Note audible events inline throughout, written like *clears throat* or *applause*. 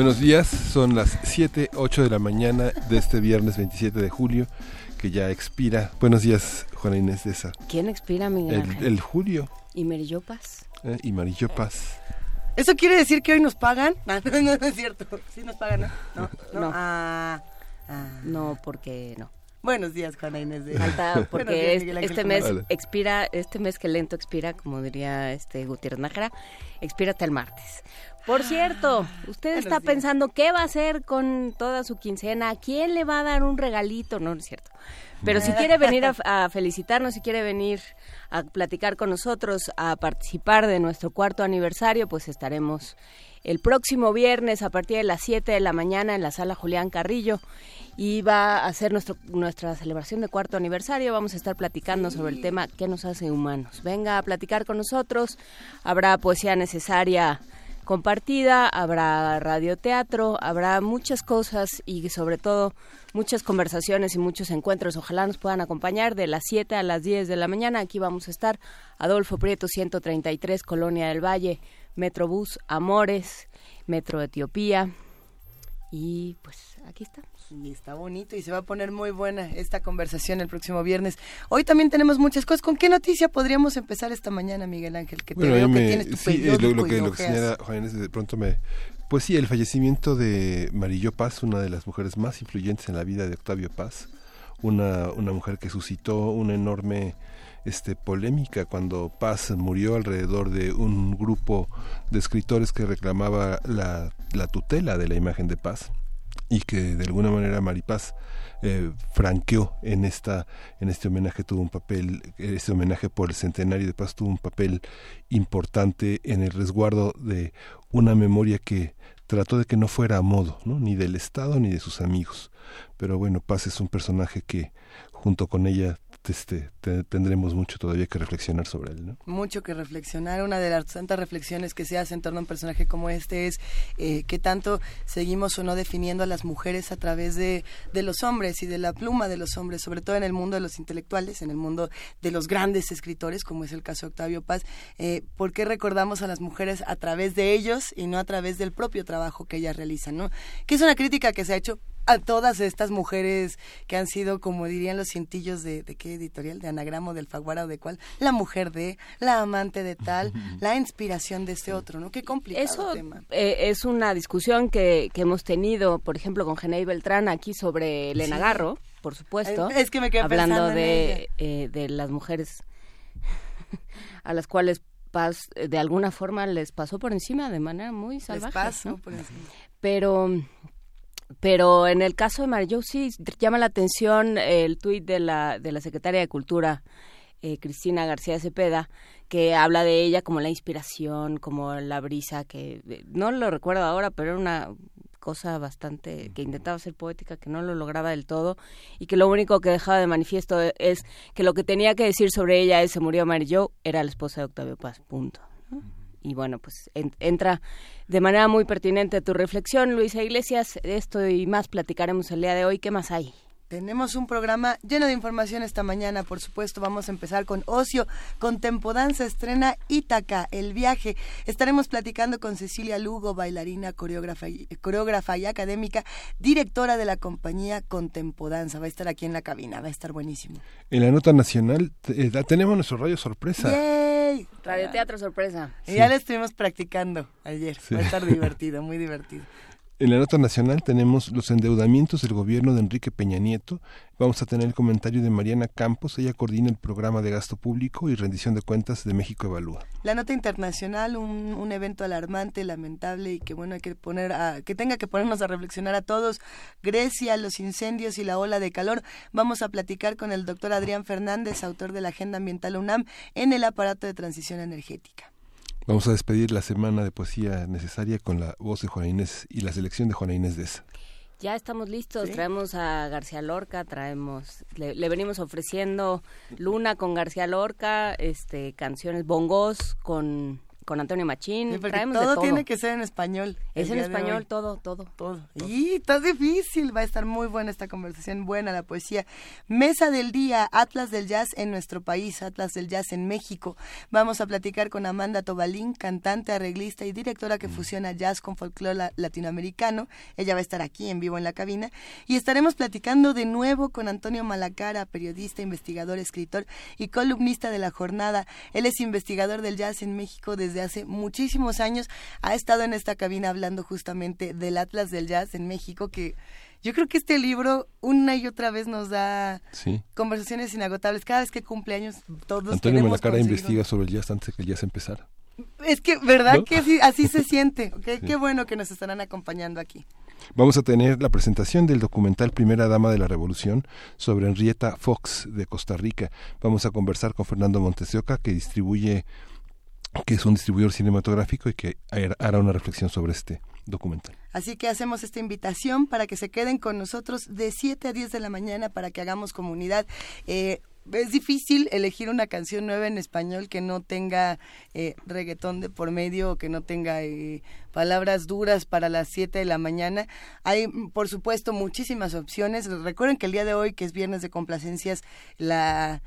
Buenos días, son las 7, 8 de la mañana de este viernes 27 de julio, que ya expira. Buenos días, Juana Inés de esa. ¿Quién expira, Miguel El, Ángel? el julio ¿Y Merillo Paz? eh, y Marillo Paz. ¿Eso quiere decir que hoy nos pagan? *laughs* Ah, no, no, no es cierto. Sí nos pagan, ¿no? No. *laughs* no. No. Ah, ah. No, porque no. Buenos días, Juana Inés. De... Falta *laughs* porque días, es- Miguel Ángel este mes Vale. expira, este mes que lento expira, como diría este Gutiérrez Nájera, expira hasta el martes. Por cierto, usted Ah, buenos está días. pensando qué va a hacer con toda su quincena, ¿a quién le va a dar un regalito? No, no es cierto. Pero si quiere venir a, a felicitarnos, si quiere venir a platicar con nosotros, a participar de nuestro cuarto aniversario, pues estaremos el próximo viernes a partir de las 7 de la mañana en la sala Julián Carrillo y va a ser nuestro, nuestra celebración de cuarto aniversario. Vamos a estar platicando sobre el tema ¿Qué nos hace humanos? Venga a platicar con nosotros. Habrá poesía necesaria compartida, habrá radioteatro, habrá muchas cosas y sobre todo muchas conversaciones y muchos encuentros. Ojalá nos puedan acompañar de las 7 a las 10 de la mañana. Aquí vamos a estar Adolfo Prieto 133, Colonia del Valle, Metrobús Amores, Metro Etiopía y pues aquí estamos. Y está bonito y se va a poner muy buena esta conversación el próximo viernes. Hoy también tenemos muchas cosas. ¿Con qué noticia podríamos empezar esta mañana, Miguel Ángel? Que te Bueno, veo que me- tienes tu sí, lo, que, lo señala de pronto me... Pues sí, el fallecimiento de Marillo Paz, una de las mujeres más influyentes en la vida de Octavio Paz, una, una mujer que suscitó una enorme este, polémica cuando Paz murió alrededor de un grupo de escritores que reclamaba la, la tutela de la imagen de Paz y que de alguna manera Maripaz eh, franqueó en esta en este homenaje tuvo un papel este homenaje por el centenario de Paz tuvo un papel importante en el resguardo de una memoria que trató de que no fuera a modo ¿no? ni del Estado ni de sus amigos pero bueno Paz es un personaje que junto con ella este, te- tendremos mucho todavía que reflexionar sobre él ¿no? Mucho que reflexionar. Una de las tantas reflexiones que se hace en torno a un personaje como este es eh, qué tanto seguimos o no definiendo a las mujeres a través de, de los hombres y de la pluma de los hombres, sobre todo en el mundo de los intelectuales, en el mundo de los grandes escritores, como es el caso de Octavio Paz. Eh, ¿Por qué recordamos a las mujeres a través de ellos y no a través del propio trabajo que ellas realizan? ¿no? Que es una crítica que se ha hecho a todas estas mujeres que han sido, como dirían los cientillos de, de qué editorial, de anagramo, del faguara o de cuál, la mujer de, la amante de tal, *laughs* la inspiración de este otro, ¿no? Qué complicado Eso tema. eh, es una discusión que, que hemos tenido, por ejemplo, con Genei Beltrán aquí sobre Elena Sí. Garro, por supuesto. Es que me quedé hablando pensando en de, ella. eh, de las mujeres *laughs* a las cuales Paz eh, de alguna forma les pasó por encima de manera muy salvaje. Despacio, ¿no? por encima. Pero pero en el caso de Marillo sí llama la atención el tuit de la de la secretaria de Cultura eh, Cristina García Cepeda que habla de ella como la inspiración, como la brisa que eh, no lo recuerdo ahora, pero era una cosa bastante que intentaba ser poética que no lo lograba del todo y que lo único que dejaba de manifiesto es que lo que tenía que decir sobre ella es se murió Marillo era la esposa de Octavio Paz, punto. ¿no? Y bueno, pues en- entra de manera muy pertinente tu reflexión, Luisa Iglesias. Esto y más platicaremos el día de hoy. ¿Qué más hay? Tenemos un programa lleno de información esta mañana, por supuesto. Vamos a empezar con Ocio, con Tempodanza estrena Ítaca, el viaje. Estaremos platicando con Cecilia Lugo, bailarina, coreógrafa y, coreógrafa y académica, directora de la compañía Contempodanza. Va a estar aquí en la cabina, va a estar buenísimo. en la nota nacional te- eh, tenemos nuestro radio sorpresa ¡Yay! Radio Teatro Sorpresa. Y Ya lo estuvimos practicando ayer. Sí. Va a estar *laughs* divertido, muy divertido. En la nota nacional tenemos los endeudamientos del gobierno de Enrique Peña Nieto. Vamos a tener el comentario de Mariana Campos. Ella coordina el programa de gasto público y rendición de cuentas de México Evalúa. La nota internacional, un, evento alarmante, lamentable y que bueno hay que poner a, que tenga que ponernos a reflexionar a todos. Grecia, los incendios y la ola de calor. Vamos a platicar con el doctor Adrián Fernández, autor de la Agenda Ambiental UNAM, en el aparato de transición energética. Vamos a despedir la semana de poesía necesaria con la voz de Juana Inés y la selección de Juana Inés de esa. Ya estamos listos, traemos a García Lorca, traemos, le, venimos ofreciendo Luna con García Lorca, este, canciones bongos con con Antonio Machín. todo, tiene que ser en español. Es en español todo, todo. Todo. Y está difícil, va a estar muy buena esta conversación, buena la poesía. Mesa del día, Atlas del Jazz en nuestro país, Atlas del Jazz en México. Vamos a platicar con Amanda Tobalín, cantante, arreglista y directora que mm. fusiona jazz con folclore latinoamericano. Ella va a estar aquí en vivo en la cabina. Y estaremos platicando de nuevo con Antonio Malacara, periodista, investigador, escritor y columnista de la jornada. Él es investigador del jazz en México desde hace muchísimos años. Ha estado en esta cabina hablando justamente del Atlas del Jazz en México, que yo creo que este libro una y otra vez nos da conversaciones inagotables. Cada vez que cumple años, todos Antonio Malacara investiga sobre el jazz antes de que el jazz empezara. Es que, ¿verdad que así, se *laughs* siente? Qué bueno que nos estarán acompañando aquí. Vamos a tener la presentación del documental Primera Dama de la Revolución sobre Henrietta Fox de Costa Rica. Vamos a conversar con Fernando Montesioca, que distribuye que es un distribuidor cinematográfico y que hará una reflexión sobre este documental. Así que hacemos esta invitación para que se queden con nosotros de 7 a 10 de la mañana para que hagamos comunidad. Eh, es difícil elegir una canción nueva en español que no tenga eh, reggaetón de por medio o que no tenga eh, palabras duras para las 7 de la mañana. Hay, por supuesto, muchísimas opciones. Recuerden que el día de hoy, que es viernes de complacencias, la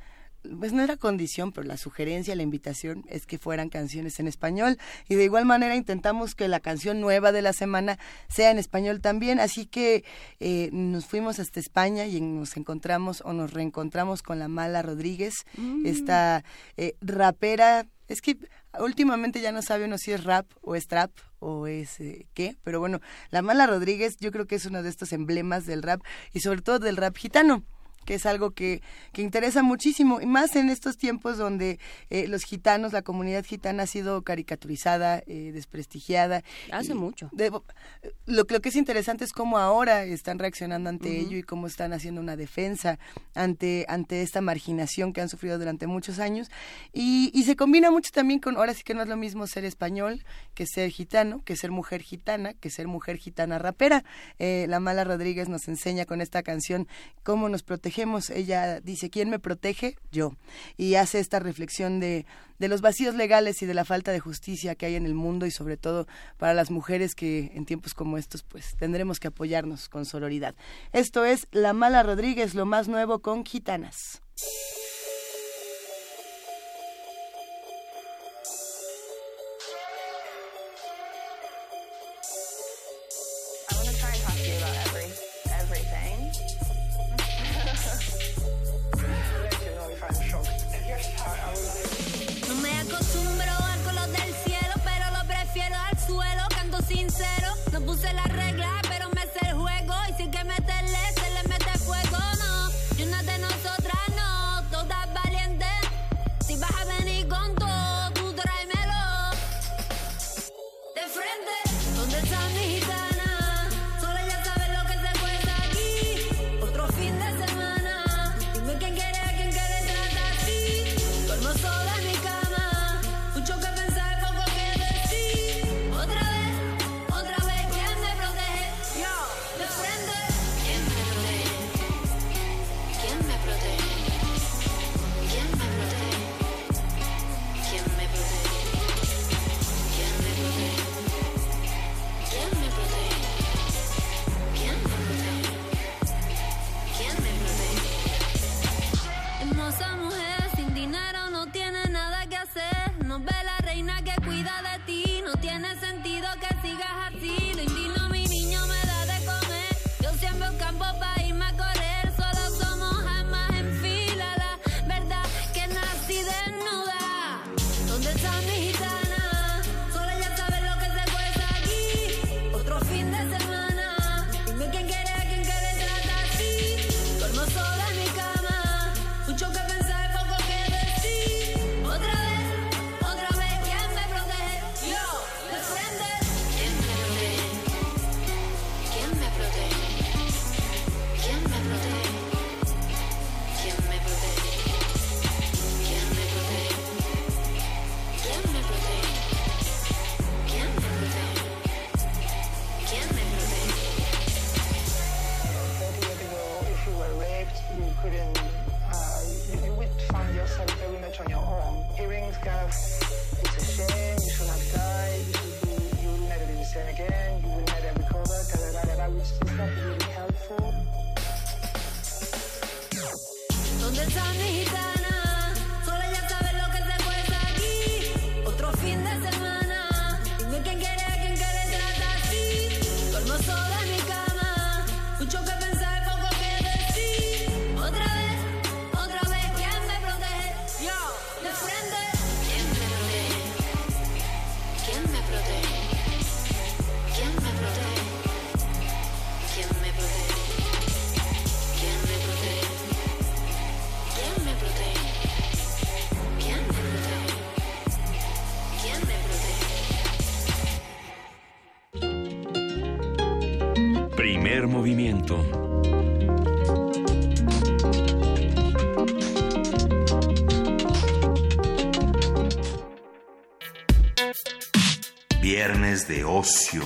pues no era condición, pero la sugerencia, la invitación es que fueran canciones en español. Y de igual manera intentamos que la canción nueva de la semana sea en español también, así que eh, nos fuimos hasta España y nos encontramos o nos reencontramos con la Mala Rodríguez, mm. esta eh, rapera, es que últimamente ya no sabe uno si es rap o es trap o es eh, qué, pero bueno, la Mala Rodríguez yo creo que es uno de estos emblemas del rap y sobre todo del rap gitano que es algo que, que interesa muchísimo, y más en estos tiempos donde eh, los gitanos, la comunidad gitana ha sido caricaturizada, eh, desprestigiada. Hace mucho. lo, lo, que es interesante es cómo ahora están reaccionando ante ello y cómo están haciendo una defensa ante, ante esta marginación que han sufrido durante muchos años. Y, y se combina mucho también con, ahora sí que no es lo mismo ser español que ser gitano, que ser mujer gitana, que ser mujer gitana rapera. Eh, la Mala Rodríguez nos enseña con esta canción cómo nos protege ella dice, ¿quién me protege? Yo. Y hace esta reflexión de, de los vacíos legales y de la falta de justicia que hay en el mundo y sobre todo para las mujeres que en tiempos como estos pues tendremos que apoyarnos con sororidad. Esto es La Mala Rodríguez, lo más nuevo con gitanas. Sola ya sabes lo Viernes de ocio.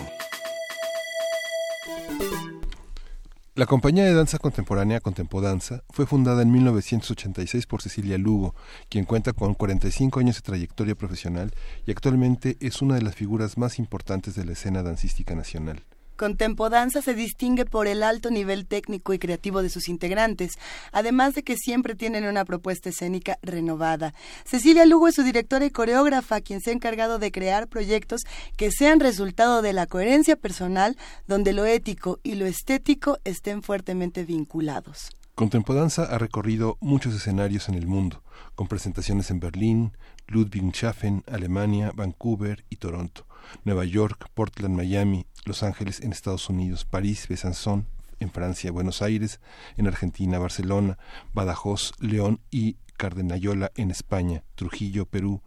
La compañía de danza contemporánea Contempodanza fue fundada en 1986 por Cecilia Lugo, quien cuenta con 45 años de trayectoria profesional y actualmente es una de las figuras más importantes de la escena dancística nacional. Contempodanza se distingue por el alto nivel técnico y creativo de sus integrantes, además de que siempre tienen una propuesta escénica renovada. Cecilia Lugo es su directora y coreógrafa, quien se ha encargado de crear proyectos que sean resultado de la coherencia personal, donde lo ético y lo estético estén fuertemente vinculados. Contempodanza ha recorrido muchos escenarios en el mundo, con presentaciones en Berlín, Ludwigshafen, Alemania, Vancouver y Toronto. Nueva York, Portland, Miami, Los Ángeles en Estados Unidos, París, Besançon en Francia, Buenos Aires en Argentina, Barcelona, Badajoz, León y Cardenayola en España, Trujillo, Perú,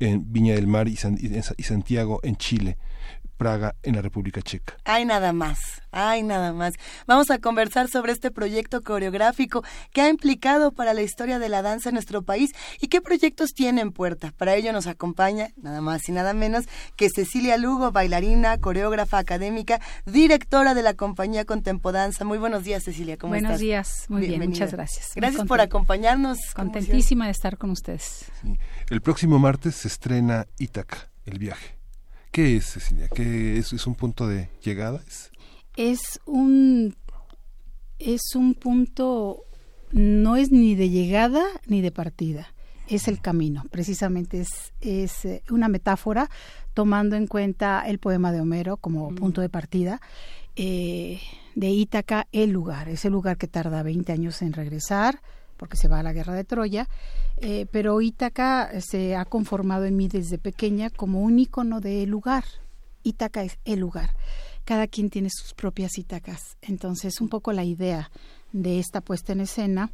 en Viña del Mar y Santiago en Chile, Praga en la República Checa. Hay nada más, hay nada más. Vamos a conversar sobre este proyecto coreográfico que ha implicado para la historia de la danza en nuestro país y qué proyectos tiene en puerta. Para ello nos acompaña nada más y nada menos que Cecilia Lugo, bailarina, coreógrafa académica, directora de la compañía Contempodanza. Muy buenos días, Cecilia, ¿cómo buenos estás? Buenos días, muy bien, muchas gracias. Gracias por acompañarnos. Contentísima de estar con ustedes. El próximo martes se estrena Ítaca, el viaje. ¿Qué es, Cecilia? ¿Qué es, es un punto de llegada? Es, es un es un punto no es ni de llegada ni de partida es el camino precisamente es, es eh, una metáfora tomando en cuenta el poema de Homero como punto de partida eh, de Ítaca el lugar es el lugar que tarda 20 años en regresar porque se va a la guerra de Troya, eh, pero Ítaca se ha conformado en mí desde pequeña como un icono de lugar. Ítaca es el lugar. Cada quien tiene sus propias Ítacas. Entonces, un poco la idea de esta puesta en escena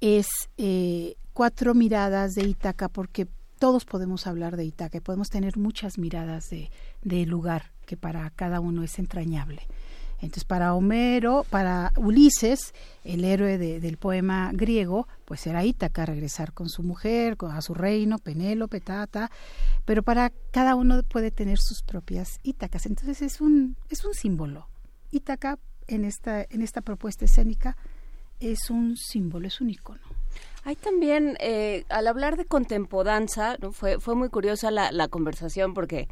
es eh, cuatro miradas de Ítaca, porque todos podemos hablar de Ítaca podemos tener muchas miradas de lugar que para cada uno es entrañable. Entonces, para Homero, para Ulises, el héroe de, del poema griego, pues era Ítaca, regresar con su mujer, con, a su reino, Penélope, Tata, pero para cada uno puede tener sus propias Ítacas. Entonces, es un, es un símbolo. Ítaca, en esta, en esta propuesta escénica, es un símbolo, es un icono. Hay también, eh, al hablar de contempodanza, fue, fue muy curiosa la conversación porque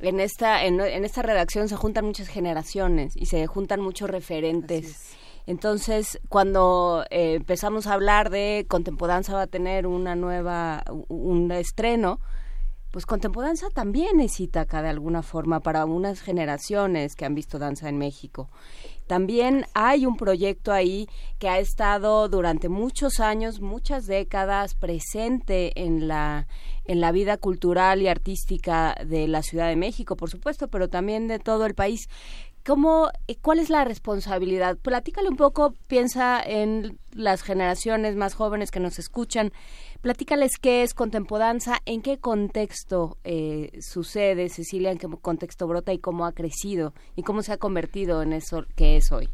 en esta en, en, esta redacción se juntan muchas generaciones y se juntan muchos referentes. Entonces, cuando eh, empezamos a hablar de Contempodanza va a tener una nueva un estreno, pues Contempodanza también es Ítaca de alguna forma para unas generaciones que han visto danza en México. También hay un proyecto ahí que ha estado durante muchos años, muchas décadas presente en la en la vida cultural y artística de la Ciudad de México, por supuesto, pero también de todo el país. ¿Cómo, ¿Cuál es la responsabilidad? Platícale un poco, piensa en las generaciones más jóvenes que nos escuchan. Platícales qué es contempodanza, en qué contexto eh, sucede, Cecilia, en qué contexto brota y cómo ha crecido y cómo se ha convertido en eso que es hoy.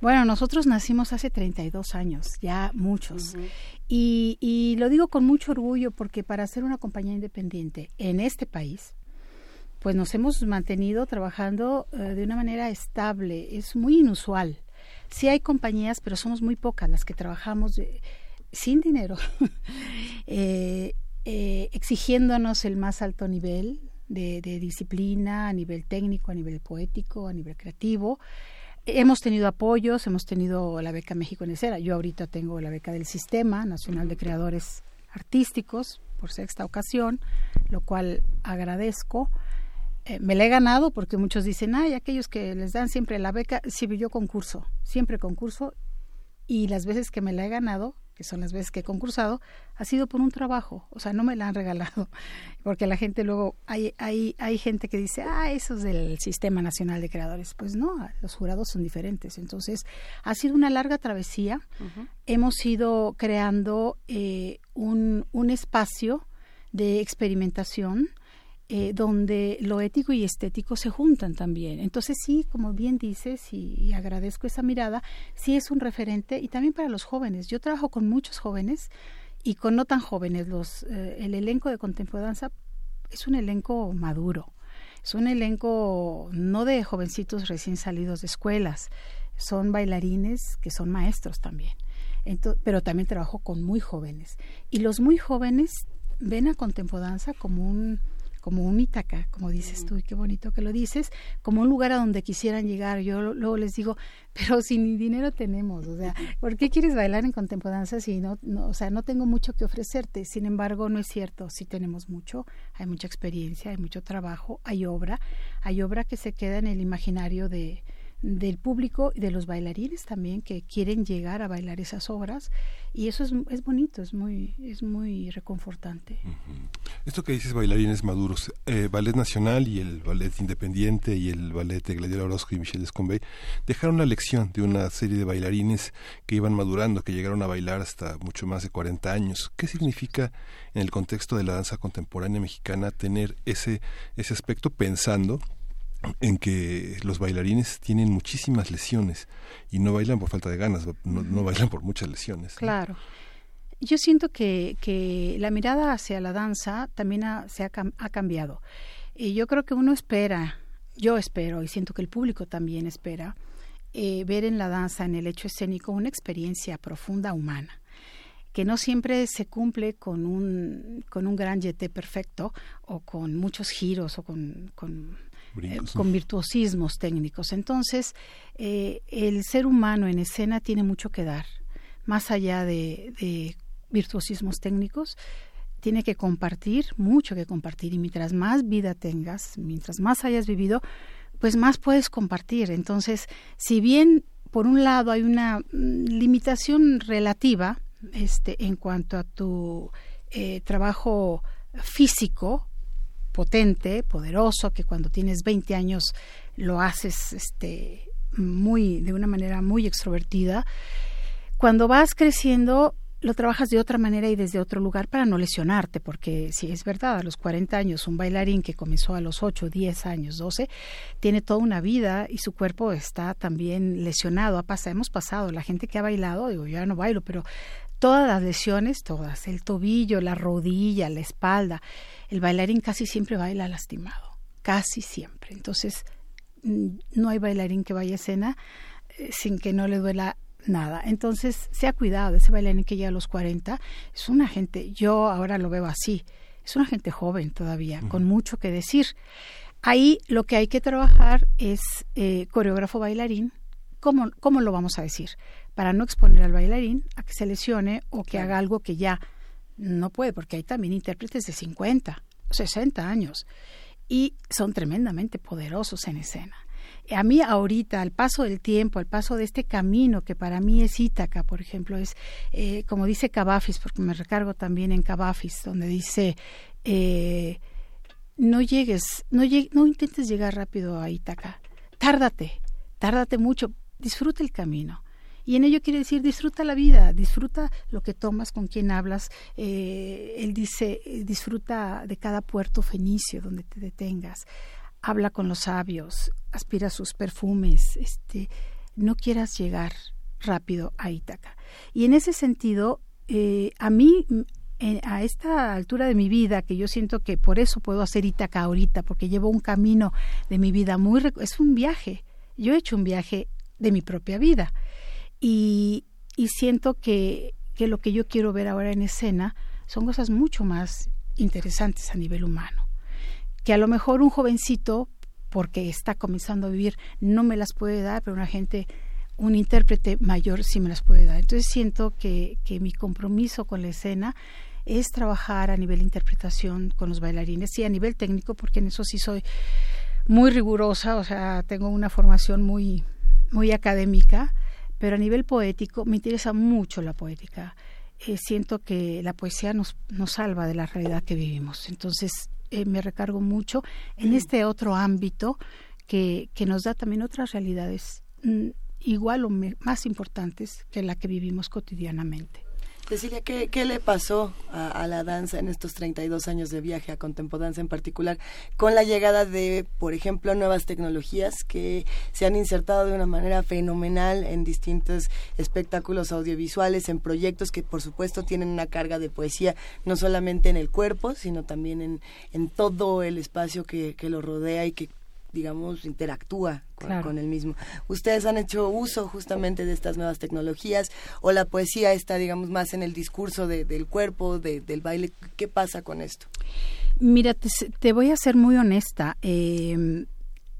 Bueno, nosotros nacimos hace 32 años, ya muchos. Uh -huh. Y, y, lo digo con mucho orgullo porque para ser una compañía independiente en este país, pues nos hemos mantenido trabajando uh, de una manera estable. Es muy inusual. Sí hay compañías, pero somos muy pocas las que trabajamos de, sin dinero, *laughs* eh, eh, exigiéndonos el más alto nivel de disciplina a nivel técnico, a nivel poético, a nivel creativo. Hemos tenido apoyos, hemos tenido la beca México en Escena. Yo ahorita tengo la beca del Sistema Nacional de Creadores Artísticos por sexta ocasión, lo cual agradezco. Eh, me la he ganado porque muchos dicen, ay, aquellos que les dan siempre la beca, sí, yo concurso, siempre concurso, y las veces que me la he ganado, que son las veces que he concursado, ha sido por un trabajo, o sea, no me la han regalado, *laughs* porque la gente luego, hay, hay, hay gente que dice, ah, eso es del Sistema Nacional de Creadores, pues no, los jurados son diferentes, entonces ha sido una larga travesía, uh -huh. hemos ido creando eh, un, un espacio de experimentación, eh, donde lo ético y estético se juntan también. Entonces sí, como bien dices, y, agradezco esa mirada, sí es un referente y también para los jóvenes. Yo trabajo con muchos jóvenes y con no tan jóvenes. Los, eh, el elenco de Contempodanza es un elenco maduro, es un elenco no de jovencitos recién salidos de escuelas, son bailarines que son maestros también. pero también trabajo con muy jóvenes. Y los muy jóvenes ven a Contempodanza como un como un Ítaca, como dices tú, y qué bonito que lo dices, como un lugar a donde quisieran llegar. Yo luego les digo, *laughs* pero si ni dinero tenemos, o sea, *laughs* ¿por qué quieres bailar en contemporaneidad si no, no, o sea, no tengo mucho que ofrecerte? Sin embargo, no es cierto, sí tenemos mucho, hay mucha experiencia, hay mucho trabajo, hay obra, hay obra que se queda en el imaginario de, del público y de los bailarines también que quieren llegar a bailar esas obras y eso es, es bonito, es muy, es muy reconfortante. Esto que dices bailarines maduros, eh, Ballet Nacional y el Ballet Independiente y el Ballet de Gladiolor Orozco y Michel Descombey dejaron la lección de una serie de bailarines que iban madurando, que llegaron a bailar hasta mucho más de 40 años. ¿Qué significa en el contexto de la danza contemporánea mexicana tener ese, ese aspecto pensando en que los bailarines tienen muchísimas lesiones y no bailan por falta de ganas, no, bailan por muchas lesiones. Claro. Yo siento que, que, la mirada hacia la danza también ha, se ha, ha, cambiado. Y yo creo que uno espera, yo espero, y siento que el público también espera, eh, ver en la danza, en el hecho escénico, una experiencia profunda humana que no siempre se cumple con un, con un gran jeté perfecto o con muchos giros o con, con eh, con virtuosismos técnicos. Entonces, eh, el ser humano en escena tiene mucho que dar, más allá de, virtuosismos técnicos, tiene que compartir, mucho que compartir, y mientras más vida tengas, mientras más hayas vivido, pues más puedes compartir. Entonces, si bien por un lado hay una mm, limitación relativa este, en cuanto a tu eh, trabajo físico, potente, poderoso, que cuando tienes 20 años lo haces este, muy, de una manera muy extrovertida. Cuando vas creciendo, lo trabajas de otra manera y desde otro lugar para no lesionarte, porque si es verdad, a los 40 años, un bailarín que comenzó a los 8, 10 años, 12, tiene toda una vida y su cuerpo está también lesionado. Hemos pasado, la gente que ha bailado, digo, yo ya no bailo, pero todas las lesiones, todas, el tobillo, la rodilla, la espalda, el bailarín casi siempre baila lastimado, casi siempre. Entonces, mm, no hay bailarín que vaya a escena eh, sin que no le duela nada. Entonces, se ha cuidado. Ese bailarín que llega a los 40 es una gente, yo ahora lo veo así, es una gente joven todavía, con mucho que decir. Ahí lo que hay que trabajar es eh, coreógrafo bailarín. ¿Cómo, ¿Cómo lo vamos a decir? Para no exponer al bailarín a que se lesione o que haga algo que ya no puede, porque hay también intérpretes de 50, 60 años y son tremendamente poderosos en escena. A mí ahorita, al paso del tiempo, al paso de este camino que para mí es Ítaca, por ejemplo, es eh, como dice Cavafis, porque me recargo también en Cavafis, donde dice, eh, no llegues, no, no intentes llegar rápido a Ítaca, tárdate, tárdate mucho, disfruta el camino y en ello quiere decir disfruta la vida, disfruta lo que tomas, con quien hablas. Eh, él dice, disfruta de cada puerto fenicio donde te detengas. Habla con los sabios, aspira sus perfumes, este, no quieras llegar rápido a Ítaca. Y en ese sentido, eh, a mí a esta altura de mi vida, que yo siento que por eso puedo hacer Ítaca ahorita, porque llevo un camino de mi vida muy... es un viaje. Yo he hecho un viaje de mi propia vida y, siento que, que lo que yo quiero ver ahora en escena son cosas mucho más interesantes a nivel humano. Que a lo mejor un jovencito, porque está comenzando a vivir, no me las puede dar, pero una gente, un intérprete mayor sí me las puede dar. Entonces siento que, que mi compromiso con la escena es trabajar a nivel interpretación con los bailarines y a nivel técnico, porque en eso sí soy muy rigurosa, o sea, tengo una formación muy, muy académica pero a nivel poético me interesa mucho la poética. Eh, siento que la poesía nos, nos salva de la realidad que vivimos. Entonces eh, me recargo mucho en este otro ámbito que, que nos da también otras realidades mm, igual o más importantes que la que vivimos cotidianamente. Cecilia, ¿qué, qué le pasó a, la danza en estos 32 años de viaje a Contempodanza en particular con la llegada de, por ejemplo, nuevas tecnologías que se han insertado de una manera fenomenal en distintos espectáculos audiovisuales, en proyectos que por supuesto tienen una carga de poesía no solamente en el cuerpo, sino también en, en todo el espacio que, que lo rodea y que digamos, interactúa con, el mismo. Ustedes han hecho uso justamente de estas nuevas tecnologías o la poesía está, digamos, más en el discurso del cuerpo, del baile. ¿Qué pasa con esto? Mira, te, voy a ser muy honesta. Eh,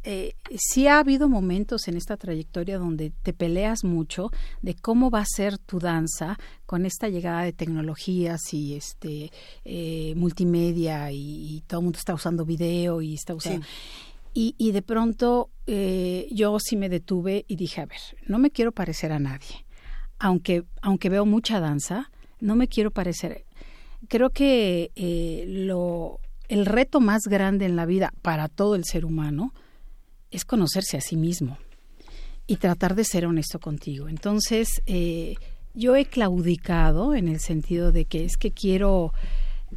eh, sí ha habido momentos en esta trayectoria donde te peleas mucho de cómo va a ser tu danza con esta llegada de tecnologías y este eh, multimedia y, todo el mundo está usando video y está usando y, y de pronto eh, yo sí me detuve y dije, a ver, no me quiero parecer a nadie. Aunque, aunque veo mucha danza, no me quiero parecer. Creo que eh, lo, el reto más grande en la vida para todo el ser humano es conocerse a sí mismo y tratar de ser honesto contigo. Entonces, eh, yo he claudicado en el sentido de que es que quiero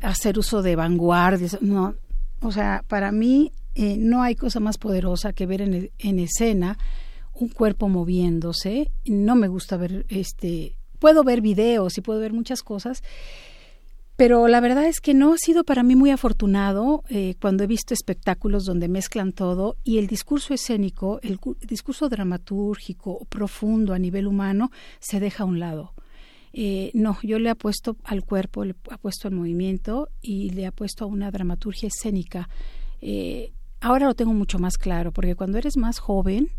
hacer uso de vanguardias. No, o sea, para mí eh, no hay cosa más poderosa que ver en, en, escena un cuerpo moviéndose. No me gusta ver, este, puedo ver videos y puedo ver muchas cosas, pero la verdad es que no ha sido para mí muy afortunado eh, cuando he visto espectáculos donde mezclan todo y el discurso escénico, el, discurso dramatúrgico profundo a nivel humano se deja a un lado. Eh, no, yo le apuesto al cuerpo, le apuesto al movimiento y le apuesto a una dramaturgia escénica. Ahora lo tengo mucho más claro, porque cuando eres más joven,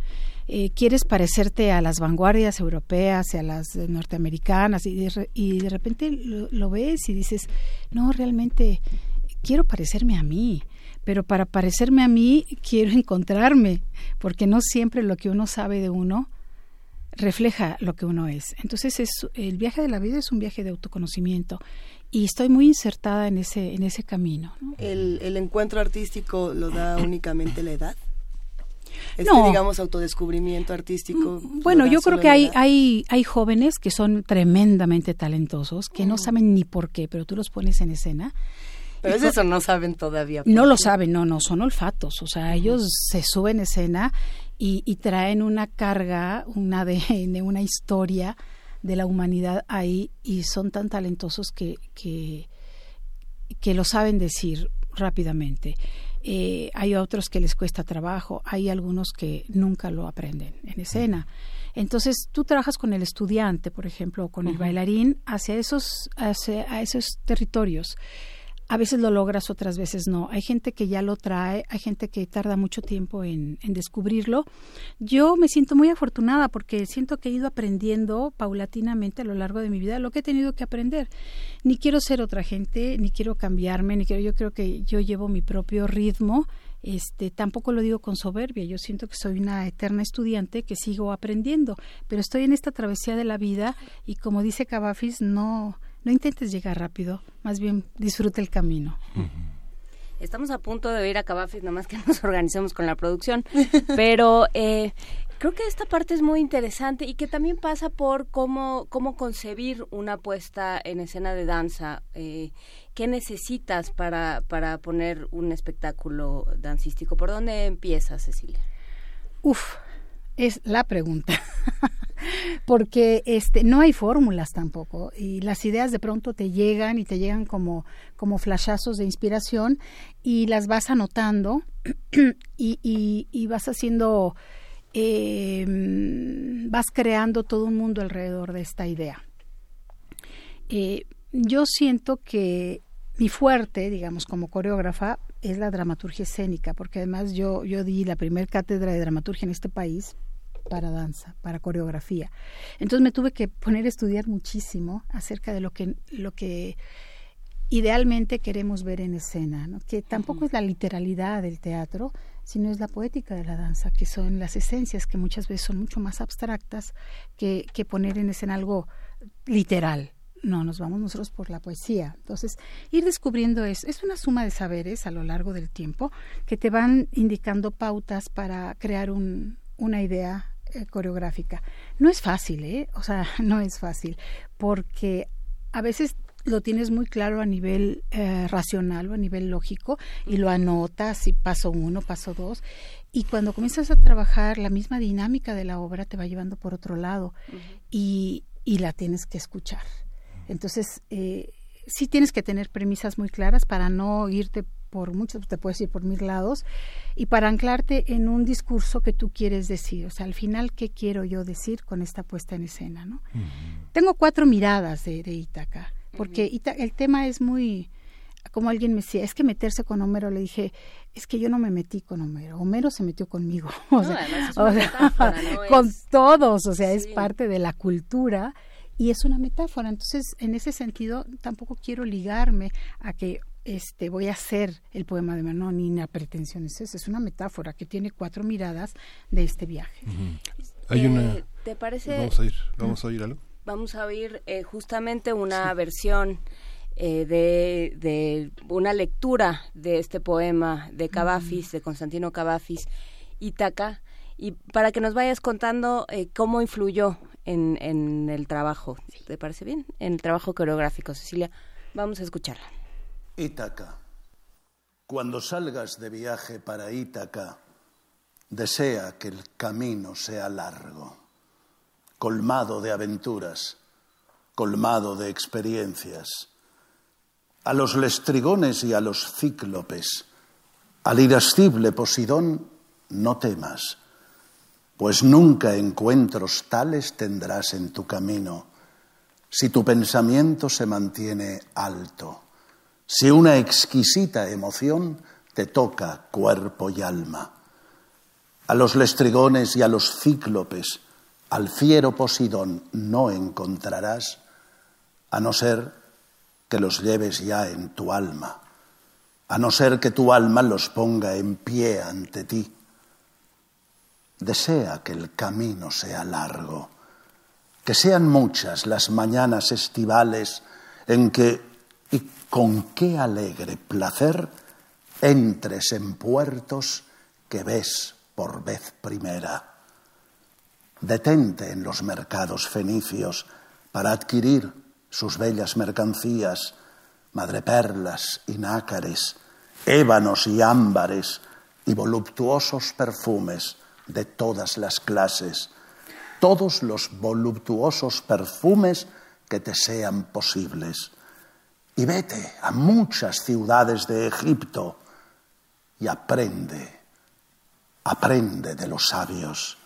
eh, quieres parecerte a las vanguardias europeas y a las norteamericanas y de, y de repente lo, ves y dices, no, realmente quiero parecerme a mí, pero para parecerme a mí quiero encontrarme, porque no siempre lo que uno sabe de uno refleja lo que uno es. Entonces es, el viaje de la vida es un viaje de autoconocimiento y estoy muy insertada en ese en ese camino. ¿El, ¿El, encuentro artístico lo da únicamente la edad? Este, no. digamos, autodescubrimiento artístico. Mm, bueno, yo creo que hay, hay, hay jóvenes que son tremendamente talentosos, que no saben ni por qué, pero tú los pones en escena. Pero eso no saben todavía. No lo saben, no, no, son olfatos. O sea, ellos se suben en escena y, y traen una carga, un ADN, una historia de la humanidad ahí y son tan talentosos que, que, que lo saben decir rápidamente. Eh, hay otros que les cuesta trabajo, hay algunos que nunca lo aprenden en escena. Entonces, tú trabajas con el estudiante, por ejemplo, o con el bailarín hacia esos, hacia, esos territorios a veces lo logras, otras veces no. Hay gente que ya lo trae, hay gente que tarda mucho tiempo en, descubrirlo. Yo me siento muy afortunada porque siento que he ido aprendiendo paulatinamente a lo largo de mi vida lo que he tenido que aprender. Ni quiero ser otra gente, ni quiero cambiarme, ni quiero, yo creo que yo llevo mi propio ritmo. Este, tampoco lo digo con soberbia, yo siento que soy una eterna estudiante que sigo aprendiendo, pero estoy en esta travesía de la vida y como dice Cavafis, no, no intentes llegar rápido, más bien disfruta el camino. Estamos a punto de ir a Cabafis, nada más que *laughs* nos organicemos con la producción, pero eh, creo que esta parte es muy interesante y que también pasa por cómo, cómo concebir una puesta en escena de danza. Eh, ¿Qué necesitas para, para poner un espectáculo dancístico? ¿Por dónde empiezas, Cecilia? Uf, es la pregunta. *laughs* porque este no hay fórmulas tampoco. Y las ideas de pronto te llegan y te llegan como como flashazos de inspiración y las vas anotando *clears throat* y, y, vas haciendo em, vas creando todo un mundo alrededor de esta idea. Eh, yo siento que mi fuerte, digamos, como coreógrafa, es la dramaturgia escénica, porque además yo, yo di la primer cátedra de dramaturgia en este país para danza, para coreografía. Entonces me tuve que poner a estudiar muchísimo acerca de lo que, lo que idealmente queremos ver en escena, ¿no? que tampoco es la literalidad del teatro, sino es la poética de la danza, que son las esencias que muchas veces son mucho más abstractas que, que poner en escena algo literal. No, nos vamos nosotros por la poesía. Entonces, ir descubriendo es, es una suma de saberes a lo largo del tiempo que te van indicando pautas para crear un, una idea coreográfica. No es fácil, ¿eh? O sea, *laughs* no es fácil, porque a veces lo tienes muy claro a nivel eh, racional o a nivel lógico y lo anotas y paso uno, paso dos. Y cuando comienzas a trabajar, la misma dinámica de la obra te va llevando por otro lado y, y, la tienes que escuchar. Entonces, eh, sí tienes que tener premisas muy claras para no irte por muchos, te puedes ir por mil lados, y para anclarte en un discurso que tú quieres decir. O sea, al final, ¿qué quiero yo decir con esta puesta en escena? ¿no? Tengo cuatro miradas de, de Ítaca porque el tema es muy, como alguien me decía, es que meterse con Homero, le dije, es que yo no me metí con Homero, Homero se metió conmigo, *laughs* o sea, *laughs* con todos, o sea, es parte de la cultura y es una metáfora, entonces en ese sentido tampoco quiero ligarme a que este voy a hacer el poema de Manon ni la pretensión es esa, es una metáfora que tiene cuatro miradas de este viaje. Hay una ¿Te parece? Vamos a ir, vamos a oír algo vamos a oír eh, justamente una versión eh, de, de, una lectura de este poema de Cavafis, de Constantino Cavafis, Ítaca, y para que nos vayas contando eh, cómo influyó en, en el trabajo. ¿Te parece bien? En el trabajo coreográfico, Cecilia. Vamos a escucharla. Ítaca. Cuando salgas de viaje para Ítaca, desea que el camino sea largo colmado de aventuras, colmado de experiencias. A los lestrigones y a los cíclopes, al irascible Posidón, no temas, pues nunca encuentros tales tendrás en tu camino, si tu pensamiento se mantiene alto, si una exquisita emoción te toca cuerpo y alma. A los lestrigones y a los cíclopes, al fiero Posidón no encontrarás, a no ser que los lleves ya en tu alma, a no ser que tu alma los ponga en pie ante ti. Desea que el camino sea largo, que sean muchas las mañanas estivales en que, con qué alegre placer, entres en puertos que ves por vez primera detente en los mercados fenicios para adquirir sus bellas mercancías, madreperlas y nácares, ébanos y ámbares y voluptuosos perfumes de todas las clases, todos los voluptuosos perfumes que te sean posibles. Y vete a muchas ciudades de Egipto y aprende, aprende de los sabios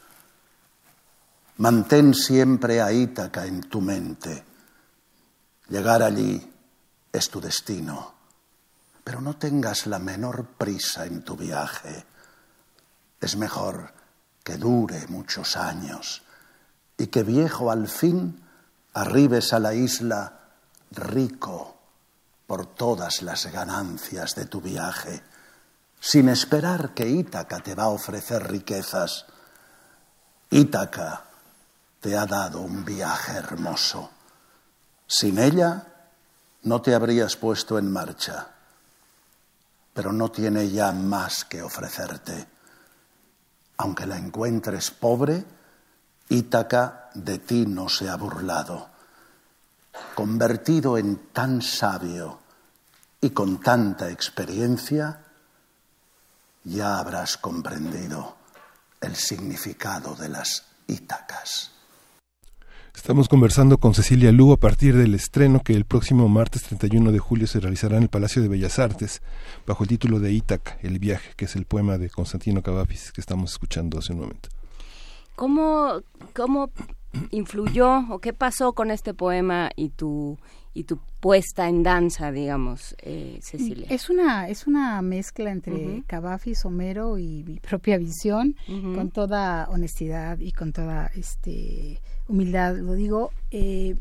Mantén siempre a Ítaca en tu mente. Llegar allí es tu destino, pero no tengas la menor prisa en tu viaje. Es mejor que dure muchos años y que viejo al fin arribes a la isla rico por todas las ganancias de tu viaje, sin esperar que Ítaca te va a ofrecer riquezas. Ítaca te ha dado un viaje hermoso. Sin ella no te habrías puesto en marcha, pero no tiene ya más que ofrecerte. Aunque la encuentres pobre, Ítaca de ti no se ha burlado. Convertido en tan sabio y con tanta experiencia, ya habrás comprendido el significado de las Ítacas. Estamos conversando con Cecilia Lugo a partir del estreno que el próximo martes 31 de julio se realizará en el Palacio de Bellas Artes bajo el título de Ítaca, el viaje, que es el poema de Constantino Cavafis que estamos escuchando hace un momento. ¿Cómo, cómo influyó o qué pasó con este poema y tu y tu puesta en danza, digamos, eh, Cecilia? Es una es una mezcla entre Cavafis, Homero y mi propia visión, con toda honestidad y con toda este humildad. Lo digo, eh,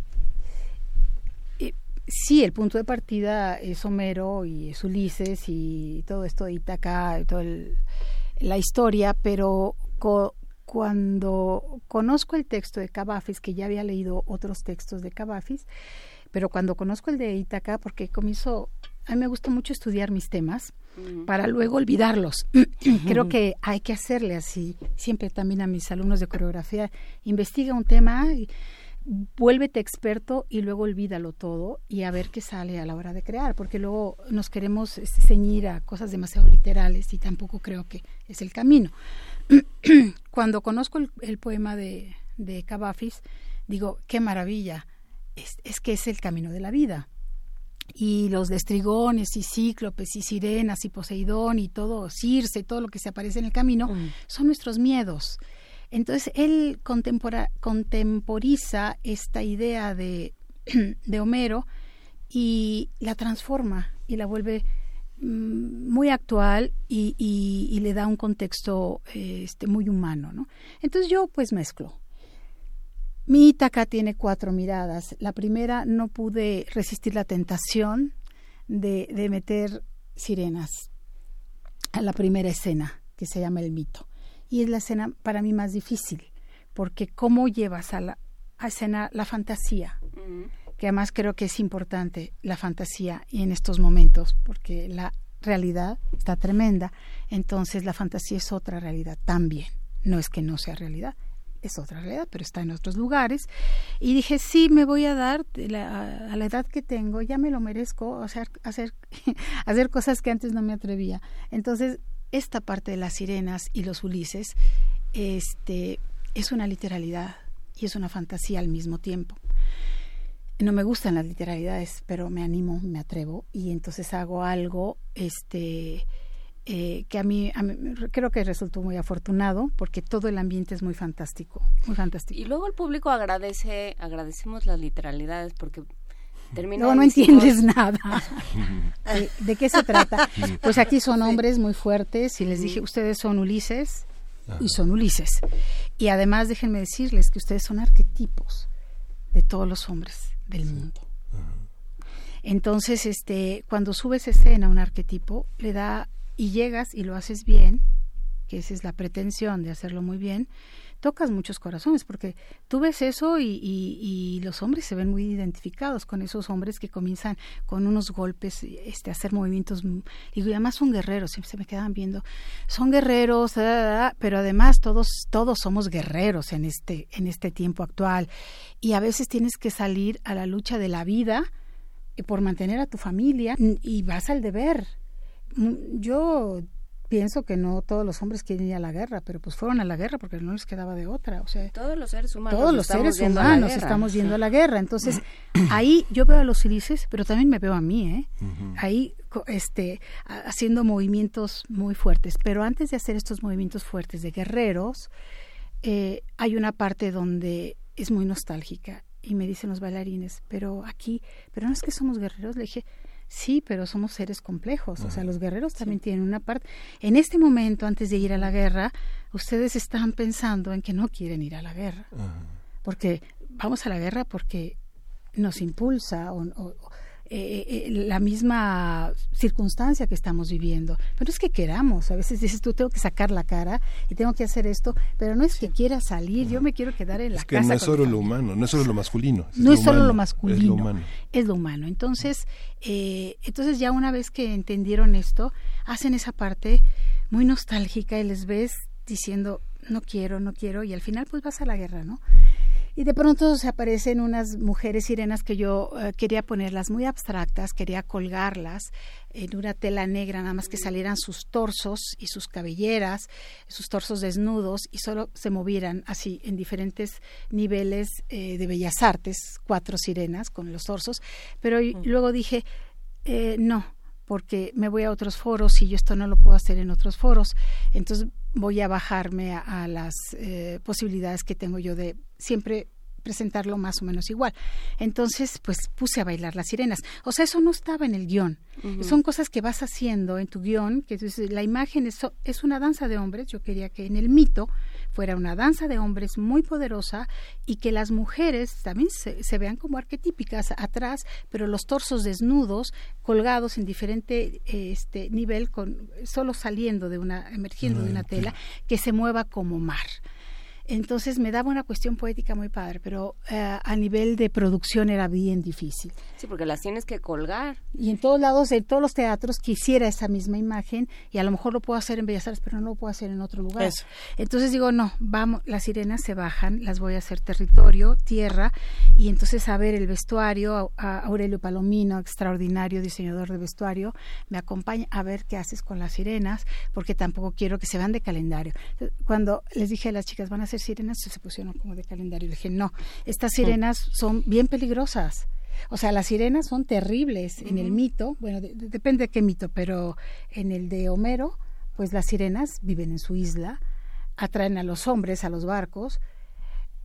eh, sí, el punto de partida es Homero y es Ulises y todo esto de Itaca, toda la historia, pero cuando conozco el texto de Cavafis, que ya había leído otros textos de Cavafis, pero cuando conozco el de Itaca, porque comienzo, a mí me gusta mucho estudiar mis temas, para luego olvidarlos. *clears throat* Creo que hay que hacerle así. Siempre también a mis alumnos de coreografía, investiga un tema y vuélvete experto y luego olvídalo todo y a ver qué sale a la hora de crear, porque luego nos queremos este, ceñir a cosas demasiado literales y tampoco creo que es el camino. *clears throat* Cuando conozco el, poema de, de Cavafis, digo, qué maravilla, es, es, que es el camino de la vida. Y los destrigones y cíclopes y sirenas y Poseidón y todo, Circe, todo lo que se aparece en el camino, mm. son nuestros miedos. Entonces él contemporiza esta idea de, *clears throat* de Homero y la transforma y la vuelve muy actual y, le da un contexto este, muy humano. ¿no? Entonces yo pues mezclo. Mi Ítaca tiene cuatro miradas. La primera no pude resistir la tentación de, de meter sirenas a la primera escena que se llama El mito y es la escena para mí más difícil, porque cómo llevas a la escena la fantasía, que además creo que es importante la fantasía y en estos momentos, porque la realidad está tremenda, entonces la fantasía es otra realidad también, no es que no sea realidad, es otra realidad, pero está en otros lugares. Y dije, sí, me voy a dar a la edad que tengo, ya me lo merezco, hacer, hacer, *laughs* hacer cosas que antes no me atrevía. Entonces esta parte de las sirenas y los Ulises este, es una literalidad y es una fantasía al mismo tiempo. No me gustan las literalidades, pero me animo, me atrevo y entonces hago algo este, eh, que a mí, a mí, creo que resultó muy afortunado porque todo el ambiente es muy fantástico, muy fantástico. Y luego el público agradece, agradecemos las literalidades porque no, no entiendes nada. *laughs* ¿De, qué se trata? Pues aquí son hombres muy fuertes y les dije, ustedes son Ulises y son Ulises. Y además déjenme decirles que ustedes son arquetipos de todos los hombres del mundo. Entonces, este, cuando subes escena un arquetipo, le da y llegas y lo haces bien, que esa es la pretensión de hacerlo muy bien, tocas muchos corazones, porque tú ves eso y, y, los hombres se ven muy identificados con esos hombres que comienzan con unos golpes, este, hacer movimientos, y además son guerreros, siempre se me quedan viendo, son guerreros, pero además todos, todos somos guerreros en este, en este tiempo actual, y a veces tienes que salir a la lucha de la vida eh, por mantener a tu familia y vas al deber. Mm, yo pienso que no todos los hombres quieren ir a la guerra, pero pues fueron a la guerra porque no les quedaba de otra. O sea, todos los seres humanos, todos los seres humanos estamos yendo a la guerra. Entonces, *clears throat* ahí yo veo a los ilices, pero también me veo a mí, ¿eh? Ahí este, haciendo movimientos muy fuertes. Pero antes de hacer estos movimientos fuertes de guerreros, eh, hay una parte donde es muy nostálgica y me dicen los bailarines, pero aquí, pero no es que somos guerreros, le dije, Sí, pero somos seres complejos. O sea, los guerreros también tienen una parte. En este momento, antes de ir a la guerra, ustedes están pensando en que no quieren ir a la guerra. Porque vamos a la guerra porque nos impulsa o, eh, eh, la misma circunstancia que estamos viviendo. Pero es que queramos, a veces dices tú tengo que sacar la cara y tengo que hacer esto, pero no es que quiera salir, yo me quiero quedar en la es que No es solo lo humano, no es solo lo masculino. no es solo lo masculino, es lo humano. Es lo humano. Entonces, eh, entonces ya una vez que entendieron esto, hacen esa parte muy nostálgica y les ves diciendo no quiero, no quiero y al final pues vas a la guerra, ¿no? Y de pronto se aparecen unas mujeres sirenas que yo eh, quería ponerlas muy abstractas, quería colgarlas en una tela negra, nada más que salieran sus torsos y sus cabelleras, sus torsos desnudos y solo se movieran así en diferentes niveles eh, de bellas artes, cuatro sirenas con los torsos. Pero luego dije, eh, no, porque me voy a otros foros y yo esto no lo puedo hacer en otros foros. Entonces voy a bajarme a, las posibilidades que tengo yo de siempre presentarlo más o menos igual. Entonces, pues puse a bailar las sirenas. O sea, eso no estaba en el guion. Son cosas que vas haciendo en tu guion, que la imagen es, es una danza de hombres. Yo quería que en el mito fuera una danza de hombres muy poderosa y que las mujeres también se, vean como arquetípicas atrás, pero los torsos desnudos, colgados en diferente este, nivel, con, solo saliendo de una, emergiendo de una tela, que se mueva como mar. Entonces me daba una cuestión poética muy padre, pero eh, a nivel de producción era bien difícil. Sí, porque las tienes que colgar. Y en todos lados, en todos los teatros, quisiera esa misma imagen y a lo mejor lo puedo hacer en Bellas Artes, pero no lo puedo hacer en otro lugar. Entonces digo, no, vamos, las sirenas se bajan, las voy a hacer territorio, tierra, y entonces a ver el vestuario, a Aurelio Palomino, extraordinario diseñador de vestuario, me acompaña a ver qué haces con las sirenas, porque tampoco quiero que se van de calendario. Cuando les dije a las chicas, van a ser sirenas se pusieron como de calendario. dije, no, estas sirenas son bien peligrosas. O sea, las sirenas son terribles en el mito, bueno, depende de qué mito, pero en el de Homero, pues las sirenas viven en su isla, atraen a los hombres a los barcos,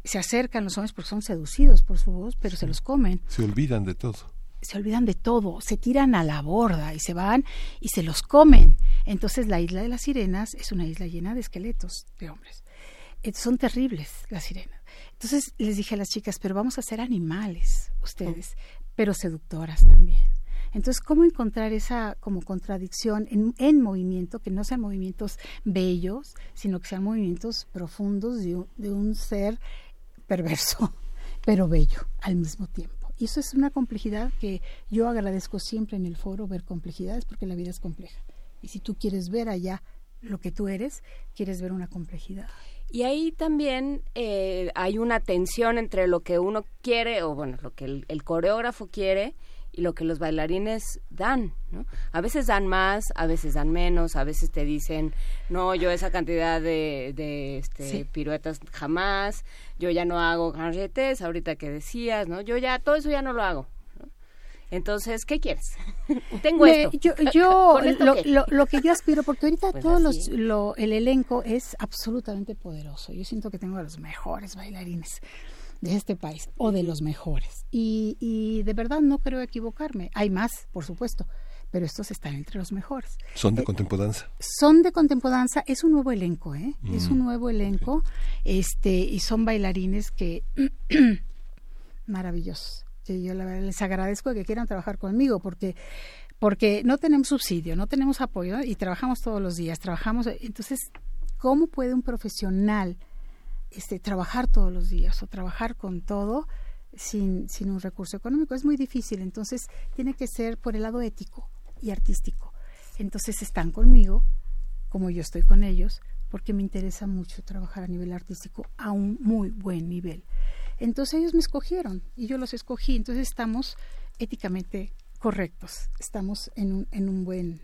se acercan los hombres porque son seducidos por su voz, pero se los comen. Se olvidan de todo. Se olvidan de todo, se tiran a la borda y se van y se los comen. Entonces la isla de las sirenas es una isla llena de esqueletos de hombres. Eh, son terribles las sirenas. Entonces les dije a las chicas, pero vamos a ser animales ustedes, pero seductoras también. Entonces, ¿cómo encontrar esa como contradicción en, en, movimiento, que no sean movimientos bellos, sino que sean movimientos profundos de un, de un ser perverso, *laughs* pero bello al mismo tiempo? Y eso es una complejidad que yo agradezco siempre en el foro, ver complejidades, porque la vida es compleja. Y si tú quieres ver allá lo que tú eres, quieres ver una complejidad. Y ahí también eh, hay una tensión entre lo que uno quiere, o bueno, lo que el, coreógrafo quiere y lo que los bailarines dan, ¿no? A veces dan más, a veces dan menos, a veces te dicen, no, yo esa cantidad de, de este, piruetas jamás, yo ya no hago garretes, ahorita que decías, ¿no? Yo ya, todo eso ya no lo hago, entonces, ¿qué quieres? *laughs* Tengo esto. Yo, *laughs* yo lo, que yo aspiro, porque ahorita *laughs* pues todo los, lo, el elenco es absolutamente poderoso. Yo siento que tengo a los mejores bailarines de este país, o de los mejores. Y, y de verdad no creo equivocarme. Hay más, por supuesto, pero estos están entre los mejores. ¿Son de eh, contempodanza? Son de contempodanza, es un nuevo elenco, ¿eh? Es un mm. nuevo elenco, este, y son bailarines que *clears throat* maravillosos yo les agradezco que quieran trabajar conmigo porque porque no tenemos subsidio, no tenemos apoyo y trabajamos todos los días, trabajamos, entonces, ¿cómo puede un profesional este, trabajar todos los días o trabajar con todo sin, sin un recurso económico? Es muy difícil, entonces tiene que ser por el lado ético y artístico. Entonces están conmigo, como yo estoy con ellos, porque me interesa mucho trabajar a nivel artístico a un muy buen nivel. Entonces ellos me escogieron y yo los escogí. Entonces estamos éticamente correctos, estamos en un, en un buen...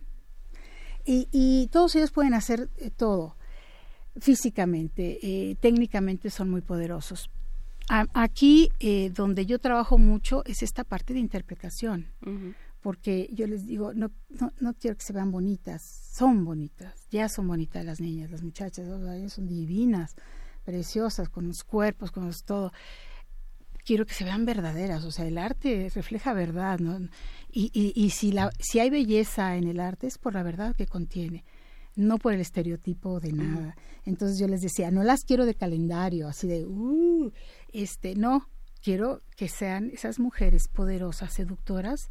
Y, todos ellos pueden hacer eh, todo. Físicamente, eh, técnicamente son muy poderosos. aquí eh, donde yo trabajo mucho es esta parte de interpretación, porque yo les digo, no, no, no, quiero que se vean bonitas, son bonitas, ya son bonitas las niñas, las muchachas, son divinas, preciosas, con los cuerpos, con los todo quiero que se vean verdaderas, o sea, el arte refleja verdad, ¿no? Y, y, y si, la, si hay belleza en el arte es por la verdad que contiene, no por el estereotipo de nada. Entonces yo les decía, no las quiero de calendario, así de, uh, este, no, quiero que sean esas mujeres poderosas, seductoras,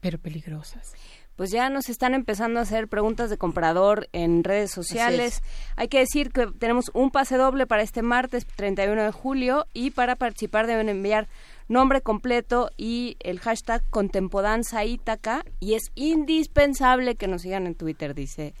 pero peligrosas pues ya nos están empezando a hacer preguntas de comprador en redes sociales. Hay que decir que tenemos un pase doble para este martes 31 de julio y para participar deben enviar nombre completo y el hashtag Contempodanza Ítaca y es indispensable que nos sigan en Twitter, dice.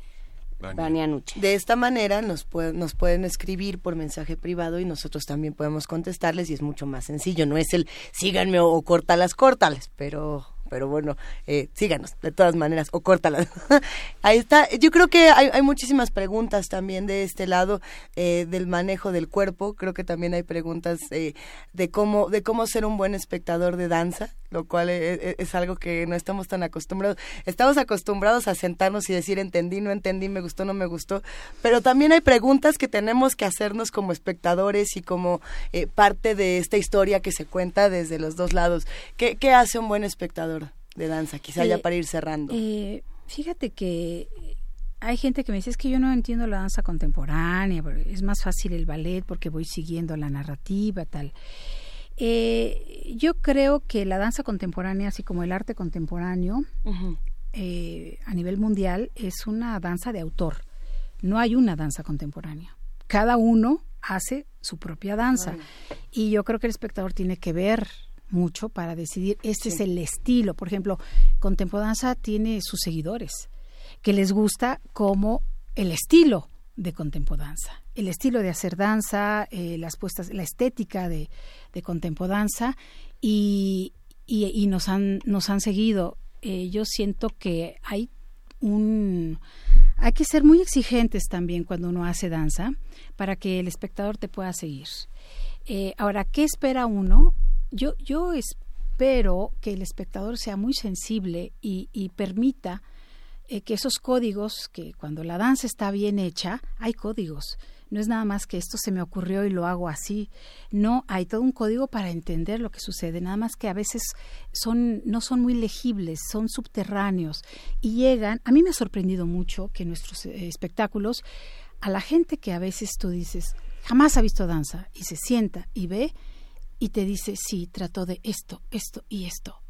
De esta manera nos, nos pueden escribir por mensaje privado y nosotros también podemos contestarles y es mucho más sencillo. No es el síganme o, o córtalas, córtales, pero pero bueno, eh, síganos de todas maneras o córtalas. *laughs* Ahí está. Yo creo que hay, hay, muchísimas preguntas también de este lado eh, del manejo del cuerpo. Creo que también hay preguntas eh, de cómo de cómo ser un buen espectador de danza, lo cual es, e, es, algo que no estamos tan acostumbrados. Estamos acostumbrados a sentarnos y decir entendí, no entendí, me gustó, no me gustó. Pero también hay preguntas que tenemos que hacernos como espectadores y como eh, parte de esta historia que se cuenta desde los dos lados. ¿Qué, qué hace un buen espectador? De danza, quizá ya para ir cerrando. Eh, fíjate que hay gente que me dice es que yo no entiendo la danza contemporánea, es más fácil el ballet porque voy siguiendo la narrativa, tal. Eh, yo creo que la danza contemporánea, así como el arte contemporáneo, eh, a nivel mundial, es una danza de autor. No hay una danza contemporánea. Cada uno hace su propia danza. Y yo creo que el espectador tiene que ver mucho para decidir este es el estilo. Por ejemplo, Contempodanza tiene sus seguidores que les gusta como el estilo de Contempodanza, el estilo de hacer danza, eh, las puestas, la estética de, de Contempodanza y, y, nos han nos han seguido. Eh, yo siento que hay un hay que ser muy exigentes también cuando uno hace danza para que el espectador te pueda seguir. Eh, ahora, ¿qué espera uno? Yo, yo espero que el espectador sea muy sensible y, permita eh, que esos códigos, que cuando la danza está bien hecha, hay códigos. No es nada más que esto se me ocurrió y lo hago así. No, hay todo un código para entender lo que sucede. Nada más que a veces son, no son muy legibles, son subterráneos y llegan. A mí me ha sorprendido mucho que nuestros eh, espectáculos, a la gente que a veces tú dices, jamás ha visto danza y se sienta y ve y te dice, sí, trató de esto, esto y esto.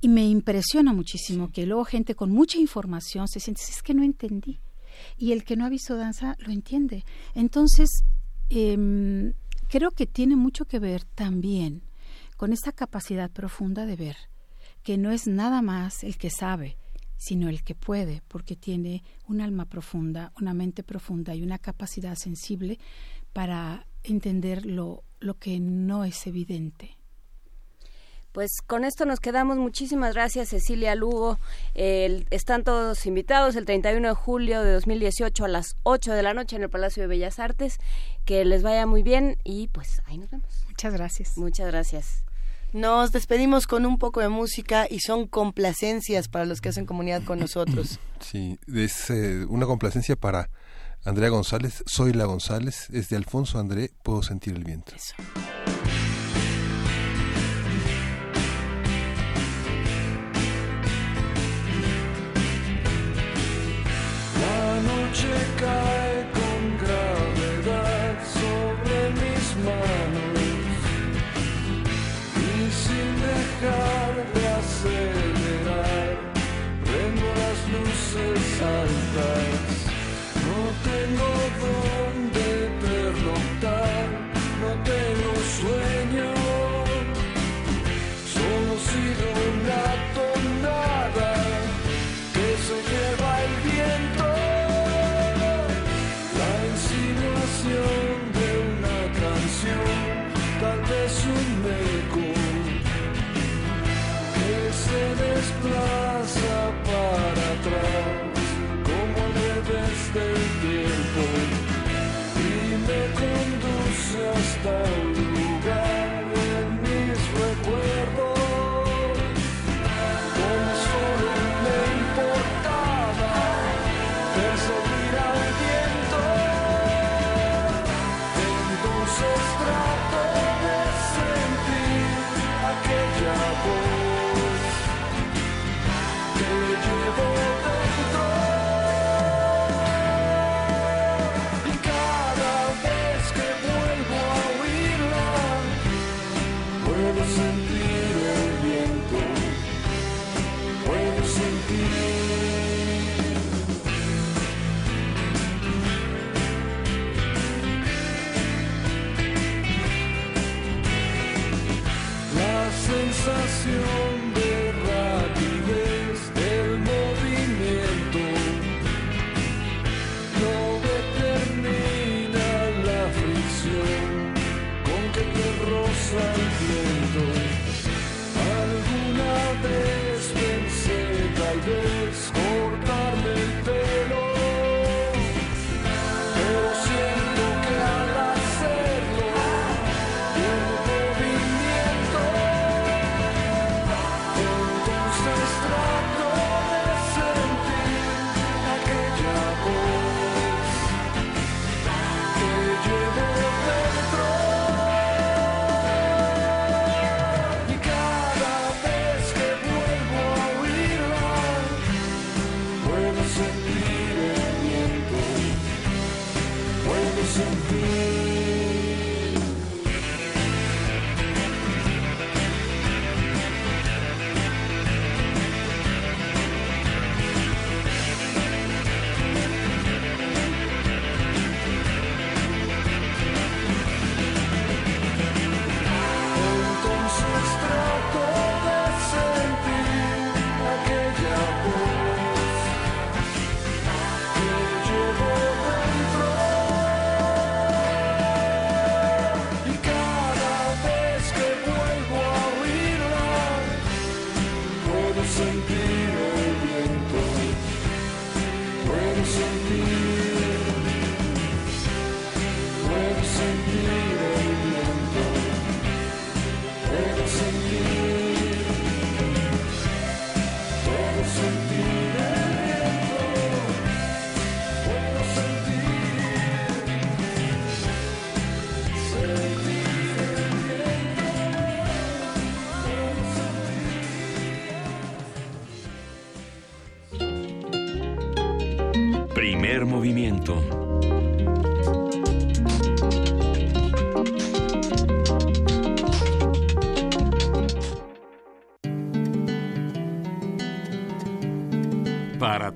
Y me impresiona muchísimo que luego gente con mucha información se siente, es que no entendí. Y el que no ha visto danza lo entiende. Entonces, eh, creo que tiene mucho que ver también con esta capacidad profunda de ver, que no es nada más el que sabe, sino el que puede, porque tiene un alma profunda, una mente profunda y una capacidad sensible para entender lo, lo que no es evidente. Pues con esto nos quedamos. Muchísimas gracias, Cecilia Lugo. están todos invitados el 31 de julio de 2018 a las 8 de la noche en el Palacio de Bellas Artes. Que les vaya muy bien y pues ahí nos vemos. Muchas gracias. Muchas gracias. Nos despedimos con un poco de música y son complacencias para los que hacen comunidad con nosotros. Sí, es eh, una complacencia para Andrea González. Soy la González, es de Alfonso André, Puedo sentir el viento.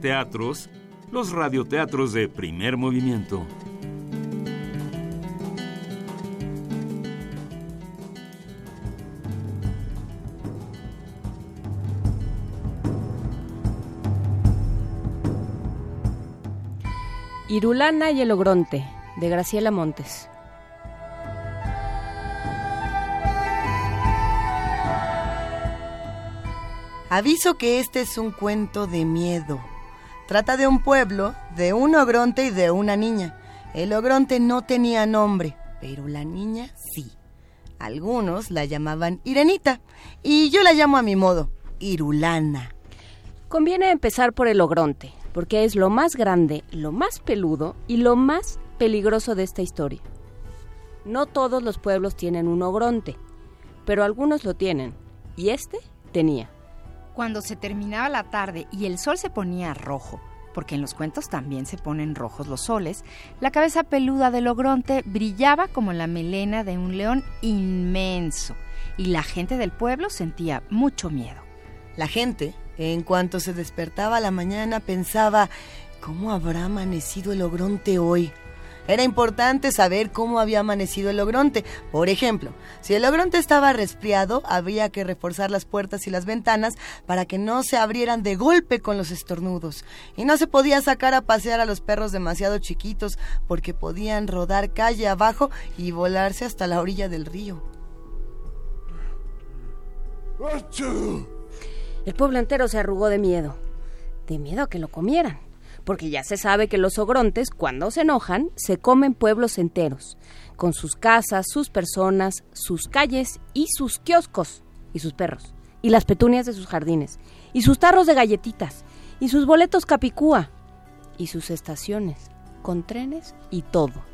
Teatros, los radioteatros de primer movimiento. Irulana y el Ogronte, de Graciela Montes. Aviso que este es un cuento de miedo. Trata de un pueblo, de un ogronte y de una niña. El ogronte no tenía nombre, pero la niña sí. Algunos la llamaban Irenita y yo la llamo a mi modo, Irulana. Conviene empezar por el Ogronte, porque es lo más grande, lo más peludo y lo más peligroso de esta historia. No todos los pueblos tienen un Ogronte, pero algunos lo tienen, y este tenía. Cuando se terminaba la tarde y el sol se ponía rojo, porque en los cuentos también se ponen rojos los soles, la cabeza peluda del ogronte brillaba como la melena de un león inmenso, y la gente del pueblo sentía mucho miedo. La gente, en cuanto se despertaba a la mañana, pensaba, ¿cómo habrá amanecido el ogronte hoy? Era importante saber cómo había amanecido el ogronte. Por ejemplo, si el ogronte estaba resfriado, había que reforzar las puertas y las ventanas para que no se abrieran de golpe con los estornudos. Y no se podía sacar a pasear a los perros demasiado chiquitos porque podían rodar calle abajo y volarse hasta la orilla del río. El pueblo entero se arrugó de miedo. De miedo a que lo comieran. Porque ya se sabe que los ogrontes, cuando se enojan, se comen pueblos enteros. Con sus casas, sus personas, sus calles y sus kioscos. Y sus perros. Y las petunias de sus jardines. Y sus tarros de galletitas. Y sus boletos capicúa. Y sus estaciones. Con trenes y todo.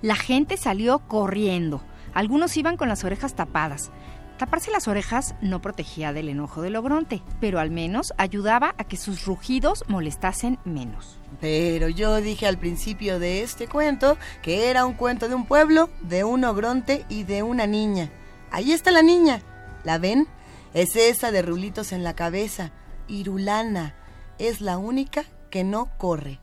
La gente salió corriendo. Algunos iban con las orejas tapadas. Taparse las orejas no protegía del enojo del ogronte, pero al menos ayudaba a que sus rugidos molestasen menos. Pero yo dije al principio de este cuento que era un cuento de un pueblo, de un ogronte y de una niña. Ahí está la niña. ¿La ven? Es esa de rulitos en la cabeza. Irulana. Es la única que no corre.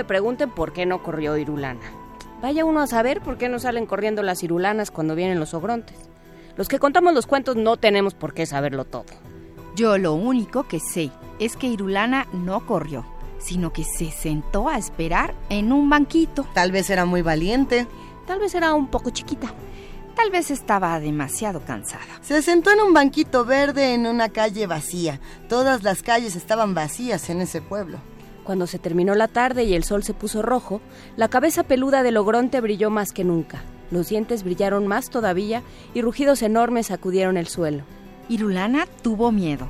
Me pregunten por qué no corrió Irulana. Vaya uno a saber por qué no salen corriendo las irulanas cuando vienen los ogrontes. Los que contamos los cuentos no tenemos por qué saberlo todo. Yo lo único que sé es que Irulana no corrió, sino que se sentó a esperar en un banquito. Tal vez era muy valiente. Tal vez era un poco chiquita. Tal vez estaba demasiado cansada. Se sentó en un banquito verde en una calle vacía. Todas las calles estaban vacías en ese pueblo. Cuando se terminó la tarde y el sol se puso rojo, la cabeza peluda del ogronte brilló más que nunca. Los dientes brillaron más todavía y rugidos enormes sacudieron el suelo. Irulana tuvo miedo.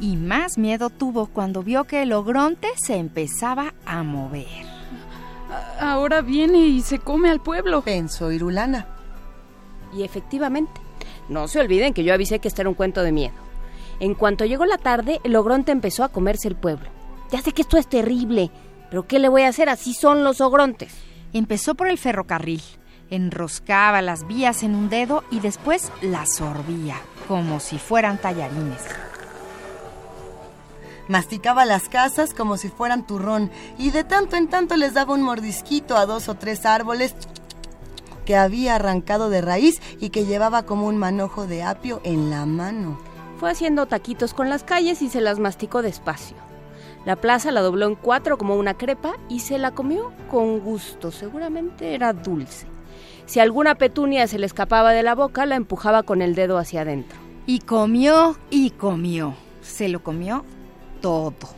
Y más miedo tuvo cuando vio que el ogronte se empezaba a mover. Ahora viene y se come al pueblo. Pensó Irulana. Y efectivamente, no se olviden que yo avisé que este era un cuento de miedo. En cuanto llegó la tarde, el ogronte empezó a comerse el pueblo. Ya sé que esto es terrible, pero ¿qué le voy a hacer? Así son los ogrontes. Empezó por el ferrocarril, enroscaba las vías en un dedo y después las sorbía, como si fueran tallarines. Masticaba las casas como si fueran turrón y de tanto en tanto les daba un mordisquito a dos o tres árboles que había arrancado de raíz y que llevaba como un manojo de apio en la mano. Fue haciendo taquitos con las calles y se las masticó despacio. La plaza la dobló en cuatro como una crepa y se la comió con gusto. Seguramente era dulce. Si alguna petunia se le escapaba de la boca, la empujaba con el dedo hacia adentro. Y comió y comió. Se lo comió todo.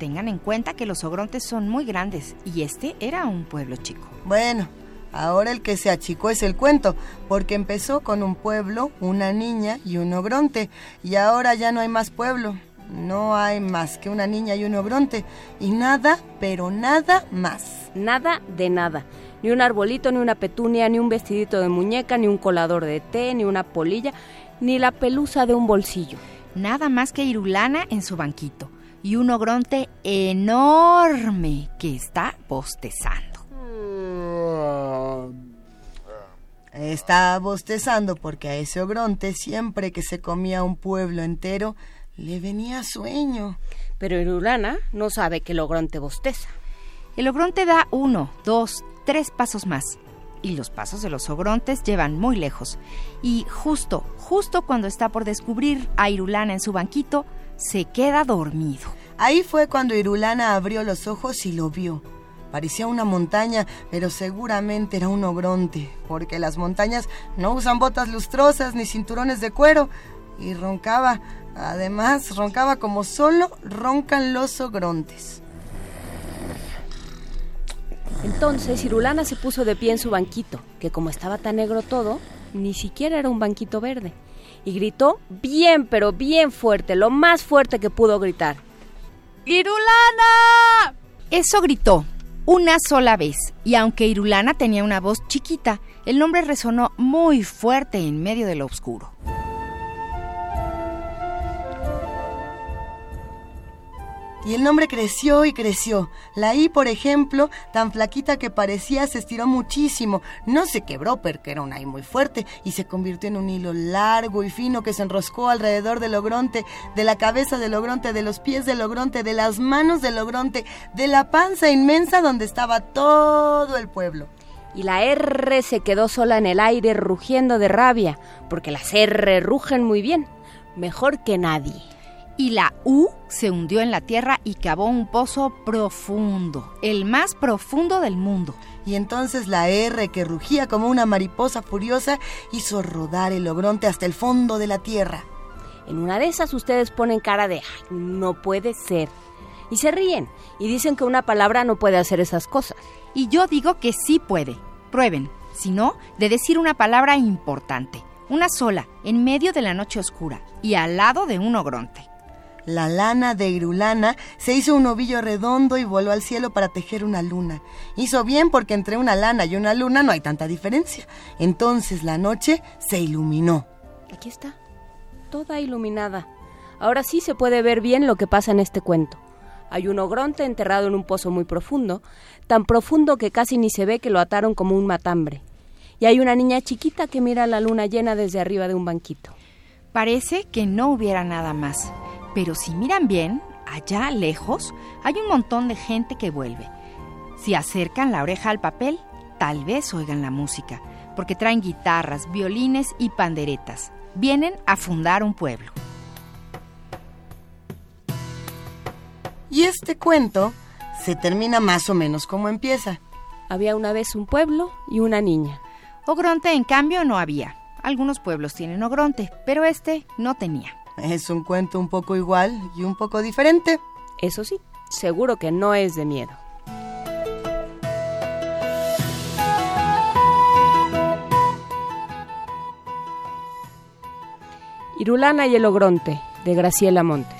Tengan en cuenta que los ogrontes son muy grandes y este era un pueblo chico. Bueno, ahora el que se achicó es el cuento, porque empezó con un pueblo, una niña y un ogronte, y ahora ya no hay más pueblo. No hay más que una niña y un ogronte, y nada, pero nada más. Nada de nada. Ni un arbolito, ni una petunia, ni un vestidito de muñeca, ni un colador de té, ni una polilla, ni la pelusa de un bolsillo. Nada más que Irulana en su banquito y un ogronte enorme que está bostezando. Está bostezando porque a ese ogronte siempre que se comía un pueblo entero le venía sueño. Pero Irulana no sabe que el ogronte bosteza. El ogronte da uno, dos, tres pasos más. Y los pasos de los ogrontes llevan muy lejos. Y justo, justo cuando está por descubrir a Irulana en su banquito, se queda dormido. Ahí fue cuando Irulana abrió los ojos y lo vio. Parecía una montaña, pero seguramente era un ogronte, porque las montañas no usan botas lustrosas ni cinturones de cuero. Y roncaba, además, roncaba como solo roncan los ogrontes. Entonces Irulana se puso de pie en su banquito, que como estaba tan negro todo, ni siquiera era un banquito verde. Y gritó bien, pero bien fuerte, lo más fuerte que pudo gritar. ¡Irulana! Eso gritó una sola vez, y aunque Irulana tenía una voz chiquita, el nombre resonó muy fuerte en medio de lo oscuro. Y el nombre creció y creció. La I, por ejemplo, tan flaquita que parecía, se estiró muchísimo. No se quebró porque era una I muy fuerte y se convirtió en un hilo largo y fino que se enroscó alrededor del ogronte, de la cabeza del ogronte, de los pies del ogronte, de las manos del ogronte, de la panza inmensa donde estaba todo el pueblo. Y la R se quedó sola en el aire rugiendo de rabia, porque las R rugen muy bien, mejor que nadie y la U se hundió en la tierra y cavó un pozo profundo, el más profundo del mundo. Y entonces la R, que rugía como una mariposa furiosa, hizo rodar el ogronte hasta el fondo de la tierra. En una de esas ustedes ponen cara de, "Ay, no puede ser. Y se ríen y dicen que una palabra no puede hacer esas cosas. Y yo digo que sí puede. Prueben, si no, de decir una palabra importante, una sola, en medio de la noche oscura y al lado de un ogronte. La lana de Irulana se hizo un ovillo redondo y voló al cielo para tejer una luna. Hizo bien porque entre una lana y una luna no hay tanta diferencia. Entonces la noche se iluminó. Aquí está, toda iluminada. Ahora sí se puede ver bien lo que pasa en este cuento. Hay un ogronte enterrado en un pozo muy profundo, tan profundo que casi ni se ve que lo ataron como un matambre. Y hay una niña chiquita que mira la luna llena desde arriba de un banquito. Parece que no hubiera nada más. Pero si miran bien, allá lejos hay un montón de gente que vuelve. Si acercan la oreja al papel, tal vez oigan la música, porque traen guitarras, violines y panderetas. Vienen a fundar un pueblo. Y este cuento se termina más o menos como empieza. Había una vez un pueblo y una niña. Ogronte, en cambio, no había. Algunos pueblos tienen ogronte, pero este no tenía. Es un cuento un poco igual y un poco diferente. Eso sí, seguro que no es de miedo. Irulana y el Ogronte, de Graciela Montes.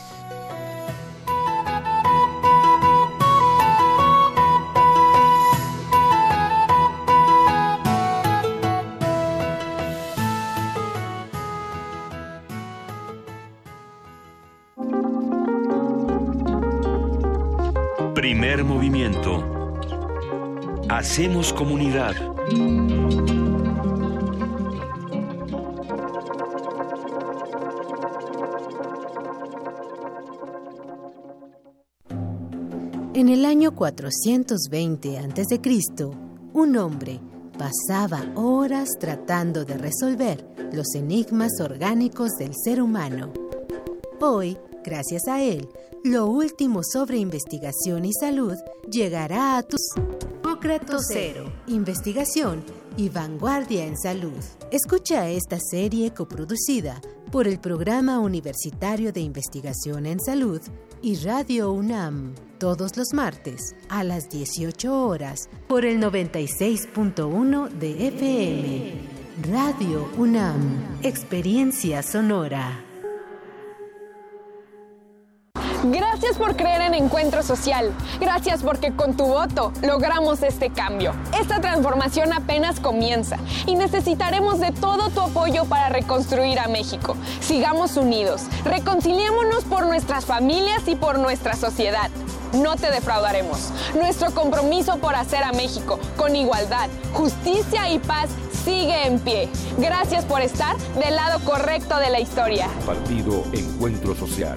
Hacemos comunidad. En el año 420 a.C., un hombre pasaba horas tratando de resolver los enigmas orgánicos del ser humano. Hoy, gracias a él, lo último sobre investigación y salud llegará a tus... Hipócrates Cero. Investigación y vanguardia en salud. Escucha esta serie coproducida por el Programa Universitario de Investigación en Salud y Radio UNAM todos los martes a las 18 horas por el 96.1 de FM. Radio UNAM, Experiencia Sonora. Gracias por creer en Encuentro Social. Gracias porque con tu voto logramos este cambio. Esta transformación apenas comienza y necesitaremos de todo tu apoyo para reconstruir a México. Sigamos unidos, reconciliémonos por nuestras familias y por nuestra sociedad. No te defraudaremos. Nuestro compromiso por hacer a México con igualdad, justicia y paz sigue en pie. Gracias por estar del lado correcto de la historia. Partido Encuentro Social.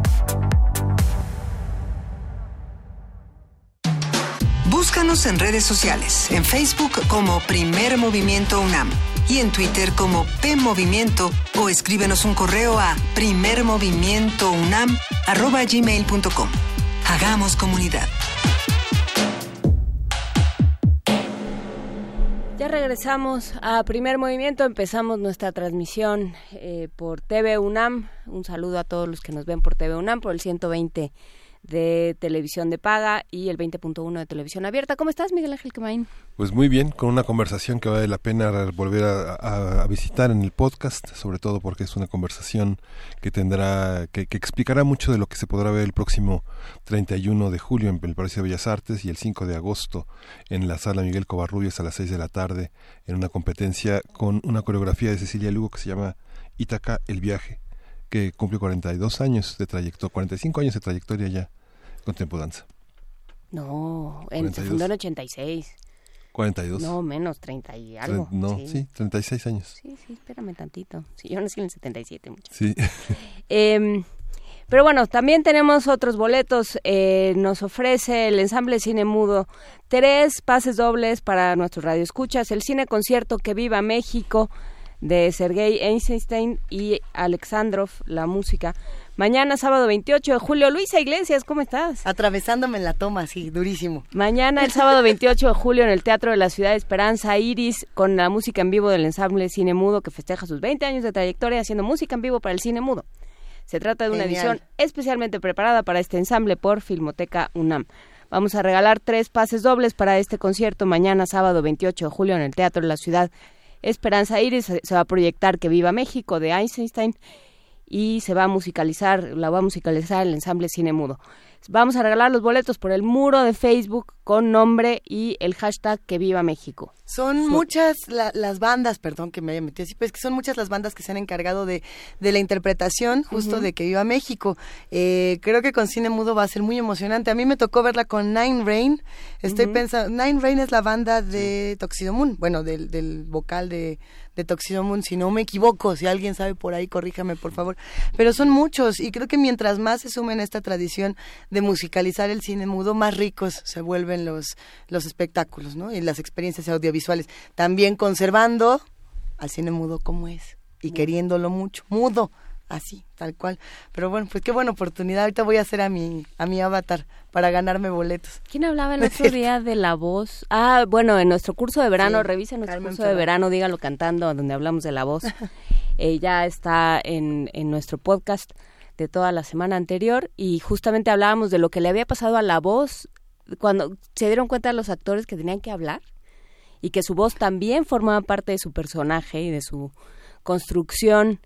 Búscanos en redes sociales, en Facebook como Primer Movimiento UNAM y en Twitter como P Movimiento o escríbenos un correo a primermovimientounam@gmail.com. Hagamos comunidad. Ya regresamos a Primer Movimiento, empezamos nuestra transmisión eh, por TV UNAM. Un saludo a todos los que nos ven por TV UNAM, por el 120 de televisión de paga y el 20.1 de televisión abierta. ¿Cómo estás, Miguel Ángel Quemain? Pues muy bien, con una conversación que vale la pena volver a, visitar en el podcast, sobre todo porque es una conversación que tendrá, que, que, explicará mucho de lo que se podrá ver el próximo 31 de julio en el Palacio de Bellas Artes y el 5 de agosto en la sala Miguel Covarrubias a las 6 de la tarde en una competencia con una coreografía de Cecilia Lugo que se llama Ítaca el viaje que cumple 42 años de trayectoria, 45 años de trayectoria ya con Tempo Danza. No, en, se fundó en 86. 42. No, menos, 30 y algo. no, sí. 36 años. Sí, sí, espérame tantito. Sí, yo nací en el 77, mucho. Sí. *laughs* eh, pero bueno, también tenemos otros boletos. Eh, nos ofrece el ensamble Cine Mudo tres pases dobles para nuestros radioescuchas. El cine concierto Que Viva México de Sergei Eisenstein y Alexandrov, la música. Mañana, sábado 28 de julio. Luisa Iglesias, ¿cómo estás? Atravesándome en la toma, sí, durísimo. Mañana, el sábado 28 de julio, en el Teatro de la Ciudad de Esperanza, Iris, con la música en vivo del ensamble Cine Mudo, que festeja sus 20 años de trayectoria haciendo música en vivo para el cine mudo. Se trata de una Genial. edición especialmente preparada para este ensamble por Filmoteca UNAM. Vamos a regalar tres pases dobles para este concierto mañana, sábado 28 de julio, en el Teatro de la Ciudad Esperanza Iris. Se va a proyectar Que Viva México de Einstein y se va a musicalizar, la va a musicalizar el ensamble Cine Mudo. Vamos a regalar los boletos por el muro de Facebook con nombre y el hashtag Que Viva México. Son muchas la- las bandas, perdón que me haya metido así, pues que son muchas las bandas que se han encargado de, de la interpretación justo de que viva México. Eh, creo que con Cine Mudo va a ser muy emocionante. A mí me tocó verla con Nine Rain. Estoy pensando, Nine Rain es la banda de Toxido Moon, bueno, del, del vocal de, de Toxido Moon, si no me equivoco, si alguien sabe por ahí, corríjame por favor. Pero son muchos y creo que mientras más se sumen a esta tradición de musicalizar el cine mudo, más ricos se vuelven los, los espectáculos, ¿no? Y las experiencias audiovisuales. También conservando al cine mudo como es y queriéndolo mucho, mudo, así, tal cual. Pero bueno, pues qué buena oportunidad. Ahorita voy a hacer a mi, a mi avatar para ganarme boletos. ¿Quién hablaba el *laughs* otro día de la voz? Ah, bueno, en nuestro curso de verano, Sí, revisen nuestro Carmen curso de verano, dígalo cantando, donde hablamos de la voz. *laughs* Eh, ya está en, en nuestro podcast de toda la semana anterior y justamente hablábamos de lo que le había pasado a la voz cuando se dieron cuenta los actores que tenían que hablar y que su voz también formaba parte de su personaje y de su construcción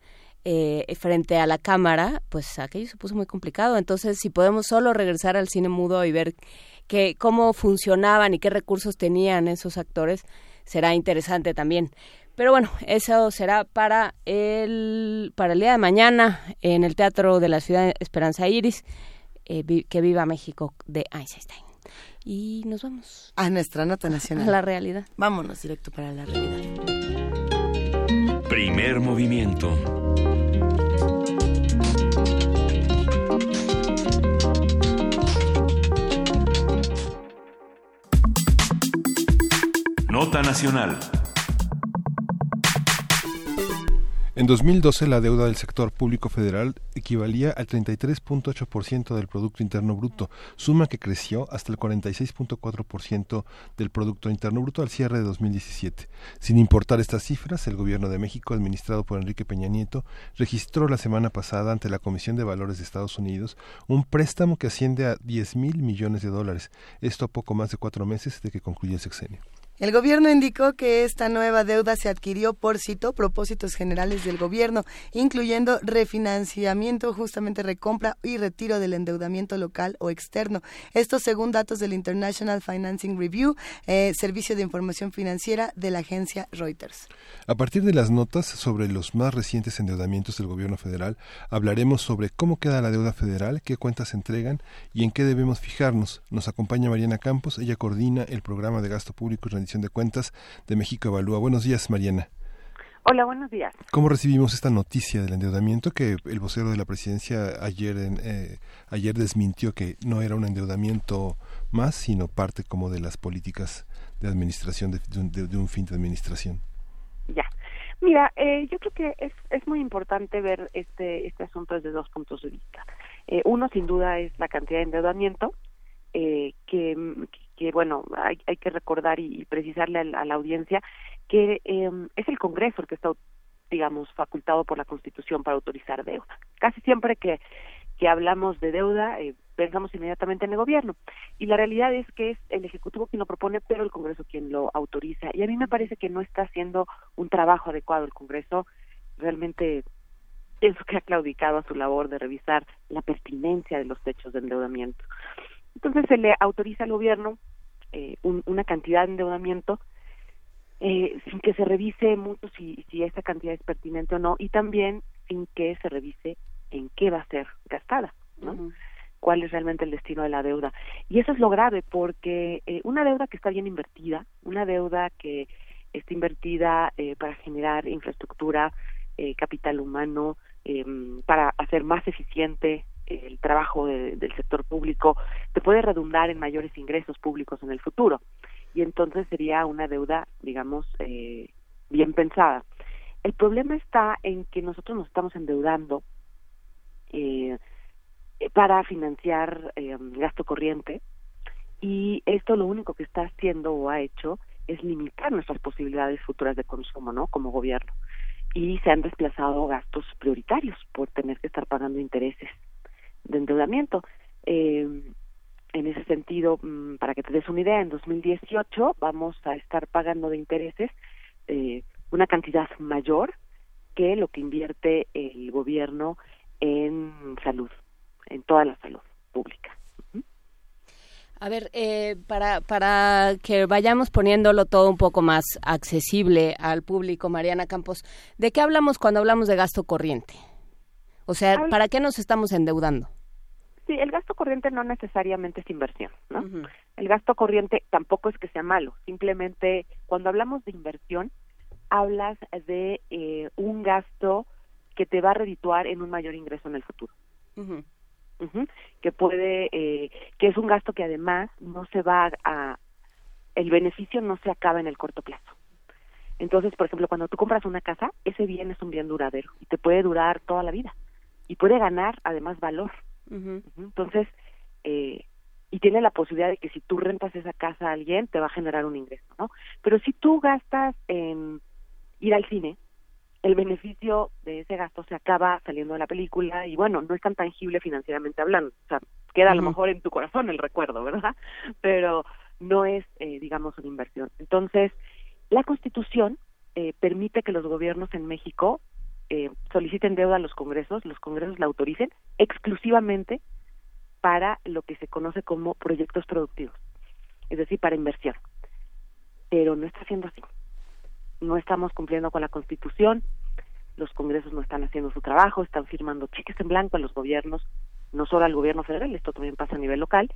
eh, frente a la cámara, pues aquello se puso muy complicado. Entonces, si podemos solo regresar al cine mudo y ver que, cómo funcionaban y qué recursos tenían esos actores, será interesante también. Pero bueno, eso será para el, para el día de mañana en el Teatro de la Ciudad Esperanza Iris, eh, que viva México de Einstein. Y nos vamos. A nuestra nota nacional. A la realidad. Vámonos directo para la realidad. Primer movimiento. Nota nacional. En 2012 la deuda del sector público federal equivalía al 33.8% del Producto Interno Bruto, suma que creció hasta el 46.4% del Producto Interno Bruto al cierre de 2017. Sin importar estas cifras, el Gobierno de México, administrado por Enrique Peña Nieto, registró la semana pasada ante la Comisión de Valores de Estados Unidos un préstamo que asciende a 10 mil millones de dólares, esto a poco más de cuatro meses de que concluye el sexenio. El gobierno indicó que esta nueva deuda se adquirió por, cito, propósitos generales del gobierno, incluyendo refinanciamiento, justamente recompra y retiro del endeudamiento local o externo. Esto según datos del International Financing Review, eh, servicio de información financiera de la agencia Reuters. A partir de las notas sobre los más recientes endeudamientos del gobierno federal, hablaremos sobre cómo queda la deuda federal, qué cuentas se entregan y en qué debemos fijarnos. Nos acompaña Mariana Campos, ella coordina el programa de gasto público y de cuentas de México Evalúa. Buenos días, Mariana. Hola, buenos días. ¿Cómo recibimos esta noticia del endeudamiento que el vocero de la presidencia ayer en, eh, ayer desmintió que no era un endeudamiento más, sino parte como de las políticas de administración de, de, un fin de administración? Ya. Mira, eh, yo creo que es, es muy importante ver este, este asunto desde dos puntos de vista. Eh, uno, sin duda, es la cantidad de endeudamiento, eh, que, que bueno, hay, hay que recordar y, precisarle a la, audiencia que eh, es el Congreso el que está, digamos, facultado por la Constitución para autorizar deuda. Casi siempre que, que hablamos de deuda, eh, pensamos inmediatamente en el gobierno. Y la realidad es que es el Ejecutivo quien lo propone, pero el Congreso quien lo autoriza. Y a mí me parece que no está haciendo un trabajo adecuado el Congreso. Realmente pienso que ha claudicado a su labor de revisar la pertinencia de los techos de endeudamiento. Entonces se le autoriza al gobierno eh, una cantidad de endeudamiento eh, sin que se revise mucho si, si esa cantidad es pertinente o no y también sin que se revise en qué va a ser gastada, ¿no? cuál es realmente el destino de la deuda. Y eso es lo grave, porque eh, una deuda que está bien invertida, una deuda que está invertida eh, para generar infraestructura, eh, capital humano, em, para hacer más eficiente el trabajo del sector público te puede redundar en mayores ingresos públicos en el futuro. Y entonces sería una deuda digamos eh, bien pensada. El problema está en que nosotros nos estamos endeudando eh, para financiar eh, gasto corriente y esto lo único que está haciendo o ha hecho es limitar nuestras posibilidades futuras de consumo no como gobierno. Y se han desplazado gastos prioritarios por tener que estar pagando intereses de endeudamiento. Eh, en ese sentido, mm, para que te des una idea, en 2018 vamos a estar pagando de intereses eh, una cantidad mayor que lo que invierte el gobierno en salud, en toda la salud pública. A ver, eh, para, para que vayamos poniéndolo todo un poco más accesible al público, Mariana Campos, ¿de qué hablamos cuando hablamos de gasto corriente? O sea, ¿para qué nos estamos endeudando? Sí, el gasto corriente no necesariamente es inversión, ¿no? El gasto corriente tampoco es que sea malo, simplemente cuando hablamos de inversión, hablas de eh, un gasto que te va a redituar en un mayor ingreso en el futuro. Que puede, eh, que es un gasto que además no se va a, el beneficio no se acaba en el corto plazo. Entonces, por ejemplo, cuando tú compras una casa, ese bien es un bien duradero y te puede durar toda la vida y puede ganar además valor. Entonces, eh, y tiene la posibilidad de que si tú rentas esa casa a alguien, te va a generar un ingreso, ¿no? Pero si tú gastas en ir al cine, el beneficio de ese gasto se acaba saliendo de la película y bueno, no es tan tangible financieramente hablando, o sea, queda a lo mejor en tu corazón el recuerdo, ¿verdad? *laughs* Pero no es, eh, digamos, una inversión. Entonces, La Constitución eh, permite que los gobiernos en México eh, soliciten deuda a los congresos, los congresos la autoricen exclusivamente para lo que se conoce como proyectos productivos, es decir, para inversión. Pero no está siendo así. No estamos cumpliendo con la Constitución, los congresos no están haciendo su trabajo, están firmando cheques en blanco a los gobiernos, no solo al gobierno federal, esto también pasa a nivel local.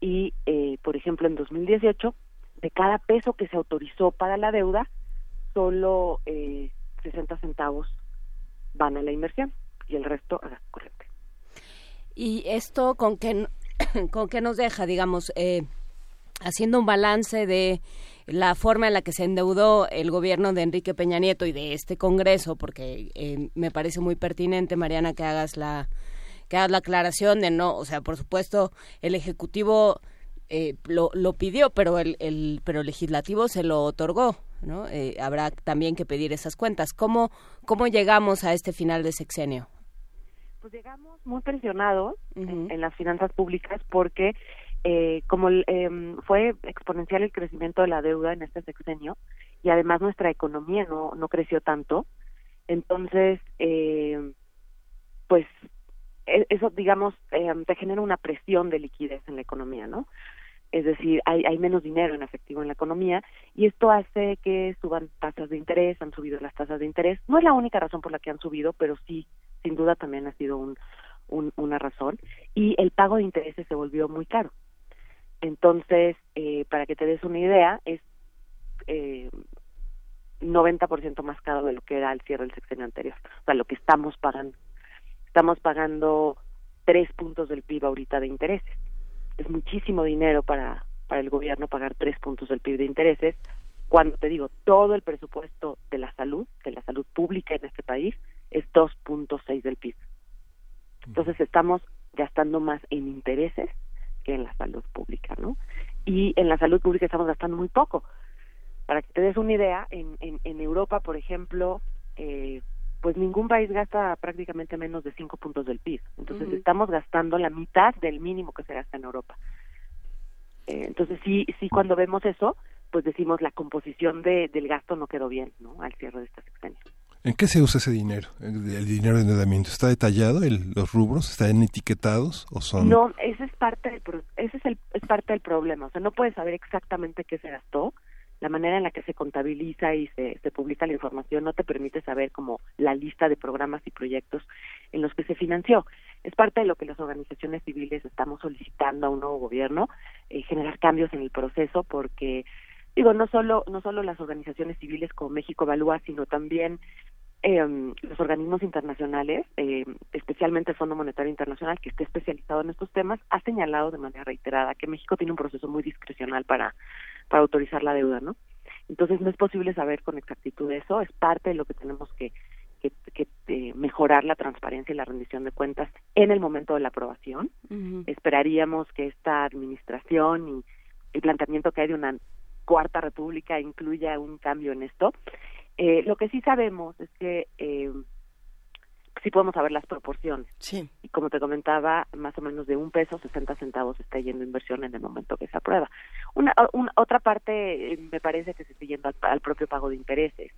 Y, eh, por ejemplo, en 2018, de cada peso que se autorizó para la deuda, solo eh, 60 centavos van a la inversión y el resto a la corriente. ¿Y esto con qué, *coughs* con qué nos deja, digamos, eh, haciendo un balance de la forma en la que se endeudó el gobierno de Enrique Peña Nieto y de este Congreso, porque eh, me parece muy pertinente, Mariana, que hagas la que hagas la aclaración de no, o sea, por supuesto, el ejecutivo eh, lo, lo pidió, pero el, el pero el legislativo se lo otorgó, ¿no? Eh, habrá también que pedir esas cuentas. ¿Cómo cómo llegamos a este final de sexenio? Pues llegamos muy presionados en, en las finanzas públicas porque eh, como eh, fue exponencial el crecimiento de la deuda en este sexenio y además nuestra economía no, no creció tanto, entonces, eh, pues e- eso, digamos, eh, te genera una presión de liquidez en la economía, ¿no? Es decir, hay, hay menos dinero en efectivo en la economía y esto hace que suban tasas de interés, han subido las tasas de interés. No es la única razón por la que han subido, pero sí, sin duda también ha sido un, un, una razón. Y el pago de intereses se volvió muy caro. Entonces, eh, para que te des una idea, es eh, 90% más caro de lo que era al cierre del sexenio anterior. O sea, lo que estamos pagando. Estamos pagando tres puntos del PIB ahorita de intereses. Es muchísimo dinero para, para el gobierno pagar tres puntos del PIB de intereses, cuando te digo, todo el presupuesto de la salud, de la salud pública en este país, es 2.6 del PIB. Entonces estamos gastando más en intereses que en la salud pública, ¿no? Y en la salud pública estamos gastando muy poco. Para que te des una idea, en, en, en Europa, por ejemplo, eh, pues ningún país gasta prácticamente menos de cinco puntos del PIB. Entonces estamos gastando la mitad del mínimo que se gasta en Europa. Eh, entonces sí, sí cuando vemos eso, pues decimos la composición de, del gasto no quedó bien, ¿no? Al cierre de esta sexenio. ¿En qué se usa ese dinero? ¿El, el dinero de endeudamiento está detallado? El- ¿Los rubros están etiquetados o son...? No, ese es parte del pro- ese es el es parte del problema, o sea, no puedes saber exactamente qué se gastó. La manera en la que se contabiliza y se, se publica la información no te permite saber como la lista de programas y proyectos en los que se financió. Es parte de lo que las organizaciones civiles estamos solicitando a un nuevo gobierno, eh, generar cambios en el proceso porque digo, no solo no solo las organizaciones civiles como México Evalúa, sino también eh, los organismos internacionales, eh, especialmente el Fondo Monetario Internacional, que está especializado en estos temas, ha señalado de manera reiterada que México tiene un proceso muy discrecional para, para autorizar la deuda, ¿no? Entonces no es posible saber con exactitud eso, es parte de lo que tenemos que, que, que, eh, mejorar la transparencia y la rendición de cuentas en el momento de la aprobación. Esperaríamos que esta administración y el planteamiento que hay de una cuarta república incluya un cambio en esto. Eh, lo que sí sabemos es que eh, sí podemos saber las proporciones. Sí. Y como te comentaba, más o menos de un peso, 60 centavos está yendo inversión en el momento que se aprueba. Una, una- otra parte eh, me parece que se está yendo al, al propio pago de intereses.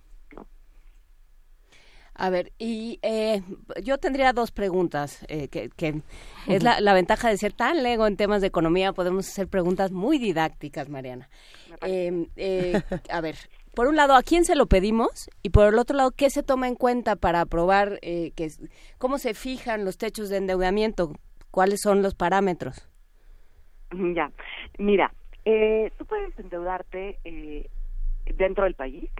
A ver, y eh, yo tendría dos preguntas, eh, que, que *laughs* es la, la ventaja de ser tan lego en temas de economía, podemos hacer preguntas muy didácticas, Mariana. Eh, eh, *laughs* a ver, por un lado, ¿a quién se lo pedimos? Y por el otro lado, ¿qué se toma en cuenta para aprobar, eh, que, cómo se fijan los techos de endeudamiento? ¿Cuáles son los parámetros? Ya, mira, eh, tú puedes endeudarte eh, dentro del país.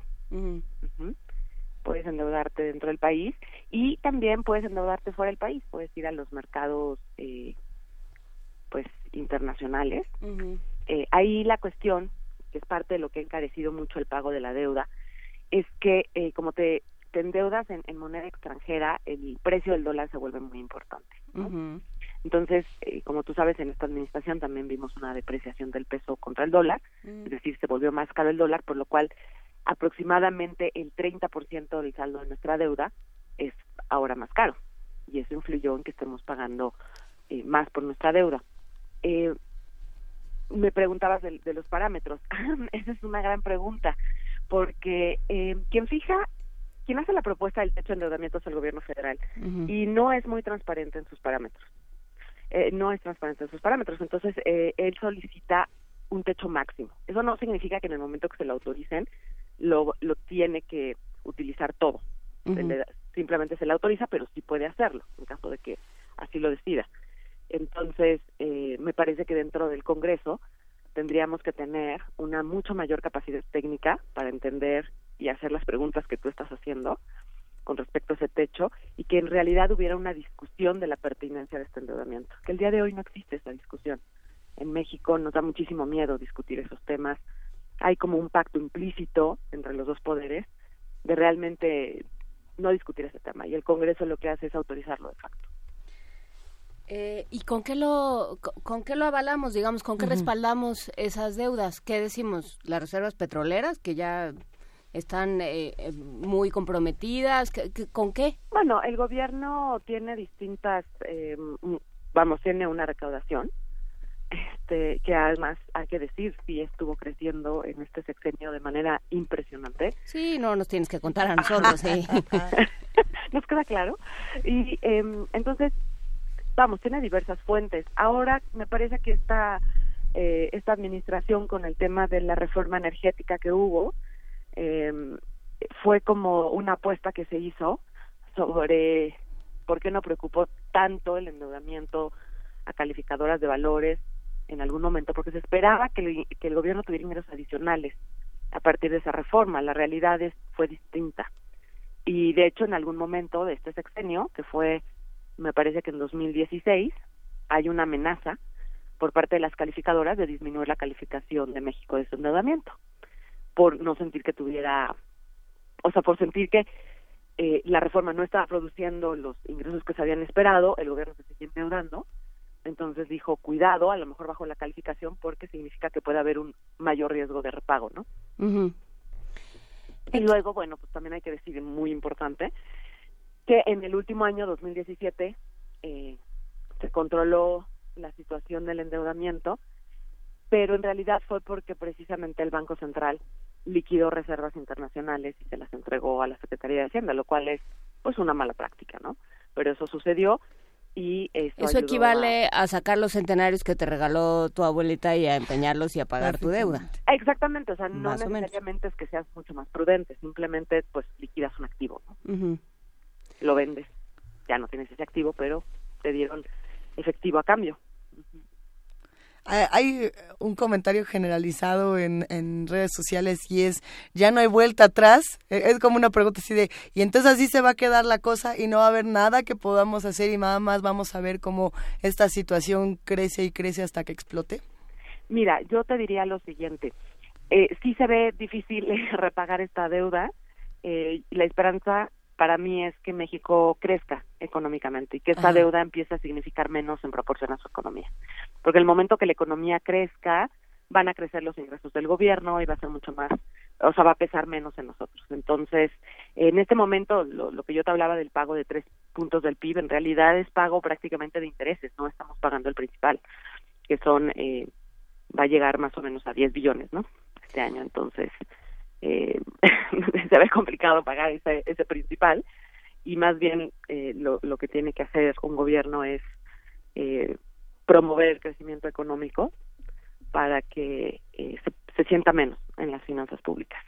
Puedes endeudarte dentro del país y también puedes endeudarte fuera del país. Puedes ir a los mercados, eh, pues, internacionales. Eh, ahí la cuestión, que es parte de lo que ha encarecido mucho el pago de la deuda, es que eh, como te, te endeudas en, en moneda extranjera, el precio del dólar se vuelve muy importante. Entonces, eh, como tú sabes, en esta administración también vimos una depreciación del peso contra el dólar, es decir, se volvió más caro el dólar, por lo cual aproximadamente el 30% del saldo de nuestra deuda es ahora más caro. Y eso influyó en que estemos pagando eh, más por nuestra deuda. Eh, me preguntabas de, de los parámetros. *laughs* Esa es una gran pregunta, porque eh, quien fija, quien hace la propuesta del techo de endeudamiento es el gobierno federal y no es muy transparente en sus parámetros. Eh, no es transparente en sus parámetros, entonces eh, él solicita un techo máximo. Eso no significa que en el momento que se lo autoricen lo, lo tiene que utilizar todo. Se le simplemente se le autoriza, pero sí puede hacerlo en caso de que así lo decida. Entonces, eh, me parece que dentro del Congreso tendríamos que tener una mucho mayor capacidad técnica para entender y hacer las preguntas que tú estás haciendo con respecto a ese techo y que en realidad hubiera una discusión de la pertinencia de este endeudamiento. Que el día de hoy no existe esa discusión. En México nos da muchísimo miedo discutir esos temas. Hay como un pacto implícito entre los dos poderes de realmente no discutir ese tema y el Congreso lo que hace es autorizarlo de facto. Eh, ¿Y con qué lo con, qué lo avalamos, digamos, con qué respaldamos esas deudas? ¿Qué decimos? Las reservas petroleras que ya están eh, eh, muy comprometidas, ¿qué- qué- ¿con qué? Bueno, el gobierno tiene distintas, eh, vamos, tiene una recaudación, este, que además hay que decir, sí estuvo creciendo en este sexenio de manera impresionante. Sí, no nos tienes que contar a nosotros, sí. *laughs* Nos queda claro. Y em, entonces, vamos, tiene diversas fuentes. Ahora me parece que esta, eh, esta administración con el tema de la reforma energética que hubo, em, fue como una apuesta que se hizo sobre por qué no preocupó tanto el endeudamiento a calificadoras de valores en algún momento, porque se esperaba que el, que el gobierno tuviera ingresos adicionales a partir de esa reforma. La realidad es, fue distinta. Y de hecho, en algún momento de este sexenio, que fue, me parece que en 2016, hay una amenaza por parte de las calificadoras de disminuir la calificación de México de su endeudamiento, por no sentir que tuviera, o sea, por sentir que eh, la reforma no estaba produciendo los ingresos que se habían esperado, el gobierno se sigue endeudando, entonces dijo, cuidado, a lo mejor bajo la calificación, porque significa que puede haber un mayor riesgo de repago, ¿no? Y luego, bueno, pues también hay que decir, muy importante, que en el último año, 2017, eh, se controló la situación del endeudamiento, pero en realidad fue porque precisamente el Banco Central liquidó reservas internacionales y se las entregó a la Secretaría de Hacienda, lo cual es pues una mala práctica, ¿no? Pero eso sucedió y eso, Eso equivale a sacar los centenarios que te regaló tu abuelita y a empeñarlos y a pagar tu deuda. Exactamente, o sea, no Más necesariamente es que seas mucho más prudente, simplemente pues liquidas un activo, ¿no? Ujú. Lo vendes. Ya no tienes ese activo, pero te dieron efectivo a cambio. Hay- Hay un comentario generalizado en, en redes sociales y es, ya no hay vuelta atrás. E- Es como una pregunta así de, y entonces así se va a quedar la cosa y no va a haber nada que podamos hacer y nada más vamos a ver cómo esta situación crece y crece hasta que explote. Mira, yo te diría lo siguiente. Eh, sí se ve difícil *laughs* repagar esta deuda. Eh, la esperanza para mí es que México crezca económicamente y que esta Ajá. deuda empiece a significar menos en proporción a su economía. Porque el momento que la economía crezca, van a crecer los ingresos del gobierno y va a ser mucho más, o sea, va a pesar menos en nosotros. Entonces, en este momento, lo, lo que yo te hablaba del pago de tres puntos del PIB, en realidad es pago prácticamente de intereses, no estamos pagando el principal, que son, eh, va a llegar más o menos a 10 billones, ¿no? Este año, entonces, eh, *laughs* se ve complicado pagar ese, ese principal y más bien eh, lo, que tiene que hacer un gobierno es eh, promover el crecimiento económico para que eh, se, se sienta menos en las finanzas públicas.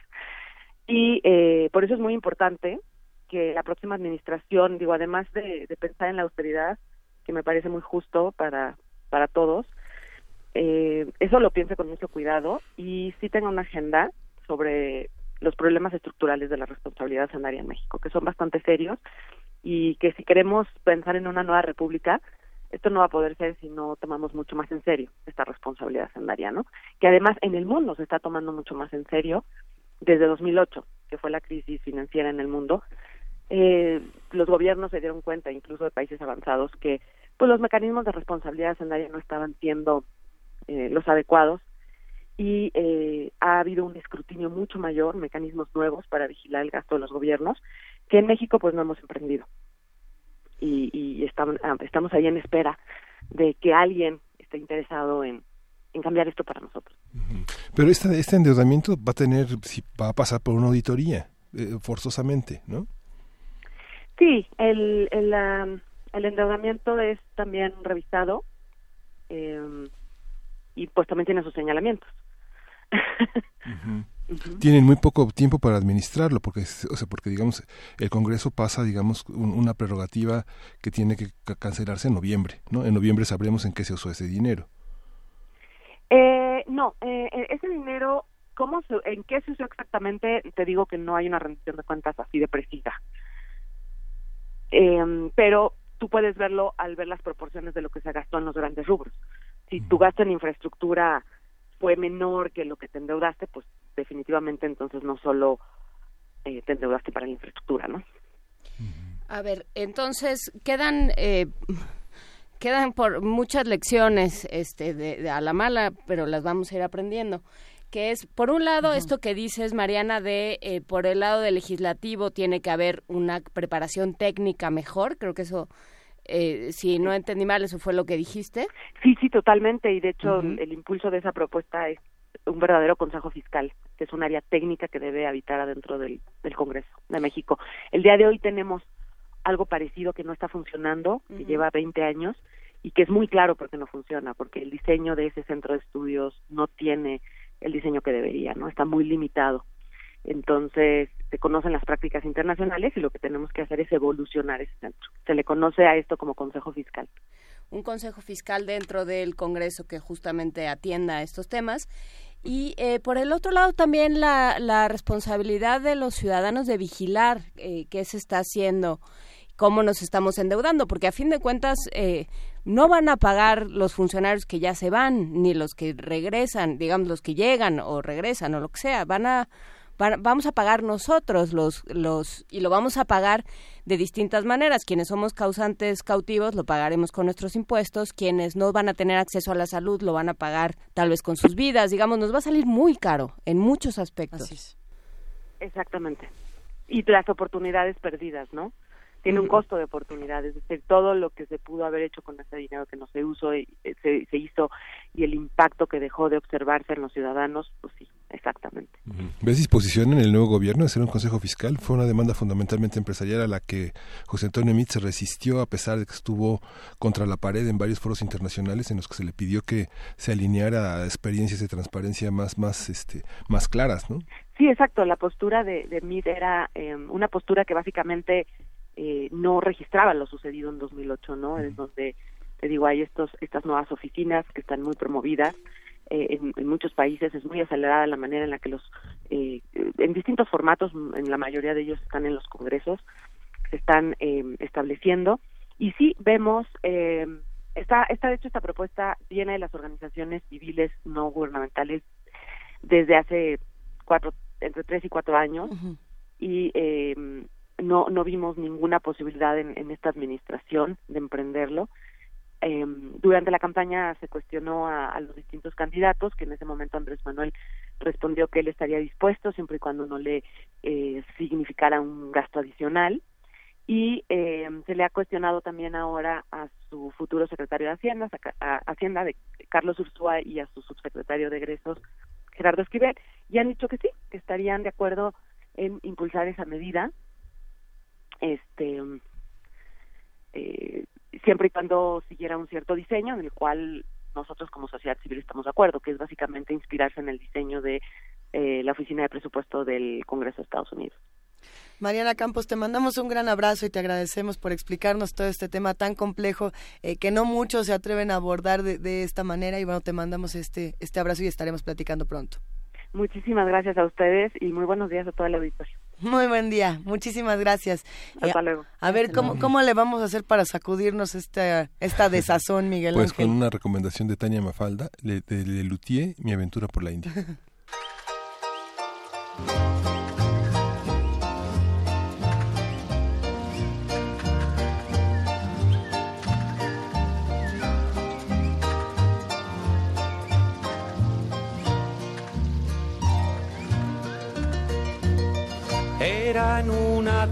Y eh, por eso es muy importante que la próxima administración, digo, además de, de pensar en la austeridad, que me parece muy justo para, para todos, eh, eso lo piense con mucho cuidado y sí tenga una agenda sobre los problemas estructurales de la responsabilidad hacendaria en México, que son bastante serios y que si queremos pensar en una nueva república, esto no va a poder ser si no tomamos mucho más en serio esta responsabilidad hacendaria, ¿no? Que además en el mundo se está tomando mucho más en serio desde 2008, que fue la crisis financiera en el mundo. Eh, los gobiernos se dieron cuenta, incluso de países avanzados, que pues los mecanismos de responsabilidad hacendaria no estaban siendo eh, los adecuados y eh, ha habido un escrutinio mucho mayor, mecanismos nuevos para vigilar el gasto de los gobiernos, que en México pues no hemos emprendido. Y, y estamos, ah, estamos ahí en espera de que alguien esté interesado en, en cambiar esto para nosotros. Pero este, este endeudamiento va a tener, va a pasar por una auditoría, eh, forzosamente, ¿no? Sí, el, el, el endeudamiento es también revisado eh, y pues también tiene sus señalamientos. Tienen muy poco tiempo para administrarlo, porque, o sea, porque digamos, el Congreso pasa, digamos, un- una prerrogativa que tiene que ca- cancelarse en noviembre, ¿no? En noviembre sabremos en qué se usó ese dinero. Eh, no, eh, eh, ese dinero, ¿cómo se, ¿en qué se usó exactamente? Te digo que no hay una rendición de cuentas así de precisa. Eh, pero tú puedes verlo al ver las proporciones de lo que se gastó en los grandes rubros. Si tu gasto en infraestructura fue menor que lo que te endeudaste, pues definitivamente entonces no solo eh, te endeudaste para la infraestructura, ¿no? A ver, entonces quedan eh, quedan por muchas lecciones este de, de a la mala, pero las vamos a ir aprendiendo. Que es, por un lado, esto que dices, Mariana, de eh, por el lado del legislativo tiene que haber una preparación técnica mejor. Creo que eso, eh, si no entendí mal, eso fue lo que dijiste. Sí, sí, totalmente. Y de hecho, el impulso de esa propuesta es un verdadero consejo fiscal, que es un área técnica que debe habitar adentro del, del Congreso de México. El día de hoy tenemos algo parecido que no está funcionando, que lleva 20 años y que es muy claro por qué no funciona, porque el diseño de ese centro de estudios no tiene el diseño que debería, ¿no? Está muy limitado. Entonces, se conocen las prácticas internacionales y lo que tenemos que hacer es evolucionar ese centro. Se le conoce a esto como Consejo Fiscal. un consejo fiscal dentro del Congreso que justamente atienda estos temas. Y eh, por el otro lado también la, la responsabilidad de los ciudadanos de vigilar eh, qué se está haciendo, cómo nos estamos endeudando, porque a fin de cuentas eh, no van a pagar los funcionarios que ya se van, ni los que regresan, digamos los que llegan o regresan o lo que sea, van a vamos a pagar nosotros los los y lo vamos a pagar de distintas maneras. Quienes somos causantes cautivos lo pagaremos con nuestros impuestos, quienes no van a tener acceso a la salud lo van a pagar tal vez con sus vidas, digamos, nos va a salir muy caro en muchos aspectos. Exactamente. Y las oportunidades perdidas, ¿no? Tiene un costo de oportunidades, es decir, todo lo que se pudo haber hecho con ese dinero que no se usó y eh, se, se hizo y el impacto que dejó de observarse en los ciudadanos, pues sí, exactamente. ¿Ves disposición en el nuevo gobierno de hacer un consejo fiscal? Fue una demanda fundamentalmente empresarial a la que José Antonio Mitz se resistió a pesar de que estuvo contra la pared en varios foros internacionales en los que se le pidió que se alineara a experiencias de transparencia más, más, este, más claras, ¿no? Sí, exacto. La postura de, de Meade era eh, una postura que básicamente eh, no registraba lo sucedido en 2008, ¿no? En donde, te digo, hay estos, estas nuevas oficinas que están muy promovidas. eh, en, en muchos países es muy acelerada la manera en la que los, eh, en distintos formatos, en la mayoría de ellos están en los congresos, se están eh, estableciendo. Y sí vemos, eh, esta, esta, de hecho, esta propuesta viene de las organizaciones civiles no gubernamentales desde hace cuatro, entre tres y cuatro años y eh, no, no vimos ninguna posibilidad en, esta administración de emprenderlo. Eh, durante la campaña se cuestionó a, los distintos candidatos, que en ese momento Andrés Manuel respondió que él estaría dispuesto siempre y cuando no le eh, significara un gasto adicional. Y eh, se le ha cuestionado también ahora a su futuro secretario de Hacienda, a Hacienda de Carlos Ursúa y a su subsecretario de egresos, Gerardo Esquivel, y han dicho que sí, que estarían de acuerdo en impulsar esa medida, este, eh, siempre y cuando siguiera un cierto diseño en el cual nosotros como sociedad civil estamos de acuerdo, que es básicamente inspirarse en el diseño de eh, la Oficina de Presupuesto del Congreso de Estados Unidos. Mariana Campos, te mandamos un gran abrazo y te agradecemos por explicarnos todo este tema tan complejo eh, que no muchos se atreven a abordar de, de, esta manera y bueno, te mandamos este, este abrazo y estaremos platicando pronto. Muchísimas gracias a ustedes y muy buenos días a toda la auditorio. Muy buen día, muchísimas gracias. Hasta eh, luego. A ver, ¿cómo, ¿cómo le vamos a hacer para sacudirnos esta, esta *laughs* desazón, Miguel Pues Ángel? con una recomendación de Tania Mafalda, de, de, de Luthier, Mi aventura por la India. *laughs*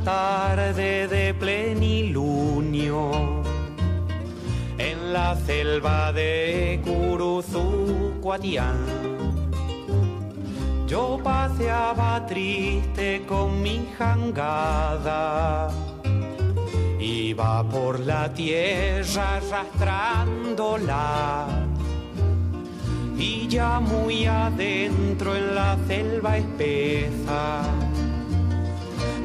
tarde de plenilunio, en la selva de Curuzucuatián. Yo paseaba triste con mi jangada. Iba por la tierra arrastrándola. Y ya muy adentro en la selva espesa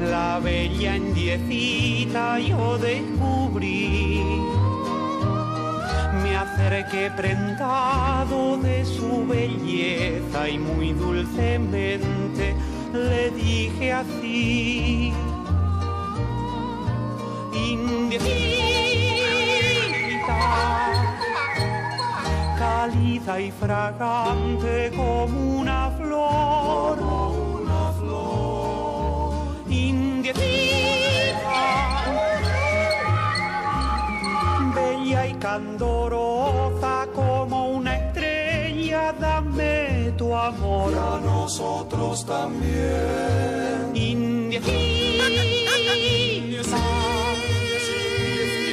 la bella indiecita yo descubrí. Me acerqué prendado de su belleza y muy dulcemente le dije así. Indiecita, cálida y fragante como una flor. Indiecita, bella y candorosa como una estrella, dame tu amor. Y a nosotros también. Indiecita,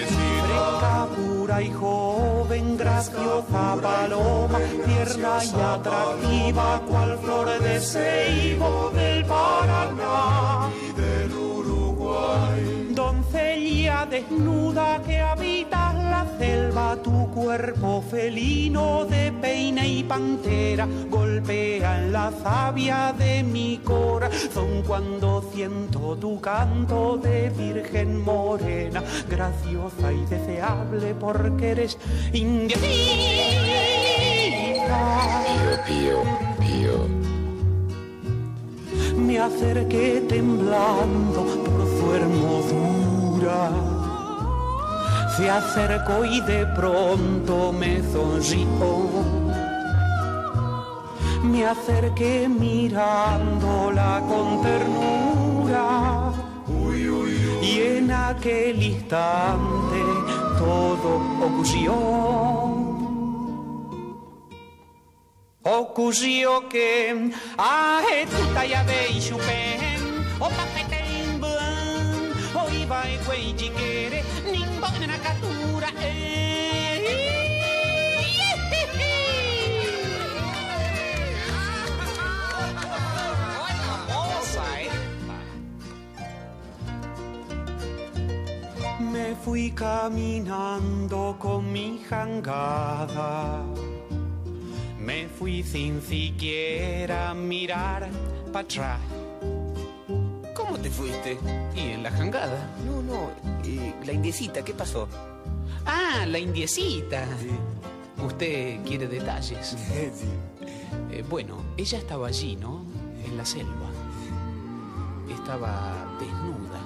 fresca, pura y joven, graciosa paloma, tierna y atractiva, cual flor de ceibo del Paraná. Doncella desnuda que habitas la selva, tu cuerpo felino de peine y pantera golpea en la savia de mi corazón cuando siento tu canto de virgen morena, graciosa y deseable porque eres indiecita. Pío, pío, Me acerqué temblando su hermosura. Se acercó y de pronto me sonrió. Me acerqué mirándola con ternura. Y en aquel instante todo ocurrió. Ocurrió que a etuta ya ve y chupen, o papeten buen, captura, Me fui caminando con mi jangada. Me fui sin siquiera mirar para atrás. ¿Cómo te fuiste? ¿Y en la jangada? No, no, eh, la indiecita, ¿qué pasó? Ah, la indiecita. Usted quiere detalles. Eh, bueno, ella estaba allí, ¿no? En la selva. Estaba desnuda.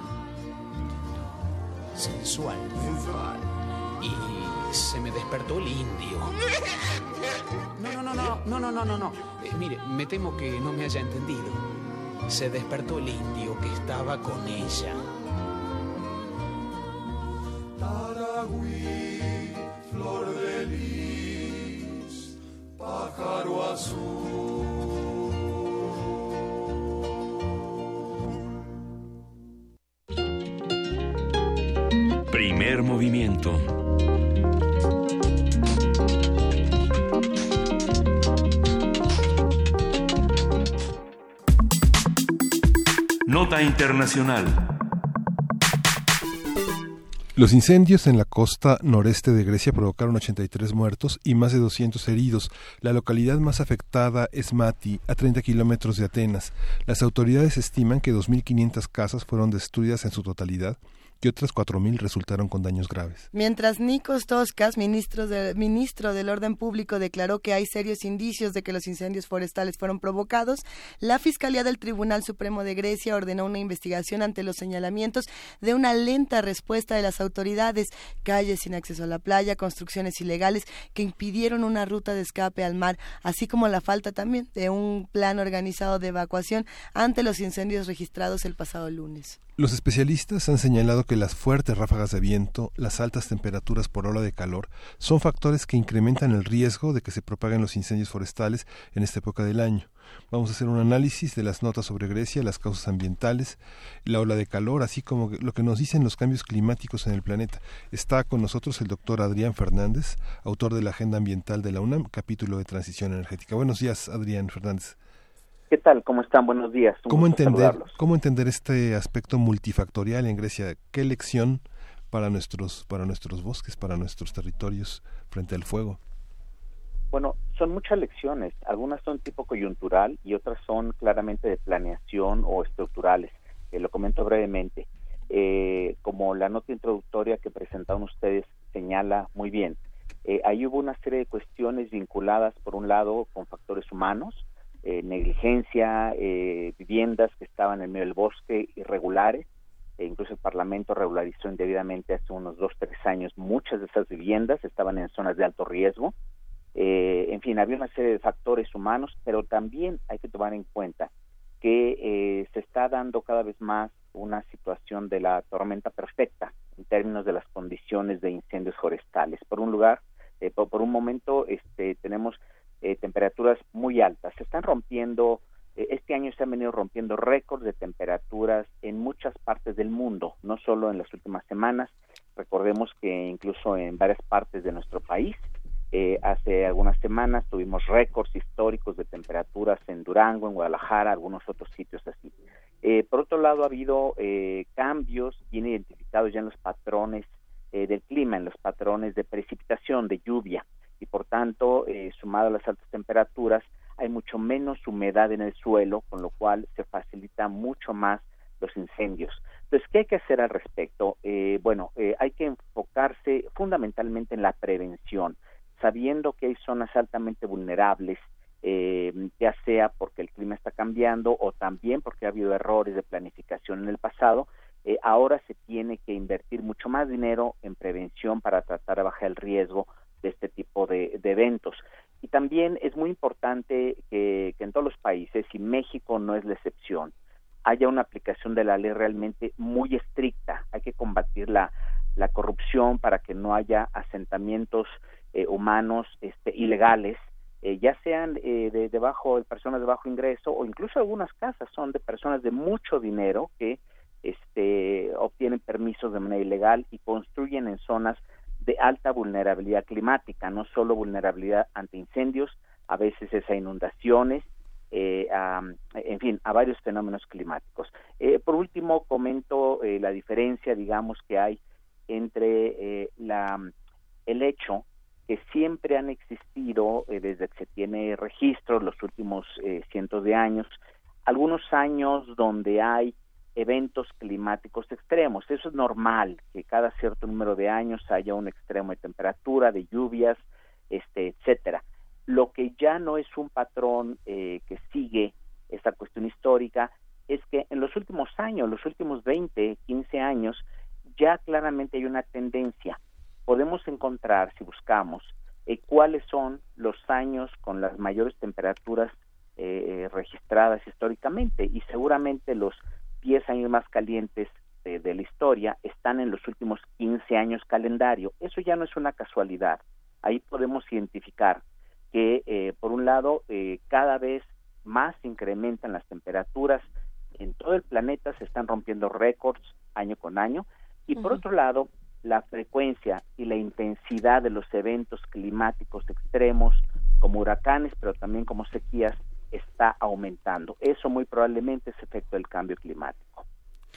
Sensual. Sensual. Y se me despertó el indio. No, no, no, no, no, no, no, no, no. Eh, mire, me temo que no me haya entendido. Se despertó el indio que estaba con ella. Taragüí, flor de lis, pájaro azul. Primer movimiento. Nota Internacional. Los incendios en la costa noreste de Grecia provocaron 83 muertos y más de 200 heridos. La localidad más afectada es Mati, a 30 kilómetros de Atenas. Las autoridades estiman que 2.500 casas fueron destruidas en su totalidad y otras 4.000 resultaron con daños graves. Mientras Nikos Toskas, ministro, ministro del Orden Público, declaró que hay serios indicios de que los incendios forestales fueron provocados, la Fiscalía del Tribunal Supremo de Grecia ordenó una investigación ante los señalamientos de una lenta respuesta de las autoridades, calles sin acceso a la playa, construcciones ilegales que impidieron una ruta de escape al mar, así como la falta también de un plan organizado de evacuación ante los incendios registrados el pasado lunes. Los especialistas han señalado que las fuertes ráfagas de viento, las altas temperaturas por ola de calor, son factores que incrementan el riesgo de que se propaguen los incendios forestales en esta época del año. Vamos a hacer un análisis de las notas sobre Grecia, las causas ambientales, la ola de calor, así como lo que nos dicen los cambios climáticos en el planeta. Está con nosotros el doctor Adrián Fernández, autor de la Agenda Ambiental de la UNAM, capítulo de Transición Energética. Buenos días, Adrián Fernández. ¿Qué tal? ¿Cómo están? Buenos días. Un ¿Cómo gusto entender, saludarlos. ¿Cómo entender este aspecto multifactorial en Grecia? ¿Qué lección para nuestros, para nuestros bosques, para nuestros territorios frente al fuego? Bueno, son muchas lecciones. Algunas son tipo coyuntural y otras son claramente de planeación o estructurales. Eh, lo comento brevemente. Eh, como la nota introductoria que presentaron ustedes señala muy bien, eh, ahí hubo una serie de cuestiones vinculadas, por un lado, con factores humanos, eh, negligencia, eh, viviendas que estaban en medio del bosque irregulares. E incluso el Parlamento regularizó indebidamente hace unos dos, tres años muchas de esas viviendas, estaban en zonas de alto riesgo. Eh, en fin, había una serie de factores humanos, pero también hay que tomar en cuenta que eh, se está dando cada vez más una situación de la tormenta perfecta en términos de las condiciones de incendios forestales. Por un lugar, eh, por, por un momento, este, tenemos eh, temperaturas muy altas. Se están rompiendo, eh, este año se han venido rompiendo récords de temperaturas en muchas partes del mundo, no solo en las últimas semanas. Recordemos que incluso en varias partes de nuestro país, eh, hace algunas semanas tuvimos récords históricos de temperaturas en Durango, en Guadalajara, algunos otros sitios así. Eh, por otro lado, ha habido cambios bien identificados ya en los patrones del clima, en los patrones de precipitación, de lluvia, y por tanto, eh, sumado a las altas temperaturas, hay mucho menos humedad en el suelo, con lo cual se facilita mucho más los incendios. Entonces, ¿qué hay que hacer al respecto? Eh, bueno, eh, hay que enfocarse fundamentalmente en la prevención, sabiendo que hay zonas altamente vulnerables, eh, ya sea porque el clima está cambiando o también porque ha habido errores de planificación en el pasado, eh, ahora se tiene que invertir mucho más dinero en prevención para tratar de bajar el riesgo de este tipo de, eventos. Y también es muy importante que, en todos los países, y México no es la excepción, haya una aplicación de la ley realmente muy estricta. Hay que combatir la, la corrupción para que no haya asentamientos eh, humanos este, ilegales, eh, ya sean eh, de, de bajo, de personas de bajo ingreso o incluso algunas casas son de personas de mucho dinero que este, obtienen permisos de manera ilegal y construyen en zonas de alta vulnerabilidad climática, no solo vulnerabilidad ante incendios, a veces es a inundaciones, eh, en fin, a varios fenómenos climáticos. Eh, por último, comento eh, la diferencia, digamos, que hay entre eh, la, el hecho que siempre han existido desde que se tiene registro, los últimos cientos de años, algunos años donde hay eventos climáticos extremos. Eso es normal, que cada cierto número de años haya un extremo de temperatura, de lluvias, este, etcétera. Lo que ya no es un patrón eh, que sigue esta cuestión histórica es que en los últimos años, los últimos 20, 15 años, ya claramente hay una tendencia. Podemos encontrar, si buscamos, eh, cuáles son los años con las mayores temperaturas eh, registradas históricamente y seguramente los 10 años más calientes de, de, la historia están en los últimos 15 años calendario. Eso ya no es una casualidad. Ahí podemos identificar que, eh, por un lado, eh, cada vez más se incrementan las temperaturas en todo el planeta, se están rompiendo récords año con año, y por uh -huh. otro lado, la frecuencia y la intensidad de los eventos climáticos extremos, como huracanes, pero también como sequías, está aumentando. Eso muy probablemente es efecto del cambio climático.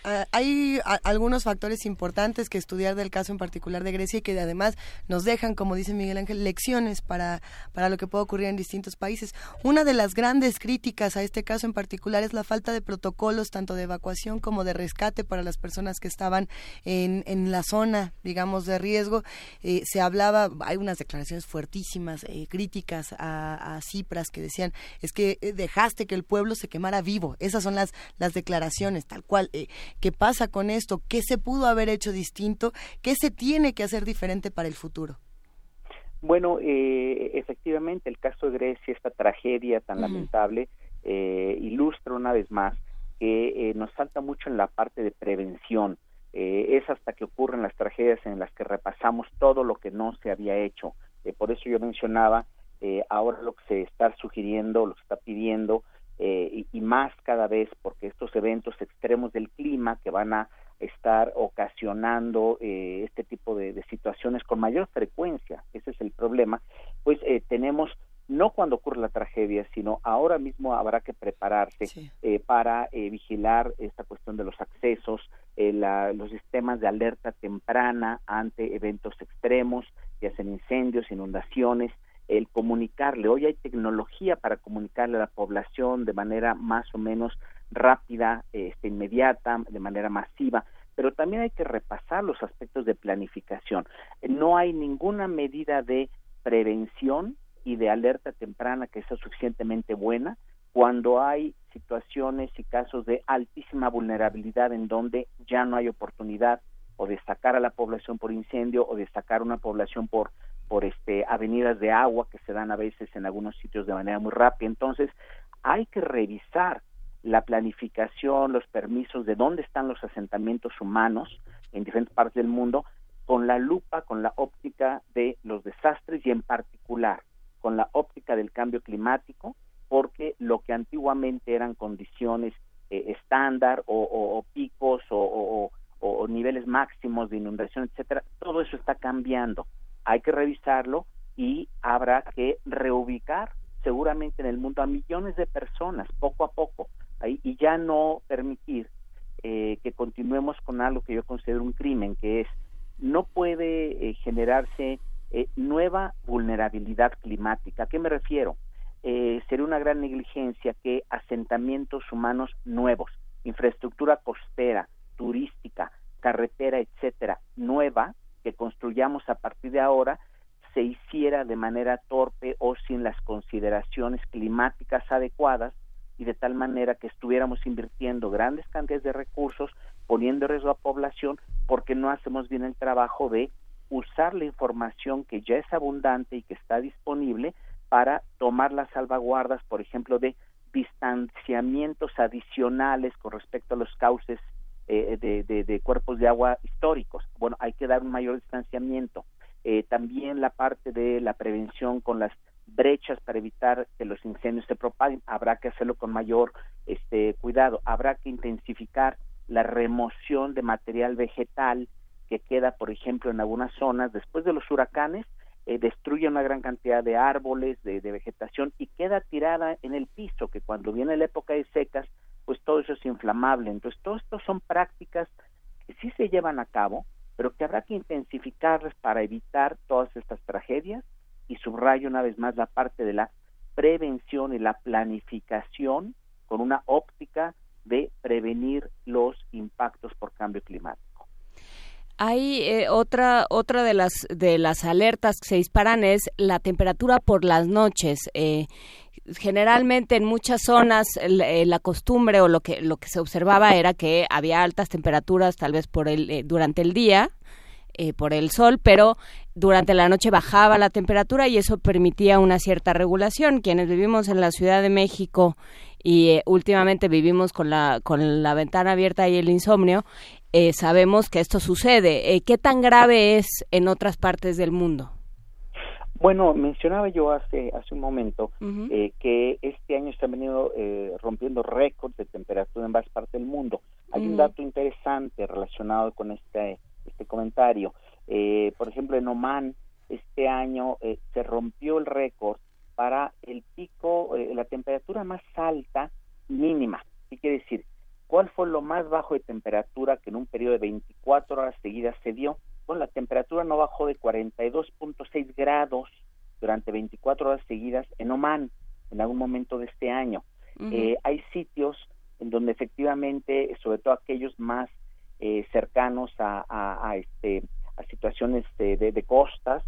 Uh, hay algunos factores importantes que estudiar del caso en particular de Grecia y que además nos dejan, como dice Miguel Ángel, lecciones para, para lo que puede ocurrir en distintos países. Una de las grandes críticas a este caso en particular es la falta de protocolos tanto de evacuación como de rescate para las personas que estaban en, en la zona, digamos, de riesgo. Eh, se hablaba, hay unas declaraciones fuertísimas, eh, críticas a, a Cipras que decían, es que eh, dejaste que el pueblo se quemara vivo. Esas son las, las declaraciones, tal cual. Eh, qué pasa con esto, qué se pudo haber hecho distinto, qué se tiene que hacer diferente para el futuro. Bueno, eh, efectivamente, el caso de Grecia, esta tragedia tan uh -huh. lamentable, eh, ilustra una vez más que eh, nos falta mucho en la parte de prevención. Eh, es hasta que ocurren las tragedias en las que repasamos todo lo que no se había hecho. Eh, por eso yo mencionaba ahora lo que se está sugiriendo, lo que se está pidiendo, y, y, más cada vez, porque estos eventos extremos del clima que van a estar ocasionando este tipo de, de, situaciones con mayor frecuencia, ese es el problema, pues tenemos no cuando ocurre la tragedia, sino ahora mismo habrá que prepararse eh, para eh, vigilar esta cuestión de los accesos, eh, la, los sistemas de alerta temprana ante eventos extremos, ya sean incendios, inundaciones, el comunicarle. Hoy hay tecnología para comunicarle a la población de manera más o menos rápida, este, inmediata, de manera masiva, pero también hay que repasar los aspectos de planificación. No hay ninguna medida de prevención y de alerta temprana que sea suficientemente buena cuando hay situaciones y casos de altísima vulnerabilidad en donde ya no hay oportunidad o de sacar a la población por incendio o de sacar una población por por este avenidas de agua que se dan a veces en algunos sitios de manera muy rápida. Entonces, hay que revisar la planificación, los permisos de dónde están los asentamientos humanos en diferentes partes del mundo con la lupa, con la óptica de los desastres y en particular con la óptica del cambio climático, porque lo que antiguamente eran condiciones eh, estándar o, picos o, niveles máximos de inundación, etcétera, todo eso está cambiando. Hay que revisarlo y habrá que reubicar seguramente en el mundo a millones de personas poco a poco y ya no permitir eh, que continuemos con algo que yo considero un crimen, que es no puede eh, generarse eh, nueva vulnerabilidad climática. ¿A qué me refiero? Eh, sería una gran negligencia que asentamientos humanos nuevos, infraestructura costera, turística, carretera, etcétera, nueva, construyamos a partir de ahora, se hiciera de manera torpe o sin las consideraciones climáticas adecuadas y de tal manera que estuviéramos invirtiendo grandes cantidades de recursos, poniendo en riesgo a población, porque no hacemos bien el trabajo de usar la información que ya es abundante y que está disponible para tomar las salvaguardas, por ejemplo, de distanciamientos adicionales con respecto a los cauces eh, de, cuerpos de agua históricos. Bueno, hay que dar un mayor distanciamiento. Eh, también la parte de la prevención con las brechas para evitar que los incendios se propaguen, habrá que hacerlo con mayor este, cuidado. Habrá que intensificar la remoción de material vegetal que queda, por ejemplo, en algunas zonas después de los huracanes, eh, destruye una gran cantidad de árboles, de, vegetación y queda tirada en el piso, que cuando viene la época de secas, pues todo eso es inflamable. Entonces, todo esto son prácticas que sí se llevan a cabo, pero que habrá que intensificarlas para evitar todas estas tragedias y subrayo una vez más la parte de la prevención y la planificación con una óptica de prevenir los impactos por cambio climático. Hay eh, otra otra de las de las alertas que se disparan es la temperatura por las noches. Eh, generalmente en muchas zonas eh, la costumbre o lo que lo que se observaba era que había altas temperaturas tal vez por el durante el día por el sol, pero durante la noche bajaba la temperatura y eso permitía una cierta regulación. Quienes vivimos en la Ciudad de México y últimamente vivimos con la con la ventana abierta y el insomnio, eh, sabemos que esto sucede. Eh, ¿Qué tan grave es en otras partes del mundo? Bueno, mencionaba yo hace hace un momento eh, que este año se han venido rompiendo récords de temperatura en varias partes del mundo. Hay un dato interesante relacionado con este este comentario. por ejemplo, en Oman este año se rompió el récord para el pico, la temperatura más alta mínima. ¿Qué quiere decir? ¿Cuál fue lo más bajo de temperatura que en un periodo de 24 horas seguidas se dio? Bueno, la temperatura no bajó de 42.6 grados durante 24 horas seguidas en Oman en algún momento de este año. Eh, hay sitios en donde efectivamente, sobre todo aquellos más eh, cercanos a, este, a situaciones de, de, costas,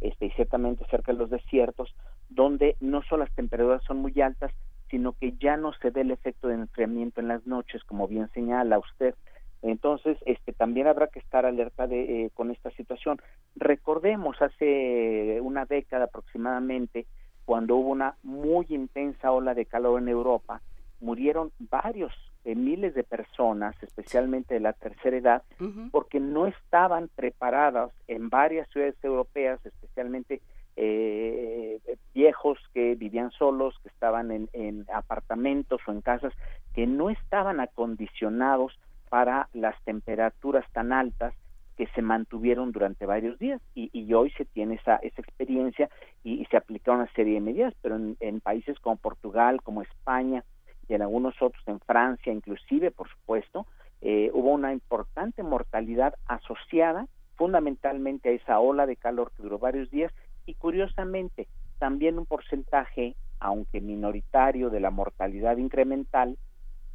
este, y ciertamente cerca de los desiertos, donde no solo las temperaturas son muy altas, sino que ya no se ve el efecto de enfriamiento en las noches, como bien señala usted. Entonces, este, también habrá que estar alerta de, eh, con esta situación. Recordemos hace una década aproximadamente, cuando hubo una muy intensa ola de calor en Europa, murieron varios eh, miles de personas, especialmente de la tercera edad, porque no estaban preparadas en varias ciudades europeas, especialmente eh, viejos que vivían solos, que estaban en, en apartamentos o en casas, que no estaban acondicionados para las temperaturas tan altas que se mantuvieron durante varios días. Y, y hoy se tiene esa, esa experiencia y, se aplica una serie de medidas, pero en, en, países como Portugal, como España y en algunos otros, en Francia inclusive, por supuesto, eh, hubo una importante mortalidad asociada fundamentalmente a esa ola de calor que duró varios días y curiosamente también un porcentaje, aunque minoritario, de la mortalidad incremental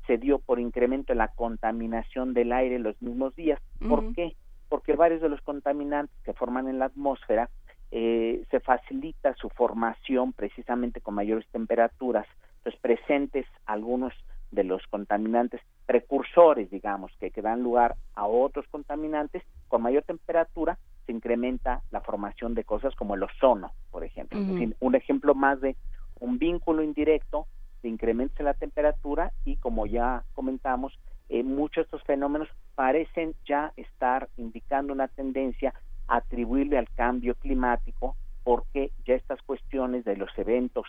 se dio por incremento en la contaminación del aire los mismos días. ¿Por uh -huh. qué? Porque varios de los contaminantes que forman en la atmósfera eh, se facilita su formación precisamente con mayores temperaturas. Entonces, presentes algunos de los contaminantes precursores, digamos, que, que dan lugar a otros contaminantes, con mayor temperatura se incrementa la formación de cosas como el ozono, por ejemplo. Uh -huh. es decir, un ejemplo más de un vínculo indirecto de incremento en la temperatura y como ya comentamos, eh, muchos de estos fenómenos parecen ya estar indicando una tendencia a atribuirle al cambio climático porque ya estas cuestiones de los eventos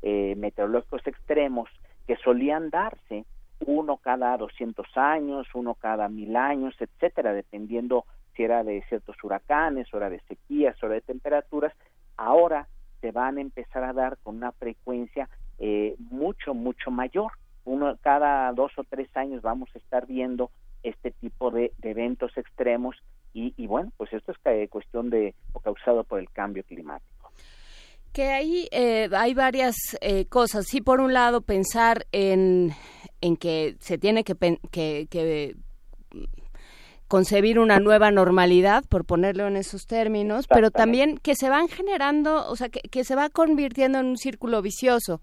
eh, meteorológicos extremos que solían darse uno cada 200 años, uno cada mil años, etcétera, dependiendo si era de ciertos huracanes, o era de sequías, o era de temperaturas, ahora se van a empezar a dar con una frecuencia eh, mucho, mucho mayor. Uno, cada dos o tres años vamos a estar viendo este tipo de, eventos extremos y, y, bueno, pues esto es cuestión de o causado por el cambio climático. Que ahí eh, hay varias eh, cosas. Sí, por un lado, pensar en, en que se tiene que, que, que concebir una nueva normalidad, por ponerlo en esos términos, pero también que se van generando, o sea, que, que se va convirtiendo en un círculo vicioso.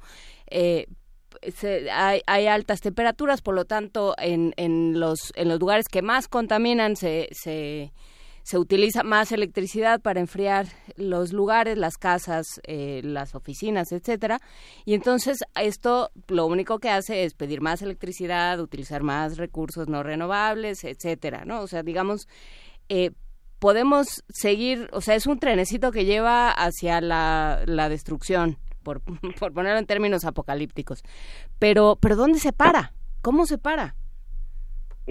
Eh, se, hay, hay, altas temperaturas, por lo tanto, en, en, los, en los lugares que más contaminan se, se, se utiliza más electricidad para enfriar los lugares, las casas, eh, las oficinas, etcétera. Y entonces esto lo único que hace es pedir más electricidad, utilizar más recursos no renovables, etcétera, ¿no? O sea, digamos, eh, podemos seguir, o sea, es un trenecito que lleva hacia la, la destrucción, por, *laughs* por ponerlo en términos apocalípticos. Pero, pero ¿dónde se para? ¿Cómo se para?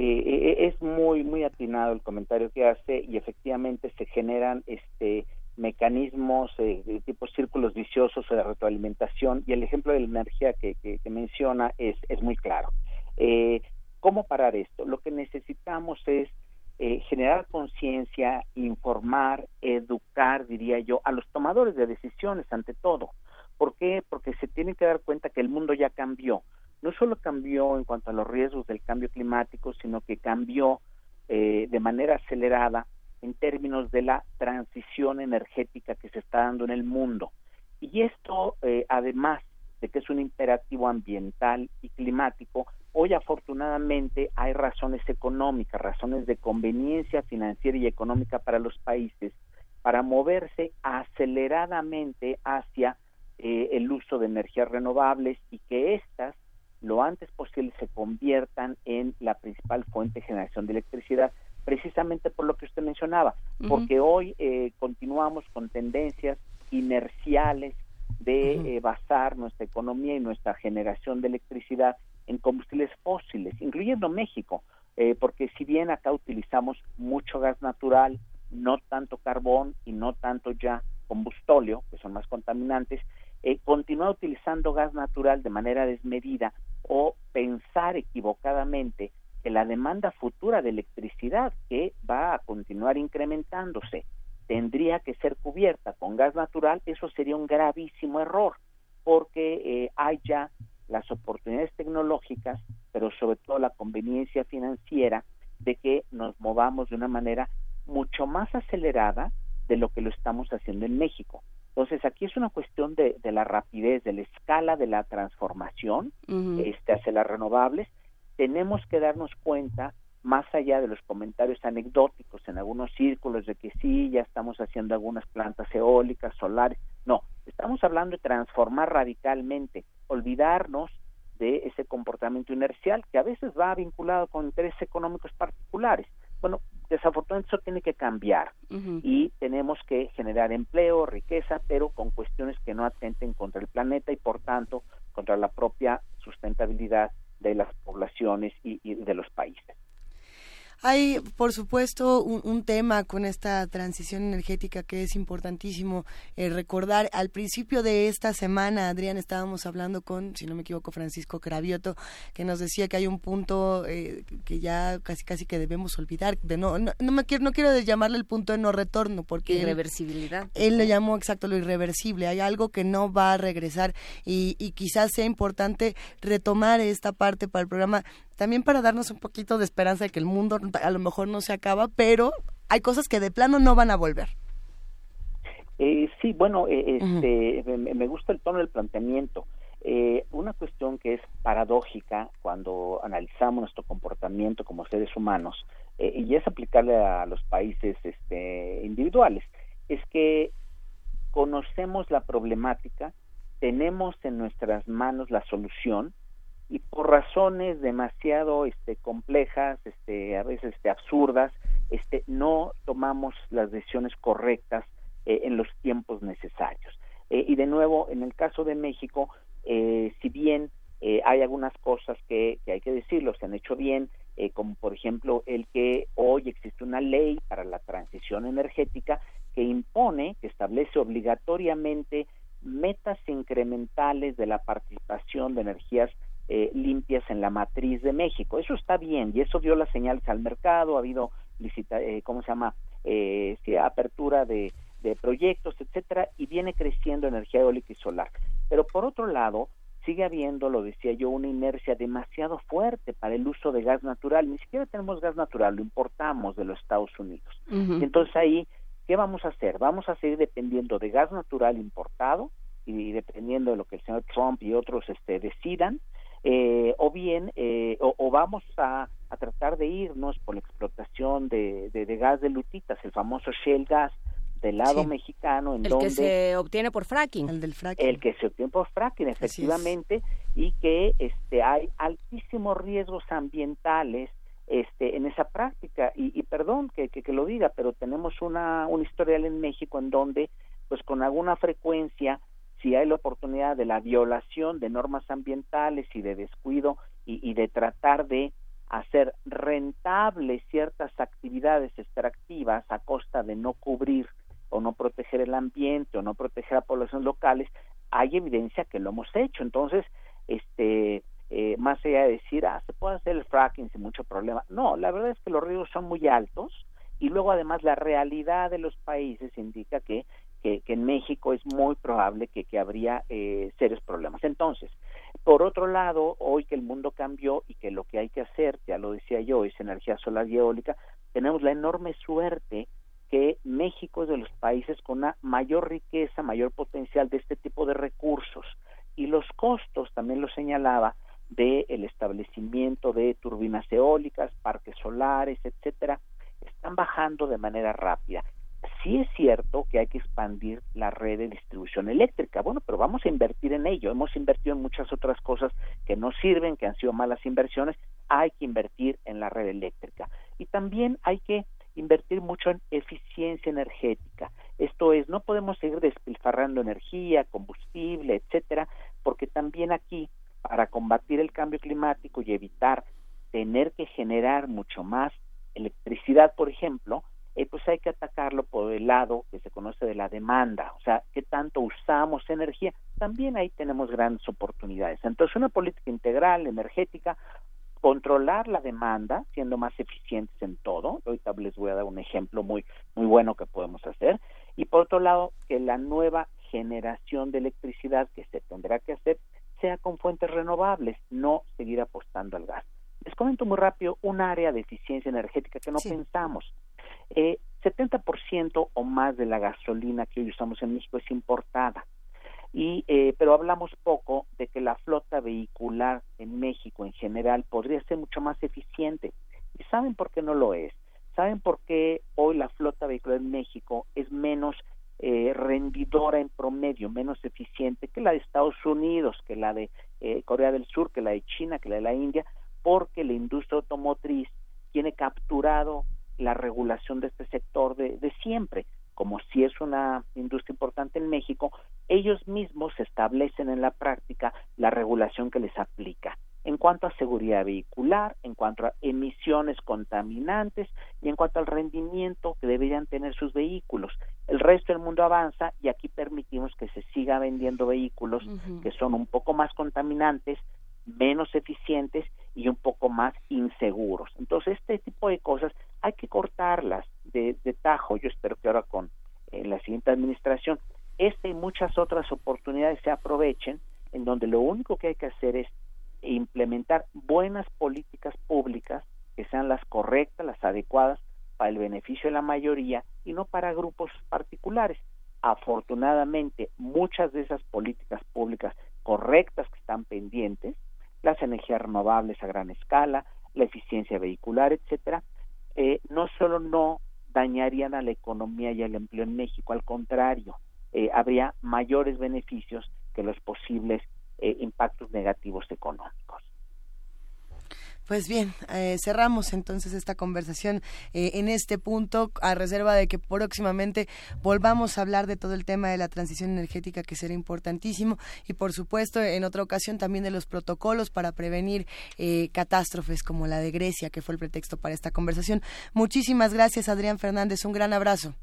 Eh, es muy muy atinado el comentario que hace y efectivamente se generan este mecanismos eh, tipo círculos viciosos de retroalimentación y el ejemplo de la energía que, que, que menciona es, es muy claro. Eh, ¿Cómo parar esto? Lo que necesitamos es eh, generar conciencia, informar, educar, diría yo, a los tomadores de decisiones ante todo. ¿Por qué? Porque se tienen que dar cuenta que el mundo ya cambió no solo cambió en cuanto a los riesgos del cambio climático, sino que cambió eh, de manera acelerada en términos de la transición energética que se está dando en el mundo. Y esto, eh, además de que es un imperativo ambiental y climático, hoy afortunadamente hay razones económicas, razones de conveniencia financiera y económica para los países para moverse aceleradamente hacia eh, el uso de energías renovables y que éstas lo antes posible se conviertan en la principal fuente de generación de electricidad, precisamente por lo que usted mencionaba, uh -huh. porque hoy eh, continuamos con tendencias inerciales de uh -huh. eh, basar nuestra economía y nuestra generación de electricidad en combustibles fósiles, incluyendo México, eh, porque si bien acá utilizamos mucho gas natural, no tanto carbón y no tanto ya combustóleo, que son más contaminantes, eh, continuar utilizando gas natural de manera desmedida o pensar equivocadamente que la demanda futura de electricidad que va a continuar incrementándose tendría que ser cubierta con gas natural, eso sería un gravísimo error, porque eh, hay ya las oportunidades tecnológicas, pero sobre todo la conveniencia financiera de que nos movamos de una manera mucho más acelerada de lo que lo estamos haciendo en México. Entonces, aquí es una cuestión de, de la rapidez, de la escala de la transformación uh -huh. este, hacia las renovables. Tenemos que darnos cuenta, más allá de los comentarios anecdóticos en algunos círculos de que sí, ya estamos haciendo algunas plantas eólicas, solares. No, estamos hablando de transformar radicalmente, olvidarnos de ese comportamiento inercial que a veces va vinculado con intereses económicos particulares. Bueno, desafortunadamente eso tiene que cambiar y tenemos que generar empleo, riqueza, pero con cuestiones que no atenten contra el planeta y por tanto contra la propia sustentabilidad de las poblaciones y, y de los países. Hay, por supuesto, un, tema con esta transición energética que es importantísimo eh, recordar. Al principio de esta semana, Adrián, estábamos hablando con, si no me equivoco, Francisco Cravioto, que nos decía que hay un punto eh, que ya casi casi que debemos olvidar. De no, no, me quiero, no quiero llamarle el punto de no retorno, porque irreversibilidad. Él, lo llamó exacto lo irreversible. Hay algo que no va a regresar y, y quizás sea importante retomar esta parte para el programa también para darnos un poquito de esperanza de que el mundo a lo mejor no se acaba, pero hay cosas que de plano no van a volver. Eh, sí, bueno, eh, este, me, gusta el tono del planteamiento. Eh, una cuestión que es paradójica cuando analizamos nuestro comportamiento como seres humanos, y es aplicarle a los países este, individuales, es que conocemos la problemática, tenemos en nuestras manos la solución, y por razones demasiado este complejas este a veces este absurdas este no tomamos las decisiones correctas eh, en los tiempos necesarios. Eh, y de nuevo en el caso de México eh, si bien hay algunas cosas que, que, hay que decirlo se han hecho bien como por ejemplo el que hoy existe una ley para la transición energética que impone que establece obligatoriamente metas incrementales de la participación de energías eh, limpias en la matriz de México. Eso está bien y eso dio las señales al mercado, ha habido, licita, eh, ¿cómo se llama?, eh, apertura de, de proyectos, etcétera, y viene creciendo energía eólica y solar. Pero por otro lado, sigue habiendo, lo decía yo, una inercia demasiado fuerte para el uso de gas natural. Ni siquiera tenemos gas natural, lo importamos de los Estados Unidos. entonces ahí, ¿qué vamos a hacer? Vamos a seguir dependiendo de gas natural importado y dependiendo de lo que el señor Trump y otros este, decidan, eh, o bien eh, o, vamos a, a, tratar de irnos por la explotación de, de, gas de lutitas, el famoso shale gas del lado mexicano, en el donde que se obtiene por fracking, el del fracking, el que se obtiene por fracking, efectivamente, y que este hay altísimos riesgos ambientales este, en esa práctica. Y, y perdón que, que, que, lo diga pero tenemos una un historial en México en donde pues con alguna frecuencia si hay la oportunidad de la violación de normas ambientales y de descuido y, de tratar de hacer rentables ciertas actividades extractivas a costa de no cubrir o no proteger el ambiente o no proteger a poblaciones locales, hay evidencia que lo hemos hecho. Entonces, este, eh, más allá de decir, ah, se puede hacer el fracking sin mucho problema. No, la verdad es que los riesgos son muy altos y luego además la realidad de los países indica que que, en México es muy probable que, habría eh, serios problemas. Entonces, por otro lado, hoy que el mundo cambió y que lo que hay que hacer, ya lo decía yo, es energía solar y eólica, tenemos la enorme suerte que México es de los países con una mayor riqueza, mayor potencial de este tipo de recursos. Y los costos, también lo señalaba, del el establecimiento de turbinas eólicas, parques solares, etcétera, están bajando de manera rápida sí es cierto que hay que expandir la red de distribución eléctrica. Bueno, pero vamos a invertir en ello. Hemos invertido en muchas otras cosas que no sirven, que han sido malas inversiones. Hay que invertir en la red eléctrica. Y también hay que invertir mucho en eficiencia energética. Esto es, no podemos seguir despilfarrando energía, combustible, etcétera, porque también aquí, para combatir el cambio climático y evitar tener que generar mucho más electricidad, por ejemplo, eh, pues hay que atacarlo por el lado que se conoce de la demanda, o sea, qué tanto usamos energía, también ahí tenemos grandes oportunidades. Entonces, una política integral, energética, controlar la demanda, siendo más eficientes en todo, ahorita les voy a dar un ejemplo muy, muy bueno que podemos hacer, y por otro lado, que la nueva generación de electricidad que se tendrá que hacer sea con fuentes renovables, no seguir apostando al gas. Les comento muy rápido un área de eficiencia energética que no pensamos. Eh, 70% o más de la gasolina que hoy usamos en México es importada. Y, eh, pero hablamos poco de que la flota vehicular en México en general podría ser mucho más eficiente. ¿Y saben por qué no lo es? ¿Saben por qué hoy la flota vehicular en México es menos eh, rendidora en promedio, menos eficiente que la de Estados Unidos, que la de eh, Corea del Sur, que la de China, que la de la India, porque la industria automotriz tiene capturado la regulación de este sector de, de siempre. Como si es una industria importante en México, ellos mismos establecen en la práctica la regulación que les aplica en cuanto a seguridad vehicular, en cuanto a emisiones contaminantes y en cuanto al rendimiento que deberían tener sus vehículos. El resto del mundo avanza y aquí permitimos que se siga vendiendo vehículos que son un poco más contaminantes, menos eficientes y un poco más inseguros. Entonces, este tipo de cosas hay que cortarlas de, de tajo. Yo espero que ahora con eh, la siguiente administración, esta y muchas otras oportunidades se aprovechen, en donde lo único que hay que hacer es implementar buenas políticas públicas que sean las correctas, las adecuadas para el beneficio de la mayoría y no para grupos particulares. Afortunadamente, muchas de esas políticas públicas correctas que están pendientes, las energías renovables a gran escala, la eficiencia vehicular, etcétera, eh, no solo no dañarían a la economía y al empleo en México, al contrario, eh, habría mayores beneficios que los posibles eh, impactos negativos económicos. Pues bien, eh, cerramos entonces esta conversación eh, en este punto, a reserva de que próximamente volvamos a hablar de todo el tema de la transición energética, que será importantísimo, y por supuesto en otra ocasión también de los protocolos para prevenir eh, catástrofes como la de Grecia, que fue el pretexto para esta conversación. Muchísimas gracias, Adrián Fernández, un gran abrazo.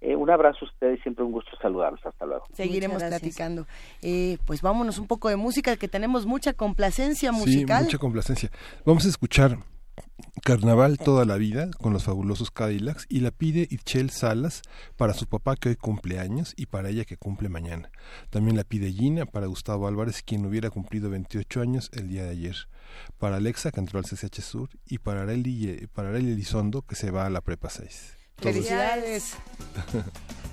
Eh, un abrazo a ustedes, siempre un gusto saludarlos. Hasta luego. Seguiremos platicando. Eh, pues vámonos un poco de música, que tenemos mucha complacencia musical. Sí, mucha complacencia. Vamos a escuchar Carnaval toda la vida con los fabulosos Cadillacs y la pide Itchel Salas para su papá que hoy cumple años y para ella que cumple mañana. También la pide Gina para Gustavo Álvarez quien hubiera cumplido 28 años el día de ayer. Para Alexa que entró al CCH Sur y para Areli, para Areli Elizondo que se va a la Prepa 6. Felicidades. *laughs*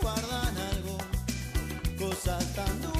guardan algo? Cosas tan duras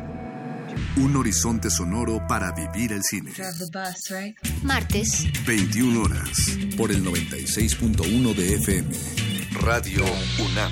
Un horizonte sonoro para vivir el cine. Martes, 21 horas. Por el 96.1 de FM. Radio UNAM.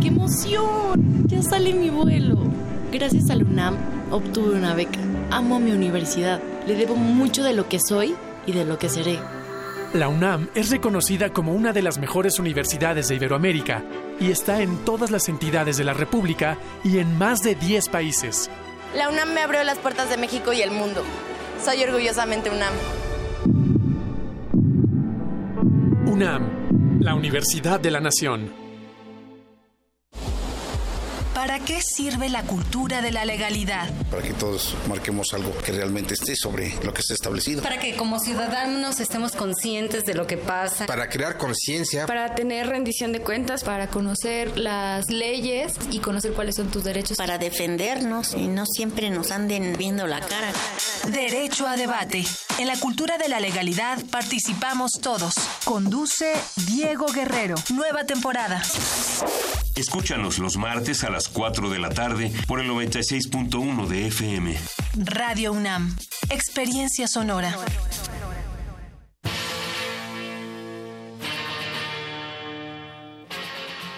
¡Qué emoción! Ya sale mi vuelo. Gracias a la UNAM obtuve una beca. Amo mi universidad. Le debo mucho de lo que soy y de lo que seré. La UNAM es reconocida como una de las mejores universidades de Iberoamérica y está en todas las entidades de la República y en más de 10 países. La UNAM me abrió las puertas de México y el mundo. Soy orgullosamente UNAM. UNAM, la Universidad de la Nación. ¿Para qué sirve la cultura de la legalidad? Para que todos marquemos algo que realmente esté sobre lo que está establecido. Para que como ciudadanos estemos conscientes de lo que pasa. Para crear conciencia. Para tener rendición de cuentas, para conocer las leyes y conocer cuáles son tus derechos. Para defendernos y no siempre nos anden viendo la cara. Derecho a debate. En la cultura de la legalidad participamos todos. Conduce Diego Guerrero. Nueva temporada. Escúchanos los martes a las 4 de la tarde por el 96.1 de FM. Radio UNAM. Experiencia sonora.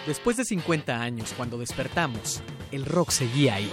Después de 50 años, cuando despertamos, el rock seguía ahí.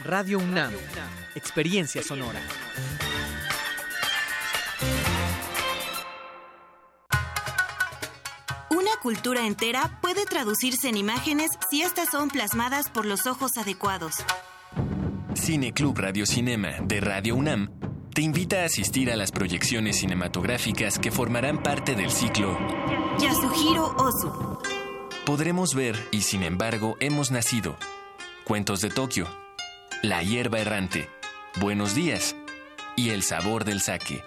Radio UNAM, Experiencia Sonora. Una cultura entera puede traducirse en imágenes si estas son plasmadas por los ojos adecuados. Cine Club Radio Cinema de Radio UNAM te invita a asistir a las proyecciones cinematográficas que formarán parte del ciclo Yasuhiro Ozu. Podremos ver y sin embargo hemos nacido. Cuentos de Tokio, La hierba errante, Buenos días y El sabor del sake.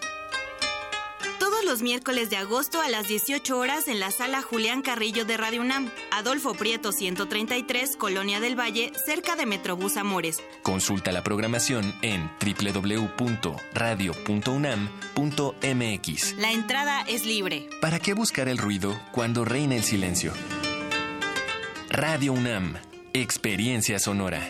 Todos los miércoles de agosto a las 18 horas en la sala Julián Carrillo de Radio UNAM, Adolfo Prieto 133, Colonia del Valle, cerca de Metrobús Amores. Consulta la programación en www.radio.unam.mx. La entrada es libre. ¿Para qué buscar el ruido cuando reina el silencio? Radio UNAM, Experiencia Sonora.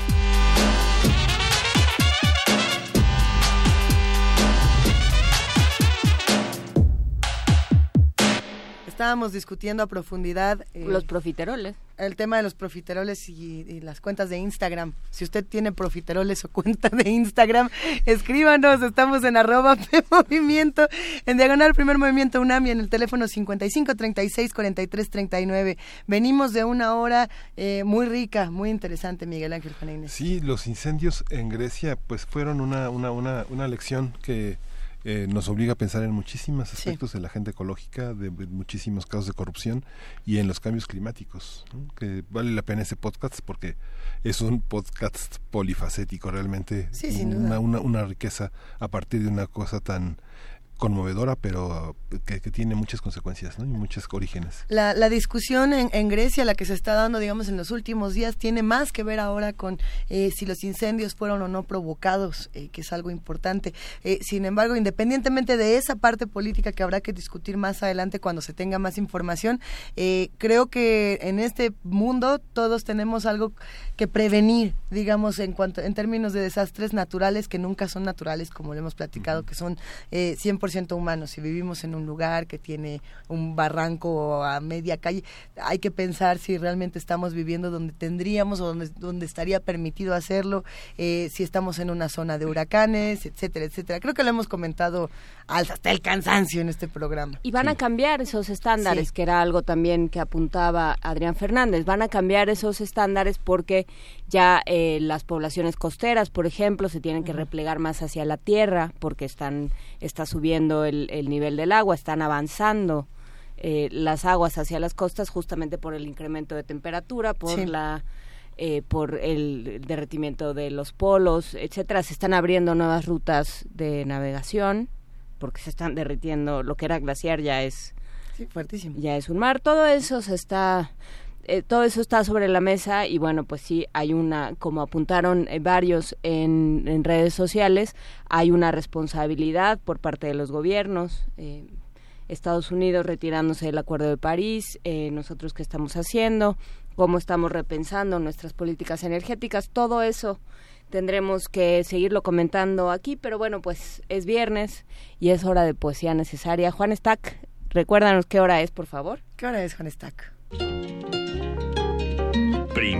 Estábamos discutiendo a profundidad eh, Los profiteroles. el tema de los profiteroles y, y las cuentas de Instagram. Si usted tiene profiteroles o cuenta de Instagram, escríbanos. Estamos en arroba P Movimiento, en diagonal primer movimiento UNAM y en el teléfono 55 36 43 39. Venimos de una hora eh, muy rica, muy interesante, Miguel Ángel Inés. Sí, los incendios en Grecia pues fueron una, una, una, una lección que eh, nos obliga a pensar en muchísimos aspectos de la agenda ecológica, de, de muchísimos casos de corrupción y en los cambios climáticos. ¿no? Que vale la pena ese podcast porque es un podcast polifacético, realmente Sí, una, una, una riqueza a partir de una cosa tan conmovedora, pero que, que tiene muchas consecuencias y muchos orígenes. La, la discusión en, en Grecia, la que se está dando, digamos, en los últimos días, tiene más que ver ahora con eh, si los incendios fueron o no provocados, eh, que es algo importante. Eh, sin embargo, independientemente de esa parte política que habrá que discutir más adelante cuando se tenga más información, eh, creo que en este mundo todos tenemos algo que prevenir, digamos, en cuanto en términos de desastres naturales que nunca son naturales, como lo hemos platicado, que son eh, 100% humanos. Si vivimos en un lugar que tiene un barranco a media calle, hay que pensar si realmente estamos viviendo donde tendríamos o donde, donde estaría permitido hacerlo, eh, si estamos en una zona de huracanes, etcétera, etcétera. Creo que lo hemos comentado hasta el cansancio en este programa. Y van a cambiar esos estándares, Sí. que era algo también que apuntaba Adrián Fernández. Van a cambiar esos estándares porque ya eh, las poblaciones costeras, por ejemplo, se tienen que replegar más hacia la tierra porque están está subiendo el, el nivel del agua, están avanzando eh, las aguas hacia las costas justamente por el incremento de temperatura, por Sí. la eh, por el derretimiento de los polos, etcétera. Se están abriendo nuevas rutas de navegación porque se están derritiendo. Lo que era glaciar ya es Sí, fuertísimo. ya es un mar. Todo eso se está eh, todo eso está sobre la mesa y bueno, pues sí, hay una, como apuntaron eh, varios en, redes sociales, hay una responsabilidad por parte de los gobiernos. eh, Estados Unidos retirándose del Acuerdo de París, nosotros qué estamos haciendo, cómo estamos repensando nuestras políticas energéticas, todo eso tendremos que seguirlo comentando aquí, pero bueno, pues es viernes y es hora de poesía necesaria. Juan Stack, recuérdanos qué hora es, por favor. ¿Qué hora es, Juan Stack?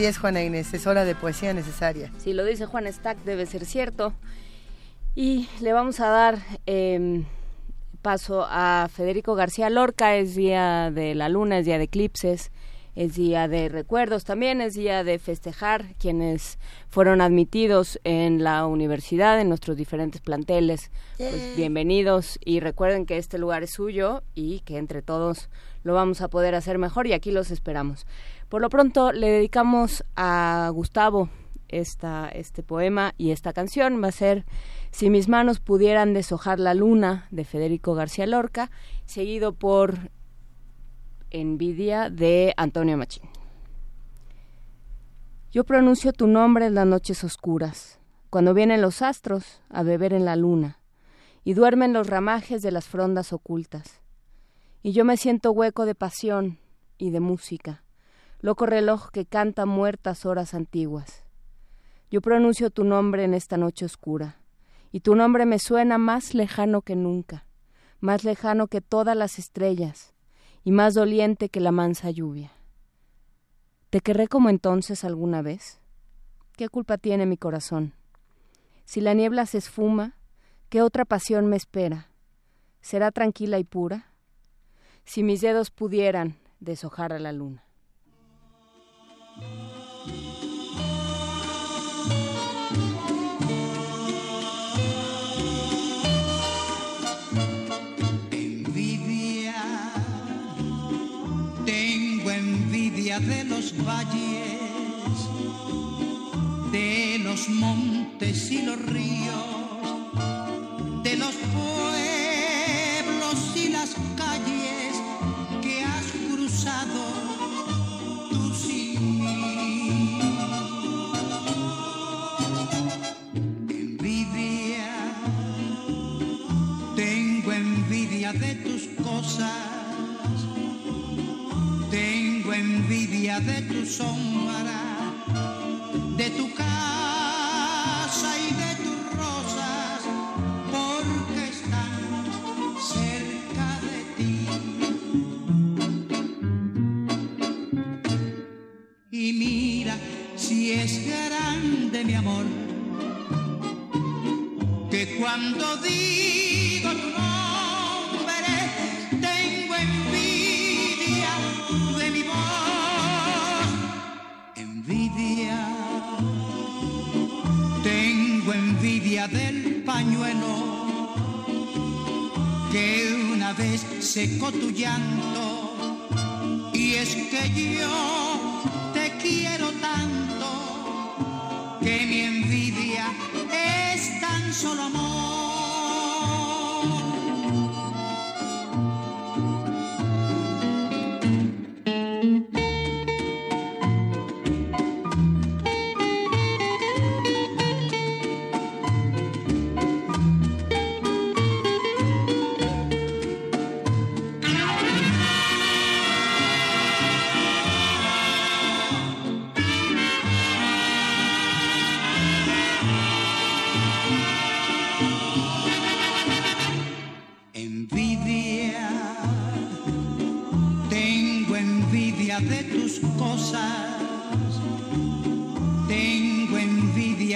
Así es, Juana Inés, es hora de poesía necesaria. Si lo dice Juan Stack, debe ser cierto. Y le vamos a dar eh, paso a Federico García Lorca. Es día de la luna, es día de eclipses. es día de recuerdos también, es día de festejar quienes fueron admitidos en la universidad, en nuestros diferentes planteles. Pues bienvenidos y recuerden que este lugar es suyo y que entre todos lo vamos a poder hacer mejor y aquí los esperamos. Por lo pronto le dedicamos a Gustavo esta, este poema y esta canción. Va a ser Si mis manos pudieran deshojar la luna de Federico García Lorca, seguido por Envidia de Antonio Machín. Yo pronuncio tu nombre en las noches oscuras, cuando vienen los astros a beber en la luna y duermen los ramajes de las frondas ocultas. Y yo me siento hueco de pasión y de música, loco reloj que canta muertas horas antiguas. Yo pronuncio tu nombre en esta noche oscura, y tu nombre me suena más lejano que nunca, más lejano que todas las estrellas, y más doliente que la mansa lluvia. ¿Te querré como entonces alguna vez? ¿Qué culpa tiene mi corazón? Si la niebla se esfuma, ¿qué otra pasión me espera? ¿Será tranquila y pura? Si mis dedos pudieran deshojar a la luna. De los valles, de los montes y los ríos, de los pueblos y las calles que has cruzado tú sin mí. Envidia, tengo envidia de tus cosas envidia de tu sombra, de tu casa y de tus rosas, porque están cerca de ti. Y mira si es grande mi amor, que cuando digo tu nombre, pañuelo que una vez secó tu llanto y es que yo te quiero tanto que mi envidia es tan solo amor.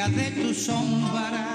de tu sombra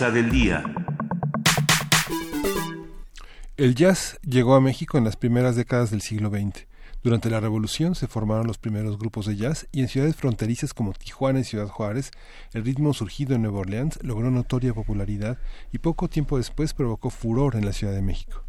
mesa del día. El jazz llegó a México en las primeras décadas del siglo XX. Durante la Revolución se formaron los primeros grupos de jazz y en ciudades fronterizas como Tijuana y Ciudad Juárez, el ritmo surgido en Nueva Orleans logró notoria popularidad y poco tiempo después provocó furor en la Ciudad de México.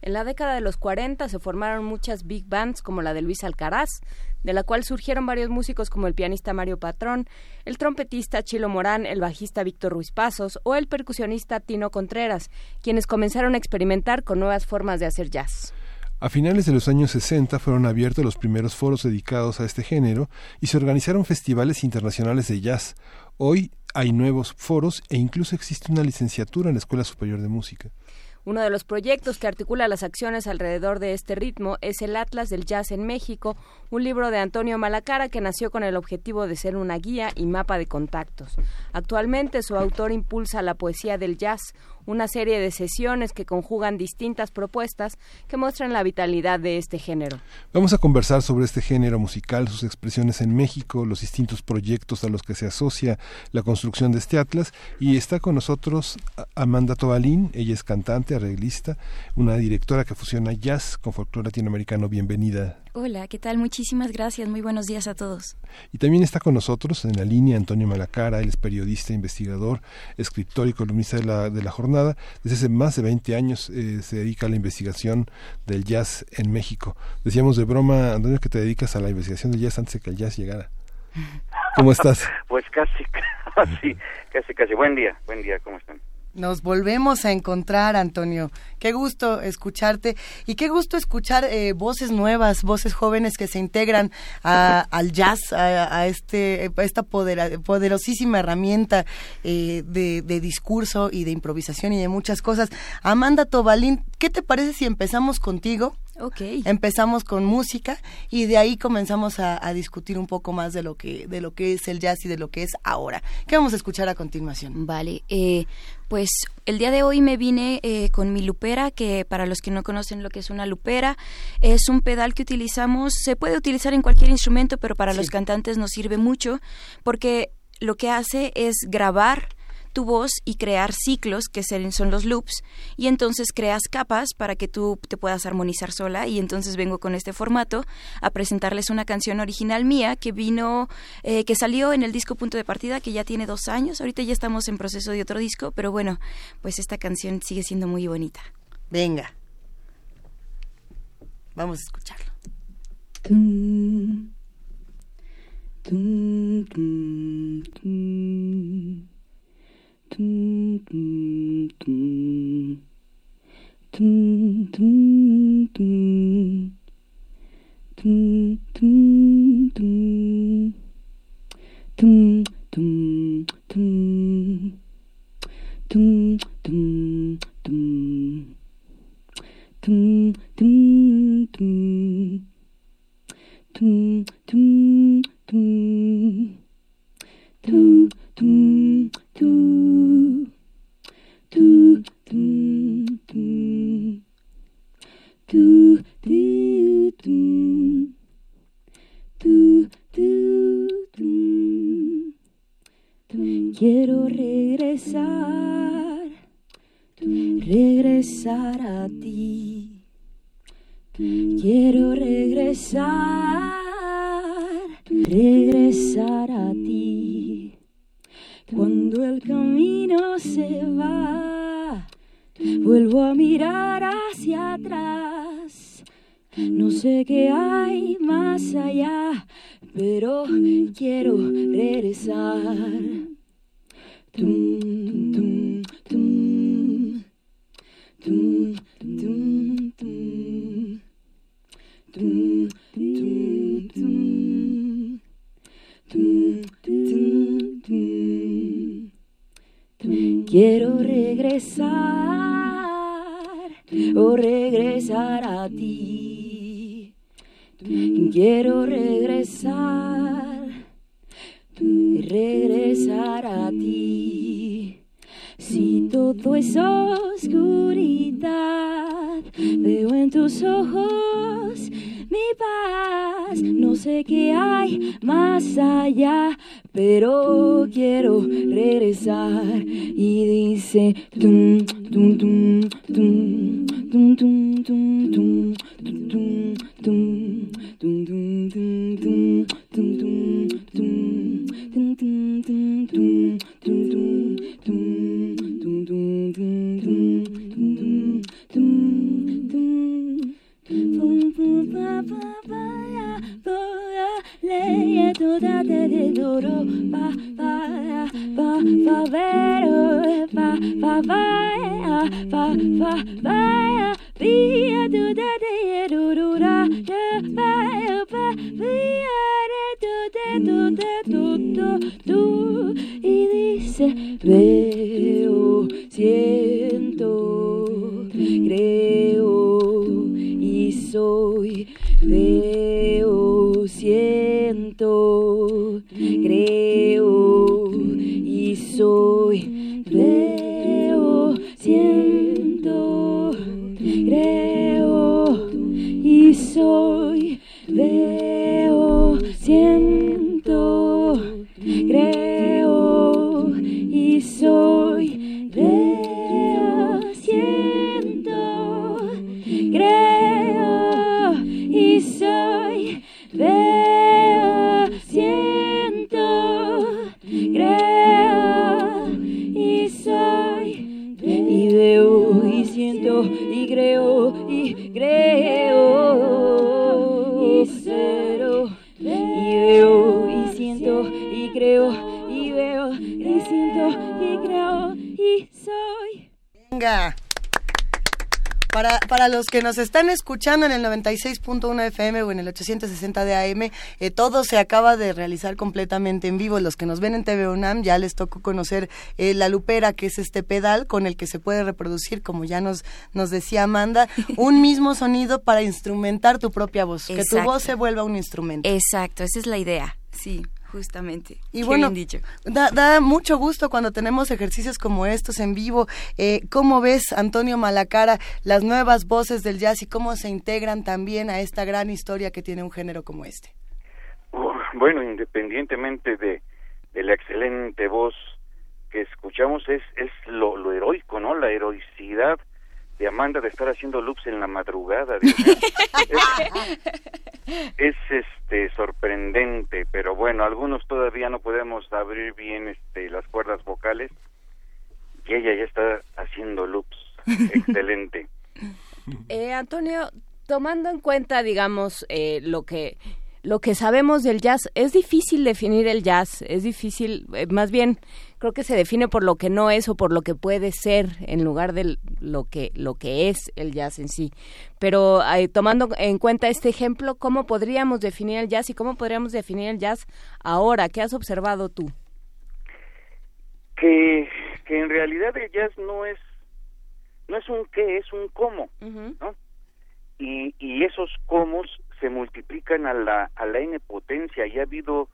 En la década de los 40 se formaron muchas big bands como la de Luis Alcaraz, de la cual surgieron varios músicos como el pianista Mario Patrón, el trompetista Chilo Morán, el bajista Víctor Ruiz Pasos o el percusionista Tino Contreras, quienes comenzaron a experimentar con nuevas formas de hacer jazz. A finales de los años 60 fueron abiertos los primeros foros dedicados a este género y se organizaron festivales internacionales de jazz. Hoy hay nuevos foros e incluso existe una licenciatura en la Escuela Superior de Música. Uno de los proyectos que articula las acciones alrededor de este ritmo es el Atlas del Jazz en México, un libro de Antonio Malacara que nació con el objetivo de ser una guía y mapa de contactos. Actualmente su autor impulsa la poesía del jazz, una serie de sesiones que conjugan distintas propuestas que muestran la vitalidad de este género. Vamos a conversar sobre este género musical, sus expresiones en México, los distintos proyectos a los que se asocia la construcción de este atlas y está con nosotros Amanda Tobalín, ella es cantante, arreglista, una directora que fusiona jazz con folclore latinoamericano. Bienvenida. Hola, ¿qué tal? Muchísimas gracias. Muy buenos días a todos. Y también está con nosotros en la línea Antonio Malacara, él es periodista, investigador, escritor y columnista de la, de la jornada. Desde hace más de 20 años eh, se dedica a la investigación del jazz en México. Decíamos de broma, Antonio, que te dedicas a la investigación del jazz antes de que el jazz llegara. ¿Cómo estás? *laughs* pues casi, *laughs* casi, casi, casi. Buen día, buen día, ¿cómo están? Nos volvemos a encontrar, Antonio. Qué gusto escucharte y qué gusto escuchar eh, voces nuevas, voces jóvenes que se integran al jazz, a, este, esta poderosísima herramienta eh, de, de, discurso y de improvisación y de muchas cosas. Amanda Tobalín, ¿qué te parece si empezamos contigo? Okay. Empezamos con música y de ahí comenzamos a, discutir un poco más de lo que de lo que es el jazz y de lo que es ahora. ¿Qué vamos a escuchar a continuación? Vale, eh, pues el día de hoy me vine eh, con mi lupera, que para los que no conocen lo que es una lupera, es un pedal que utilizamos, se puede utilizar en cualquier instrumento, pero para los cantantes nos sirve mucho porque lo que hace es grabar tu voz y crear ciclos, que son los loops, y entonces creas capas para que tú te puedas armonizar sola, y entonces vengo con este formato a presentarles una canción original mía que vino, eh, que salió en el disco Punto de Partida, que ya tiene dos años, ahorita ya estamos en proceso de otro disco, pero bueno, pues esta canción sigue siendo muy bonita. Venga, vamos a escucharlo. Dum dum dum tum tum tum tum Quiero regresar, regresar a ti. Quiero regresar, regresar a ti. Vuelvo a mirar hacia atrás. No sé qué hay más allá, pero quiero regresar. Tum, tum, tum. Tum, tum, tum. Tum, tum, tum. Quiero regresar o regresar a ti. Quiero regresar regresar a ti. Si todo es oscuridad, veo en tus ojos mi paz. No sé qué hay más allá, pero quiero regresar y dice tum tum tum tum tum tum tum tum tum tum tum tum tum toda ley toda de duro pa pa pa pa vero pa pa va pa pa va via toda de duro ra pa pa todo tú y dice veo siento creo y soy veo siento creo y soy. Veo siento creo y soy. Veo siento Venga. Para, para los que nos están escuchando en el 96.1 FM o en el 860 de AM, eh, todo se acaba de realizar completamente en vivo. Los que nos ven en TV UNAM ya les tocó conocer eh, la lupera, que es este pedal con el que se puede reproducir, como ya nos, nos decía Amanda, *laughs* un mismo sonido para instrumentar tu propia voz, que tu voz se vuelva un instrumento. Exacto, esa es la idea. Sí, justamente. Y Qué bueno, bien dicho. Da, da mucho gusto cuando tenemos ejercicios como estos en vivo. Eh, ¿Cómo ves, Antonio Malacara, las nuevas voces del jazz y cómo se integran también a esta gran historia que tiene un género como este? Uh, Bueno, independientemente de, de la excelente voz que escuchamos, es, es lo, lo heroico, ¿no? La heroicidad de Amanda de estar haciendo loops en la madrugada. Dios mío. *laughs* es, es, este sorprendente, pero bueno, algunos todavía no podemos abrir bien este las cuerdas vocales y ella ya está haciendo loops. Excelente. *laughs* Eh, Antonio, tomando en cuenta, digamos, eh, lo que lo que sabemos del jazz, es difícil definir el jazz, es difícil, eh, más bien creo que se define por lo que no es o por lo que puede ser en lugar de lo que lo que es el jazz en sí. Pero eh, tomando en cuenta este ejemplo, ¿cómo podríamos definir el jazz y cómo podríamos definir el jazz ahora? ¿Qué has observado tú? que que en realidad el jazz no es no es un qué es un cómo ¿no? y y esos cómo se multiplican a la a la n potencia y ha habido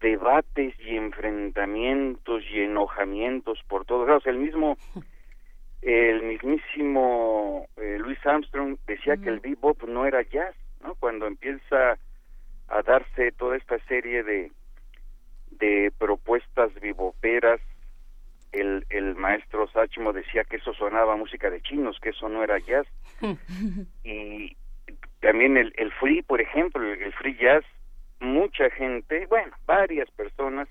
debates y enfrentamientos y enojamientos por todos lados. El mismo *laughs* el mismísimo eh, Louis Armstrong decía que el bebop no era jazz no cuando empieza a darse toda esta serie de de propuestas vivoperas el, el maestro Sachmo decía que eso sonaba música de chinos, que eso no era jazz. *laughs* Y también el, el free, por ejemplo, el, el free jazz, mucha gente, bueno, varias personas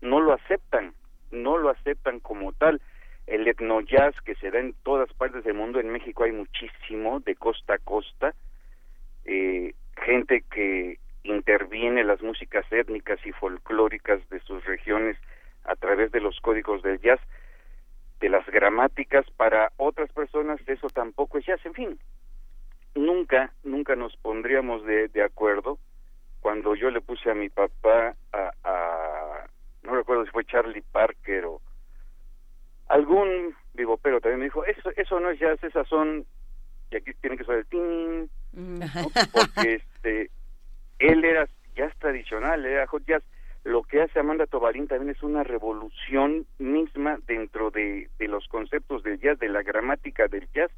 no lo aceptan, no lo aceptan como tal. El etno jazz que se da en todas partes del mundo, en México hay muchísimo, de costa a costa, eh, gente que interviene las músicas étnicas y folclóricas de sus regiones a través de los códigos del jazz, de las gramáticas, para otras personas eso tampoco es jazz, en fin, nunca, nunca nos pondríamos de, de acuerdo cuando yo le puse a mi papá a, a, no recuerdo si fue Charlie Parker o algún vivo pero también me dijo eso eso no es jazz esas son y aquí tiene que ser el tin ¿no? porque *laughs* este él era jazz tradicional era hot jazz. Lo que hace Amanda Tobalín también es una revolución misma dentro de, de los conceptos del jazz de la gramática del jazz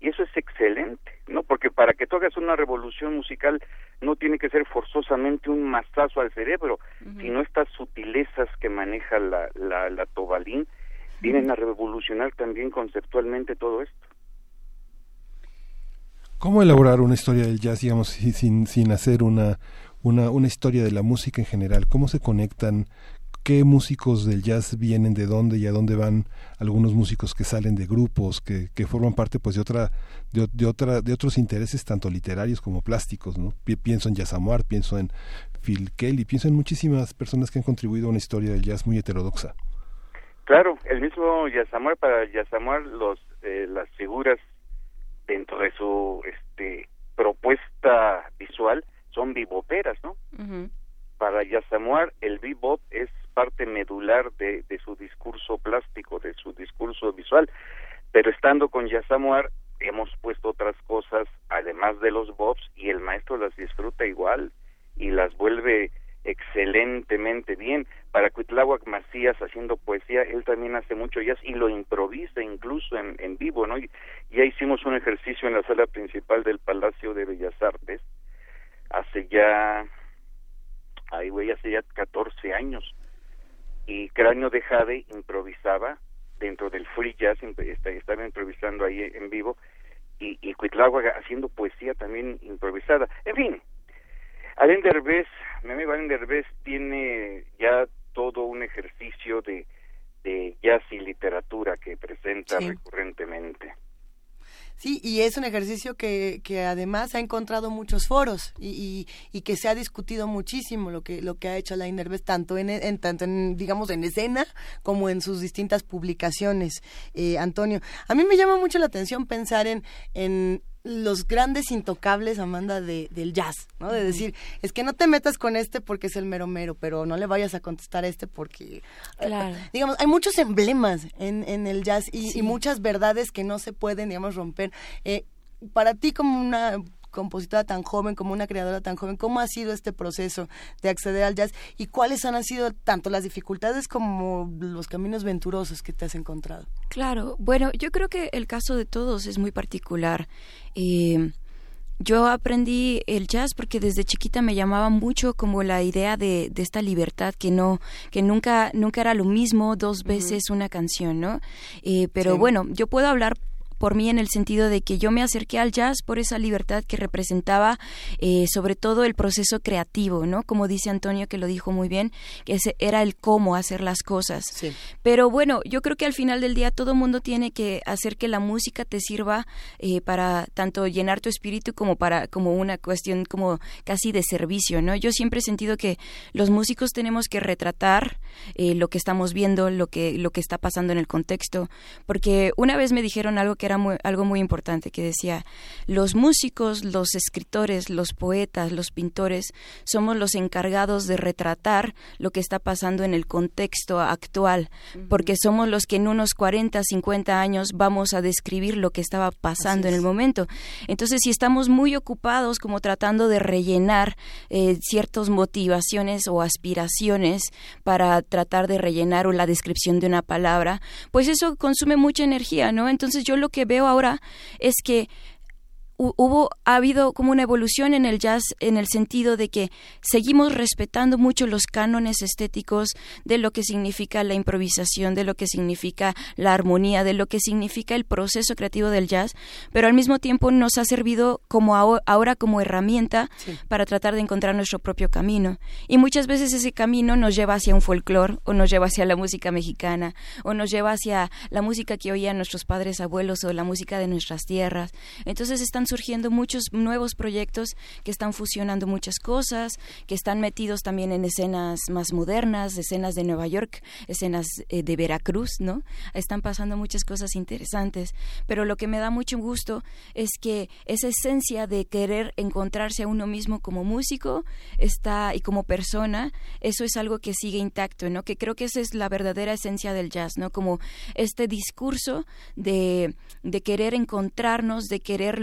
y eso es excelente, ¿no? Porque para que tú hagas una revolución musical no tiene que ser forzosamente un mazazo al cerebro, sino estas sutilezas que maneja la, la, la Tobalín, vienen a revolucionar también conceptualmente todo esto. ¿Cómo elaborar una historia del jazz, digamos, sin, sin hacer una, una, una historia de la música en general? ¿Cómo se conectan? ¿Qué músicos del jazz vienen de dónde y a dónde van algunos músicos que salen de grupos, que, que forman parte pues de otra, de, otra, de otros intereses tanto literarios como plásticos, ¿no? Pienso en Jazz pienso en Phil Kelly, pienso en muchísimas personas que han contribuido a una historia del jazz muy heterodoxa. Claro, el mismo Yasamar, para Yasamar los, eh, las figuras dentro de su este, propuesta visual son biboperas, ¿no? Para Yasamuar el bebop es parte medular de, su discurso plástico, de su discurso visual, pero estando con Yasamuar hemos puesto otras cosas además de los bobs y el maestro las disfruta igual y las vuelve excelentemente bien. Para Cuitláhuac Macías haciendo poesía, él también hace mucho jazz y lo improvisa incluso en, vivo, ¿no? Ya hicimos un ejercicio en la sala principal del Palacio de Bellas Artes hace ya, ahí güey, hace ya 14 años. Y Cráneo de Jade improvisaba dentro del free jazz, estaba improvisando ahí en vivo, y, y haciendo poesía también improvisada. En fin, Alain Derbez, mi amigo Alain Derbez tiene ya todo un ejercicio de, de jazz y literatura que presenta recurrentemente. Sí, y es un ejercicio que, que además ha encontrado muchos foros y, y, que se ha discutido muchísimo lo que lo que ha hecho Alain Derbez tanto en, en tanto en digamos en escena como en sus distintas publicaciones. Eh, Antonio, a mí me llama mucho la atención pensar en en los grandes intocables, Amanda, de, del jazz, ¿no? De decir, es que no te metas con este porque es el mero mero, pero no le vayas a contestar a este porque... Eh, digamos, hay muchos emblemas en, en el jazz y, muchas verdades que no se pueden, digamos, romper. Eh, para ti como una compositora tan joven, como una creadora tan joven, ¿cómo ha sido este proceso de acceder al jazz y cuáles han sido tanto las dificultades como los caminos venturosos que te has encontrado? Claro, bueno, yo creo que el caso de todos es muy particular. Eh, yo aprendí el jazz porque desde chiquita me llamaba mucho como la idea de, de esta libertad que no que nunca nunca era lo mismo dos veces una canción no eh, pero bueno yo puedo hablar por mí en el sentido de que yo me acerqué al jazz por esa libertad que representaba eh, sobre todo el proceso creativo, ¿no? Como dice Antonio que lo dijo muy bien, que ese era el cómo hacer las cosas. Pero bueno, yo creo que al final del día todo mundo tiene que hacer que la música te sirva eh, para tanto llenar tu espíritu como para como una cuestión como casi de servicio, ¿no? Yo siempre he sentido que los músicos tenemos que retratar eh, lo que estamos viendo, lo que lo que está pasando en el contexto, porque una vez me dijeron algo que era algo muy importante que decía, los músicos, los escritores, los poetas, los pintores, somos los encargados de retratar lo que está pasando en el contexto actual, porque somos los que en unos 40, 50 años vamos a describir lo que estaba pasando en el momento. Entonces, si estamos muy ocupados como tratando de rellenar eh, ciertas motivaciones o aspiraciones para tratar de rellenar o la descripción de una palabra, pues eso consume mucha energía, ¿no? Entonces, yo lo que veo ahora es que hubo ha habido como una evolución en el jazz en el sentido de que seguimos respetando mucho los cánones estéticos de lo que significa la improvisación, de lo que significa la armonía, de lo que significa el proceso creativo del jazz, pero al mismo tiempo nos ha servido como ahora como herramienta para tratar de encontrar nuestro propio camino. Y muchas veces ese camino nos lleva hacia un folclore o nos lleva hacia la música mexicana o nos lleva hacia la música que oían nuestros padres abuelos o la música de nuestras tierras. Entonces están surgiendo muchos nuevos proyectos que están fusionando muchas cosas, que están metidos también en escenas más modernas, escenas de Nueva York, escenas eh, de Veracruz, ¿no? Están pasando muchas cosas interesantes, pero lo que me da mucho gusto es que esa esencia de querer encontrarse a uno mismo como músico está y como persona, eso es algo que sigue intacto, ¿no? Que creo que esa es la verdadera esencia del jazz, ¿no? Como este discurso de, de querer encontrarnos, de querer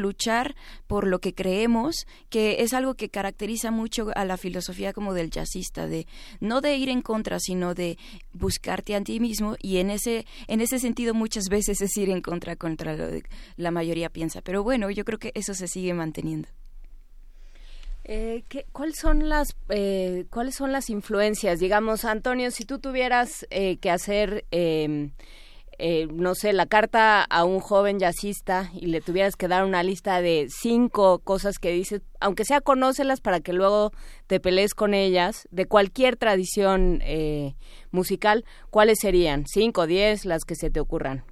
por lo que creemos, que es algo que caracteriza mucho a la filosofía como del jazzista, de no de ir en contra, sino de buscarte a ti mismo y en ese, en ese sentido muchas veces es ir en contra contra lo que la mayoría piensa. Pero bueno, yo creo que eso se sigue manteniendo. Eh, ¿cuáles, son las, eh, ¿Cuáles son las influencias? Digamos, Antonio, si tú tuvieras eh, que hacer, em, eh, no sé, la carta a un joven jazzista y le tuvieras que dar una lista de cinco cosas que dices, aunque sea conócelas para que luego te pelees con ellas, de cualquier tradición musical, ¿cuáles serían? ¿Cinco, diez, las que se te ocurran?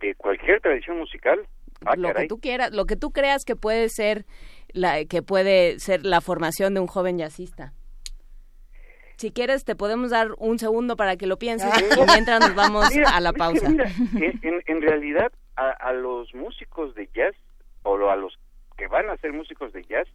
¿De cualquier tradición musical? Ah, lo que tú quieras, lo que tú creas que puede ser la, que puede ser la formación de un joven jazzista. Si quieres, te podemos dar un segundo para que lo pienses mientras nos vamos *laughs* a la pausa. en, realidad, a, los músicos de jazz, o a los que van a ser músicos de jazz,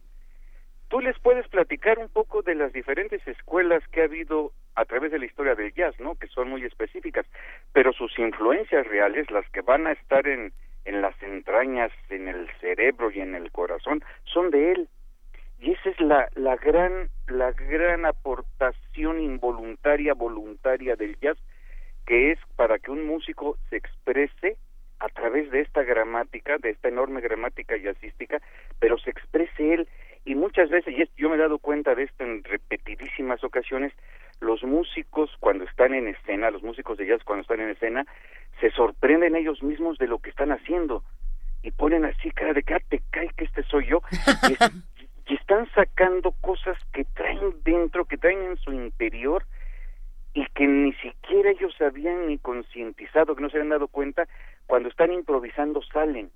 tú les puedes platicar un poco de las diferentes escuelas que ha habido a través de la historia del jazz, ¿no? Que son muy específicas, pero sus influencias reales, las que van a estar en, en las entrañas, en el cerebro y en el corazón, son de él. Y esa es la, la gran, la gran aportación involuntaria, voluntaria del jazz, que es para que un músico se exprese a través de esta gramática, de esta enorme gramática jazzística, pero se exprese él. Y muchas veces, y yo me he dado cuenta de esto en repetidísimas ocasiones, los músicos cuando están en escena, los músicos de jazz cuando están en escena, se sorprenden ellos mismos de lo que están haciendo y ponen así cara de que ah, te cae que este soy yo *laughs* y, están sacando cosas que traen dentro, que traen en su interior y que ni siquiera ellos habían ni concientizado, que no se habían dado cuenta, cuando están improvisando salen.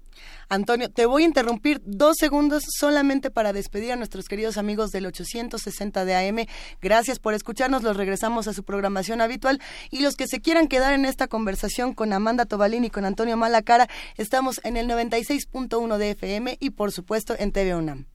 Antonio, te voy a interrumpir dos segundos solamente para despedir a nuestros queridos amigos del 860 de AM. Gracias por escucharnos, los regresamos a su programación habitual y los que se quieran quedar en esta conversación con Amanda Tobalín y con Antonio Malacara, estamos en el 96.1 de FM y por supuesto en TV UNAM.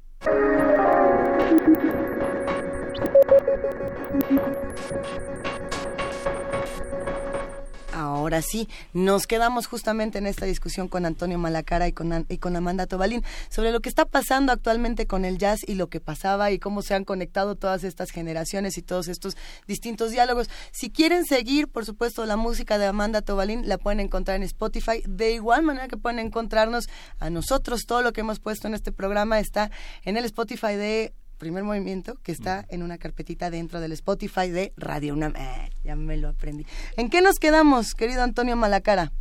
Ahora sí, nos quedamos justamente en esta discusión con Antonio Malacara y con, y con Amanda Tobalín sobre lo que está pasando actualmente con el jazz y lo que pasaba y cómo se han conectado todas estas generaciones y todos estos distintos diálogos. Si quieren seguir, por supuesto, la música de Amanda Tobalín, la pueden encontrar en Spotify. De igual manera que pueden encontrarnos a nosotros, todo lo que hemos puesto en este programa está en el Spotify de primer movimiento que está en una carpetita dentro del Spotify de Radio UNAM. Eh, ya me lo aprendí. ¿En qué nos quedamos, querido Antonio Malacara?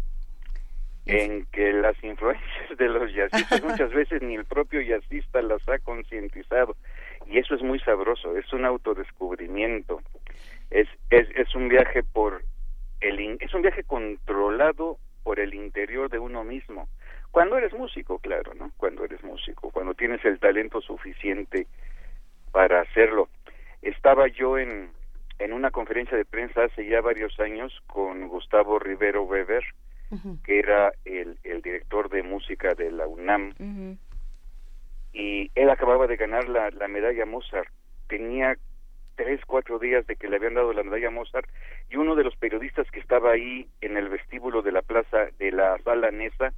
En que las influencias de los jazzistas muchas *laughs* veces ni el propio jazzista las ha concientizado. Y eso es muy sabroso, es un autodescubrimiento. Es, es, es un viaje por el es un viaje controlado por el interior de uno mismo. Cuando eres músico, claro, ¿no? Cuando eres músico, cuando tienes el talento suficiente para hacerlo. Estaba yo en, en una conferencia de prensa hace ya varios años con Gustavo Rivero Weber, que era el, el, director de música de la UNAM, y él acababa de ganar la, la medalla Mozart. Tenía tres, cuatro días de que le habían dado la medalla Mozart, y uno de los periodistas que estaba ahí en el vestíbulo de la plaza de la sala Nesa,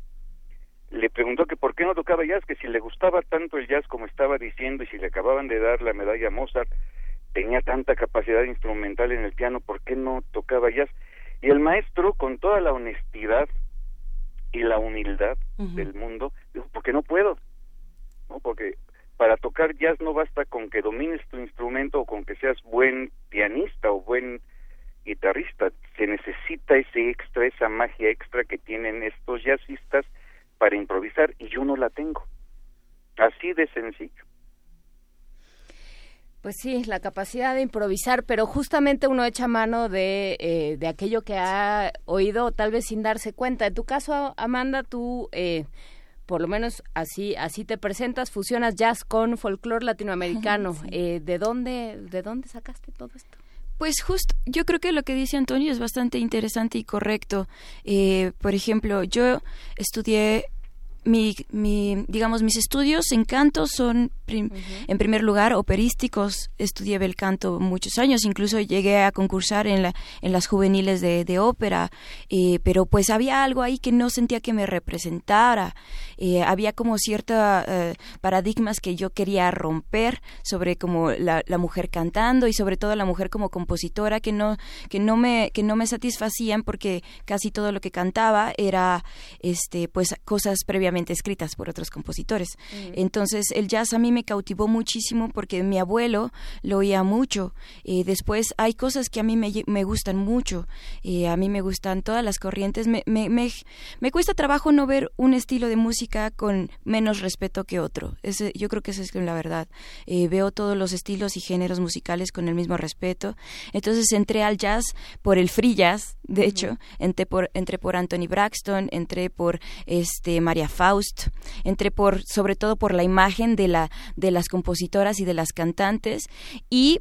le preguntó que por qué no tocaba jazz, que si le gustaba tanto el jazz como estaba diciendo y si le acababan de dar la medalla Mozart, tenía tanta capacidad instrumental en el piano, ¿por qué no tocaba jazz? Y el maestro, con toda la honestidad y la humildad del mundo, dijo, porque no puedo, ¿no? Porque para tocar jazz no basta con que domines tu instrumento o con que seas buen pianista o buen guitarrista, se necesita ese extra, esa magia extra que tienen estos jazzistas para improvisar y yo no la tengo. Así de sencillo. Pues sí, la capacidad de improvisar, pero justamente uno echa mano de, eh, de aquello que ha oído tal vez sin darse cuenta. En tu caso, Amanda, tú, eh, por lo menos así así te presentas, fusionas jazz con folclore latinoamericano. Eh, ¿de, dónde, ¿De dónde sacaste todo esto? Pues justo, yo creo que lo que dice Antonio es bastante interesante y correcto. por ejemplo, yo estudié mi, mi, digamos, mis estudios en canto son, en primer lugar, operísticos. Estudié el canto muchos años, incluso llegué a concursar en, la, en las juveniles de, de ópera, eh, pero pues había algo ahí que no sentía que me representara. Eh, había como ciertos eh, paradigmas que yo quería romper sobre como la, la, mujer cantando y sobre todo la mujer como compositora que no, que no me, que no me satisfacían porque casi todo lo que cantaba era, este, pues, cosas previamente obviamente escritas por otros compositores. Entonces el jazz a mí me cautivó muchísimo porque mi abuelo lo oía mucho. Eh, después hay cosas que a mí me, me gustan mucho. Eh, a mí me gustan todas las corrientes. Me, me, me, cuesta trabajo no ver un estilo de música con menos respeto que otro. Ese, yo creo que esa es la verdad. Eh, veo todos los estilos y géneros musicales con el mismo respeto. Entonces entré al jazz por el free jazz, de hecho, entré por, entré por Anthony Braxton, entré por este María Faust, entré por sobre todo por la imagen de la de las compositoras y de las cantantes y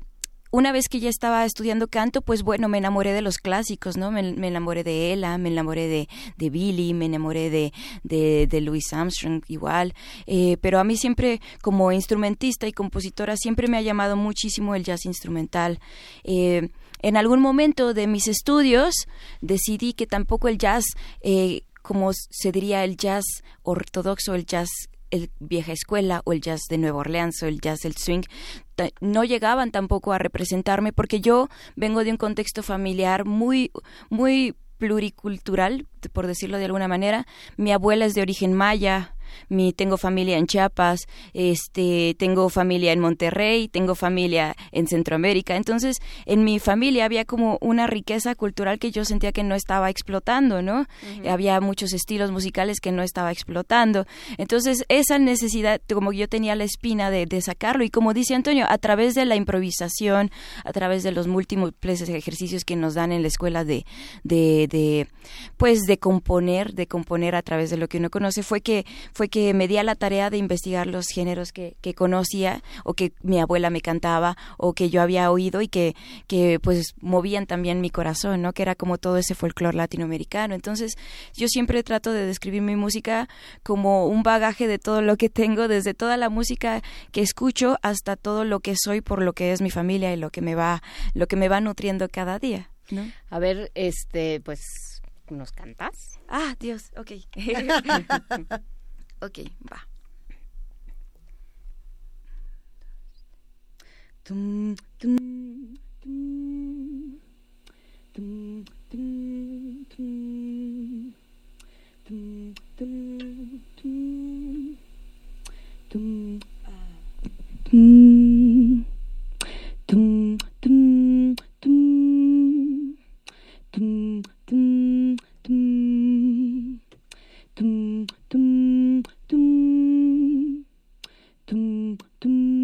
una vez que ya estaba estudiando canto, pues bueno, me enamoré de los clásicos, ¿no? Me, enamoré de Ella, me enamoré de, de Billy, me enamoré de, de, Louis Armstrong igual, eh, pero a mí siempre como instrumentista y compositora siempre me ha llamado muchísimo el jazz instrumental. Eh, en algún momento de mis estudios decidí que tampoco el jazz, eh, como se diría el jazz ortodoxo, el jazz el vieja escuela o el jazz de Nueva Orleans o el jazz del swing no llegaban tampoco a representarme porque yo vengo de un contexto familiar muy muy pluricultural por decirlo de alguna manera. Mi abuela es de origen maya mi tengo familia en Chiapas, este, tengo familia en Monterrey, tengo familia en Centroamérica. Entonces, en mi familia había como una riqueza cultural que yo sentía que no estaba explotando, ¿no? Había muchos estilos musicales que no estaba explotando. Entonces, esa necesidad, como yo tenía la espina de, sacarlo, y como dice Antonio, a través de la improvisación, a través de los múltiples ejercicios que nos dan en la escuela de, de, de pues, de componer, de componer a través de lo que uno conoce, fue que fue que me di a la tarea de investigar los géneros que, que conocía o que mi abuela me cantaba o que yo había oído y que, que pues movían también mi corazón, ¿no? Que era como todo ese folclore latinoamericano. Entonces, yo siempre trato de describir mi música como un bagaje de todo lo que tengo, desde toda la música que escucho hasta todo lo que soy por lo que es mi familia y lo que me va, lo que me va nutriendo cada día. ¿no? A ver, este, pues, ¿nos cantas? Ah, Dios, ok. *laughs* Ok, va. Tum, tum, tum, tum, tum, tum, tum, tum, tum, tum, tum, tum, tum, tum, tum, tum, tum, dum dum dum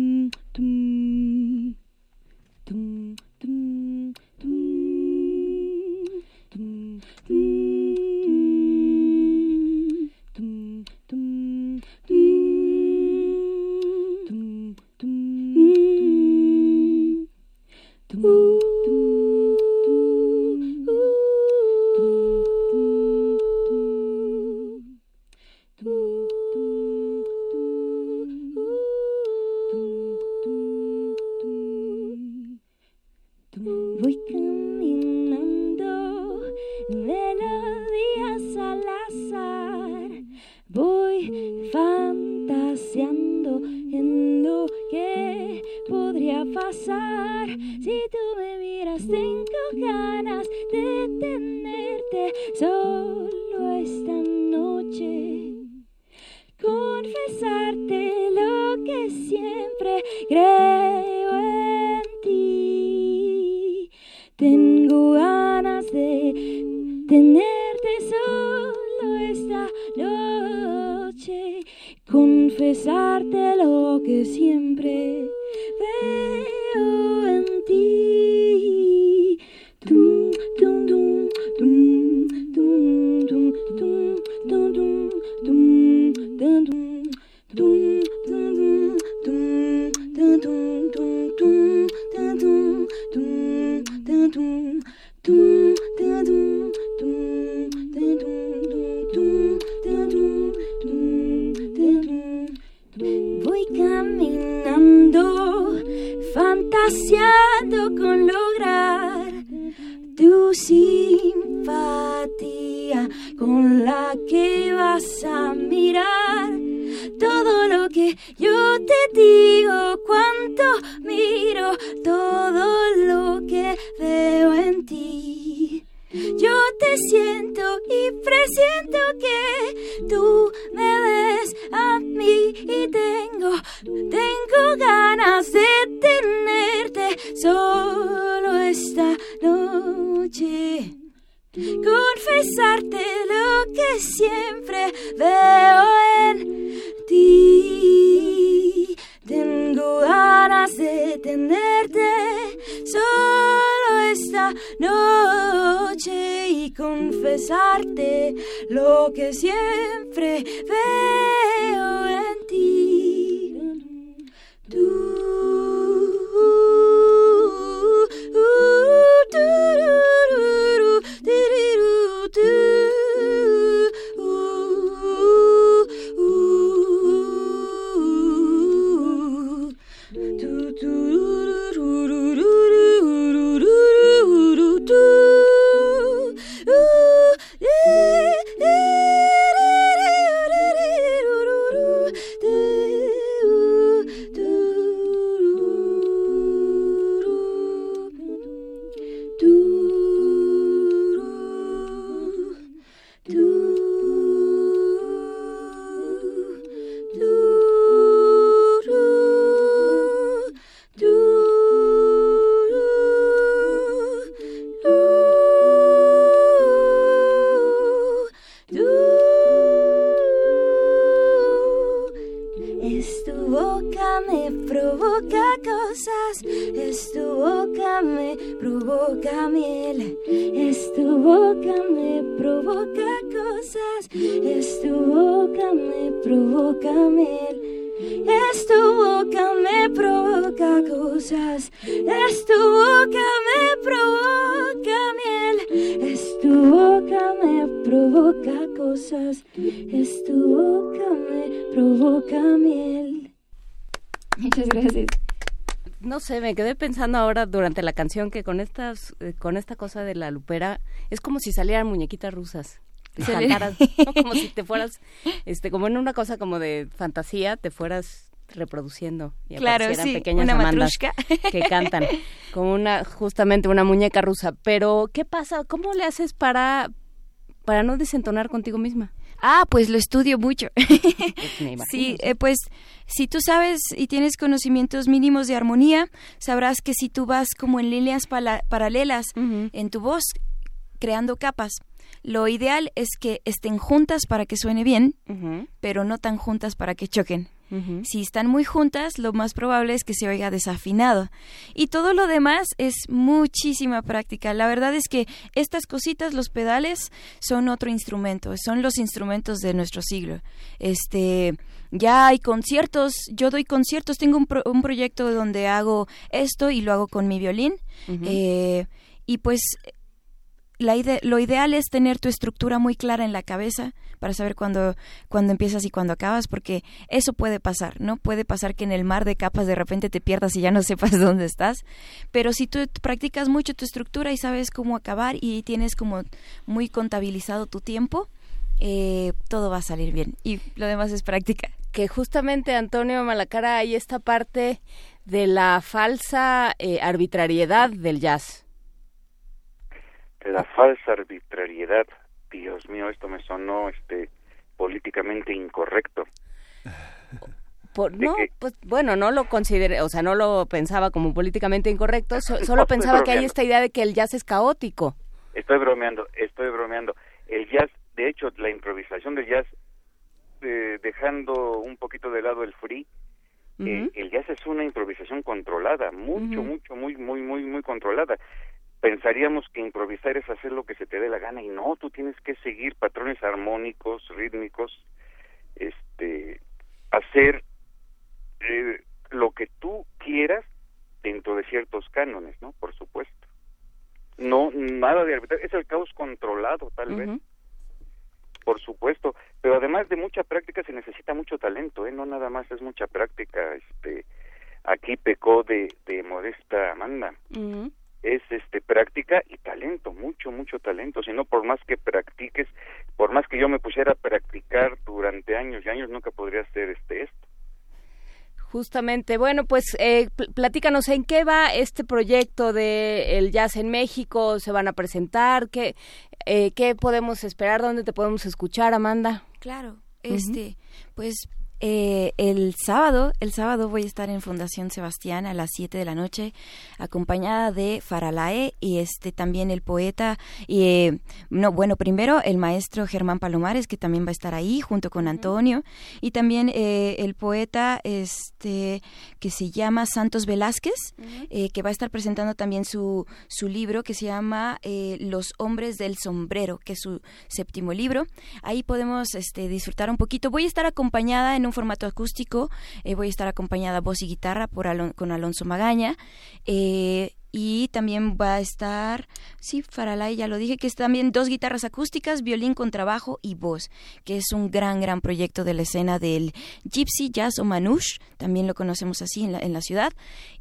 pensando ahora durante la canción que con estas, eh, con esta cosa de la lupera es como si salieran muñequitas rusas. Cantaras, ¿no? como si te fueras, *laughs* este, como en una cosa como de fantasía, te fueras reproduciendo y Claro, aparecieran sí, pequeñas una amandas que cantan como una justamente una muñeca rusa. Pero ¿qué pasa? ¿Cómo le haces para para no desentonar contigo misma? Ah, pues lo estudio mucho. *laughs* Sí, eh, pues si tú sabes y tienes conocimientos mínimos de armonía, sabrás que si tú vas como en líneas paralelas en tu voz, creando capas, lo ideal es que estén juntas para que suene bien, pero no tan juntas para que choquen. Si están muy juntas, lo más probable es que se oiga desafinado. Y todo lo demás es muchísima práctica. La verdad es que estas cositas, los pedales, son otro instrumento, son los instrumentos de nuestro siglo. Este, ya hay conciertos, yo doy conciertos, tengo un, pro- un proyecto donde hago esto y lo hago con mi violín. Eh, y pues la lo ideal es tener tu estructura muy clara en la cabeza para saber cuándo, cuándo empiezas y cuándo acabas, porque eso puede pasar, ¿no? Puede pasar que en el mar de capas de repente te pierdas y ya no *laughs* sepas dónde estás, pero si tú practicas mucho tu estructura y sabes cómo acabar y tienes como muy contabilizado tu tiempo, eh, todo va a salir bien y lo demás es práctica. que justamente Antonio Malacara hay esta parte de la falsa eh, arbitrariedad del jazz. La falsa arbitrariedad. Dios mío, esto me sonó este políticamente incorrecto. Por- ¿De no, pues bueno, no lo consideré, o sea, no lo pensaba como políticamente incorrecto, so- *laughs* solo No, pensaba que hay esta idea de que el jazz es caótico. Estoy bromeando, estoy bromeando. El jazz, de hecho, la improvisación del jazz, eh, dejando un poquito de lado el free, eh, el jazz es una improvisación controlada, mucho, mucho, muy, muy, muy, muy controlada. Pensaríamos que improvisar es hacer lo que se te dé la gana y no, tú tienes que seguir patrones armónicos, rítmicos, este, hacer eh, lo que tú quieras dentro de ciertos cánones, ¿no? Por supuesto. No, nada de arbitrar, es el caos controlado, tal vez, por supuesto, pero además de mucha práctica se necesita mucho talento, ¿eh? No nada más es mucha práctica, este, aquí pecó de, de modesta Amanda, es este práctica y talento, mucho, mucho talento, si no por más que practiques, por más que yo me pusiera a practicar durante años y años, nunca podría hacer este esto. Justamente, bueno, pues eh, pl- platícanos en qué va este proyecto de el jazz en México, se van a presentar, qué, eh, qué podemos esperar, dónde te podemos escuchar, Amanda. Claro, este, pues Eh, el sábado, el sábado voy a estar en Fundación Sebastián a las 7 de la noche, acompañada de Faralae y este también el poeta y eh, no bueno primero el maestro Germán Palomares que también va a estar ahí junto con Antonio y también eh, el poeta este que se llama Santos Velázquez que va a estar presentando también su su libro que se llama Los hombres del sombrero que es su séptimo libro. Ahí podemos este disfrutar un poquito. Voy a estar acompañada en un formato acústico. Eh, voy a estar acompañada voz y guitarra por con Alonso Magaña. Eh, y también va a estar, sí, Faralay, ya lo dije, que es también dos guitarras acústicas, violín con trabajo y voz, que es un gran, gran proyecto de la escena del Gypsy Jazz o Manouche, también lo conocemos así en la, en la ciudad.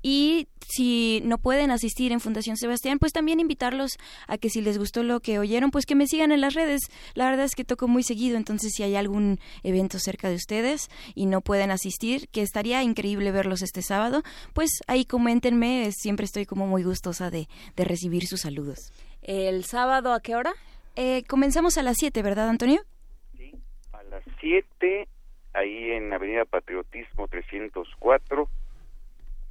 Y si no pueden asistir en Fundación Sebastián, pues también invitarlos a que si les gustó lo que oyeron, pues que me sigan en las redes. La verdad es que toco muy seguido, entonces si hay algún evento cerca de ustedes y no pueden asistir, que estaría increíble verlos este sábado, pues ahí coméntenme, siempre estoy como muy gustosa de, recibir sus saludos. ¿El sábado a qué hora? Eh, comenzamos a las 7, ¿verdad, Antonio? Sí, a las 7, ahí en Avenida Patriotismo 304.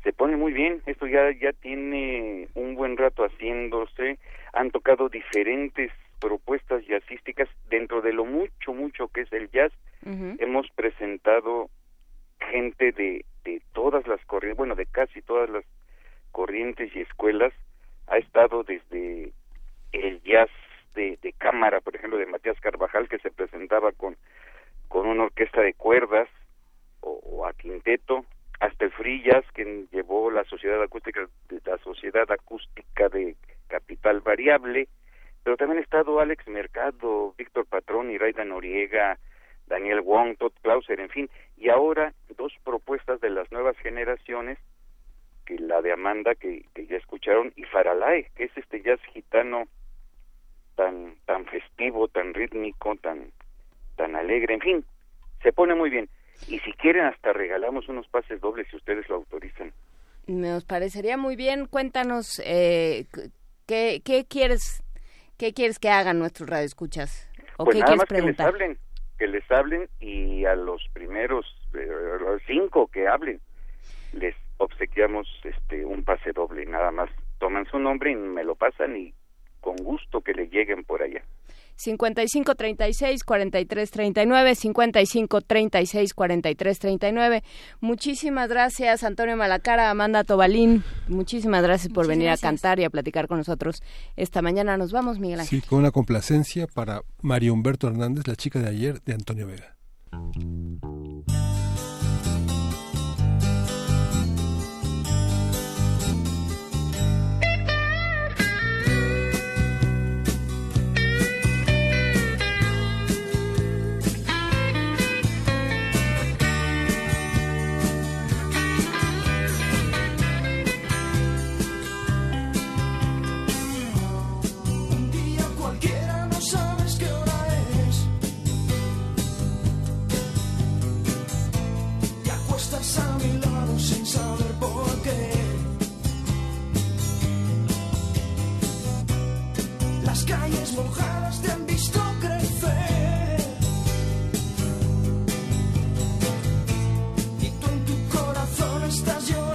Se pone muy bien, esto ya, ya tiene un buen rato haciéndose. Han tocado diferentes propuestas jazzísticas dentro de lo mucho, mucho que es el jazz. Hemos presentado gente de, de todas las corrientes, bueno, de casi todas las corrientes y escuelas ha estado desde el jazz de, de cámara, por ejemplo, de Matías Carvajal, que se presentaba con, con una orquesta de cuerdas o, a quinteto, hasta el free jazz que llevó la sociedad acústica la sociedad acústica de capital variable. Pero también ha estado Alex Mercado Víctor Patrón y Raida Noriega Daniel Wong Todd Clauser en fin. Y ahora dos propuestas de las nuevas generaciones la de Amanda que, ya escucharon y Faralae, que es este jazz gitano tan tan festivo, tan rítmico, tan tan alegre, en fin, se pone muy bien. Y si quieren hasta regalamos unos pases dobles si ustedes lo autorizan. Nos parecería muy bien. Cuéntanos eh, ¿qué, qué quieres qué quieres que hagan nuestros radioescuchas o pues qué nada quieres más preguntar. que les hablen, que les hablen y a los primeros eh, los cinco que hablen les obsequiamos este un pase doble, nada más toman su nombre y me lo pasan y con gusto que le lleguen por allá. 55 36 43 39 55 36 43 39 Muchísimas gracias Antonio Malacara, Amanda Tobalín. Muchísimas gracias por venir a cantar y a platicar con nosotros esta mañana. Nos vamos, Miguel Ángel. Sí, con una complacencia para María Humberto Hernández, la chica de ayer de Antonio Vega. las calles mojadas te han visto crecer. Y tú en tu corazón estás llorando.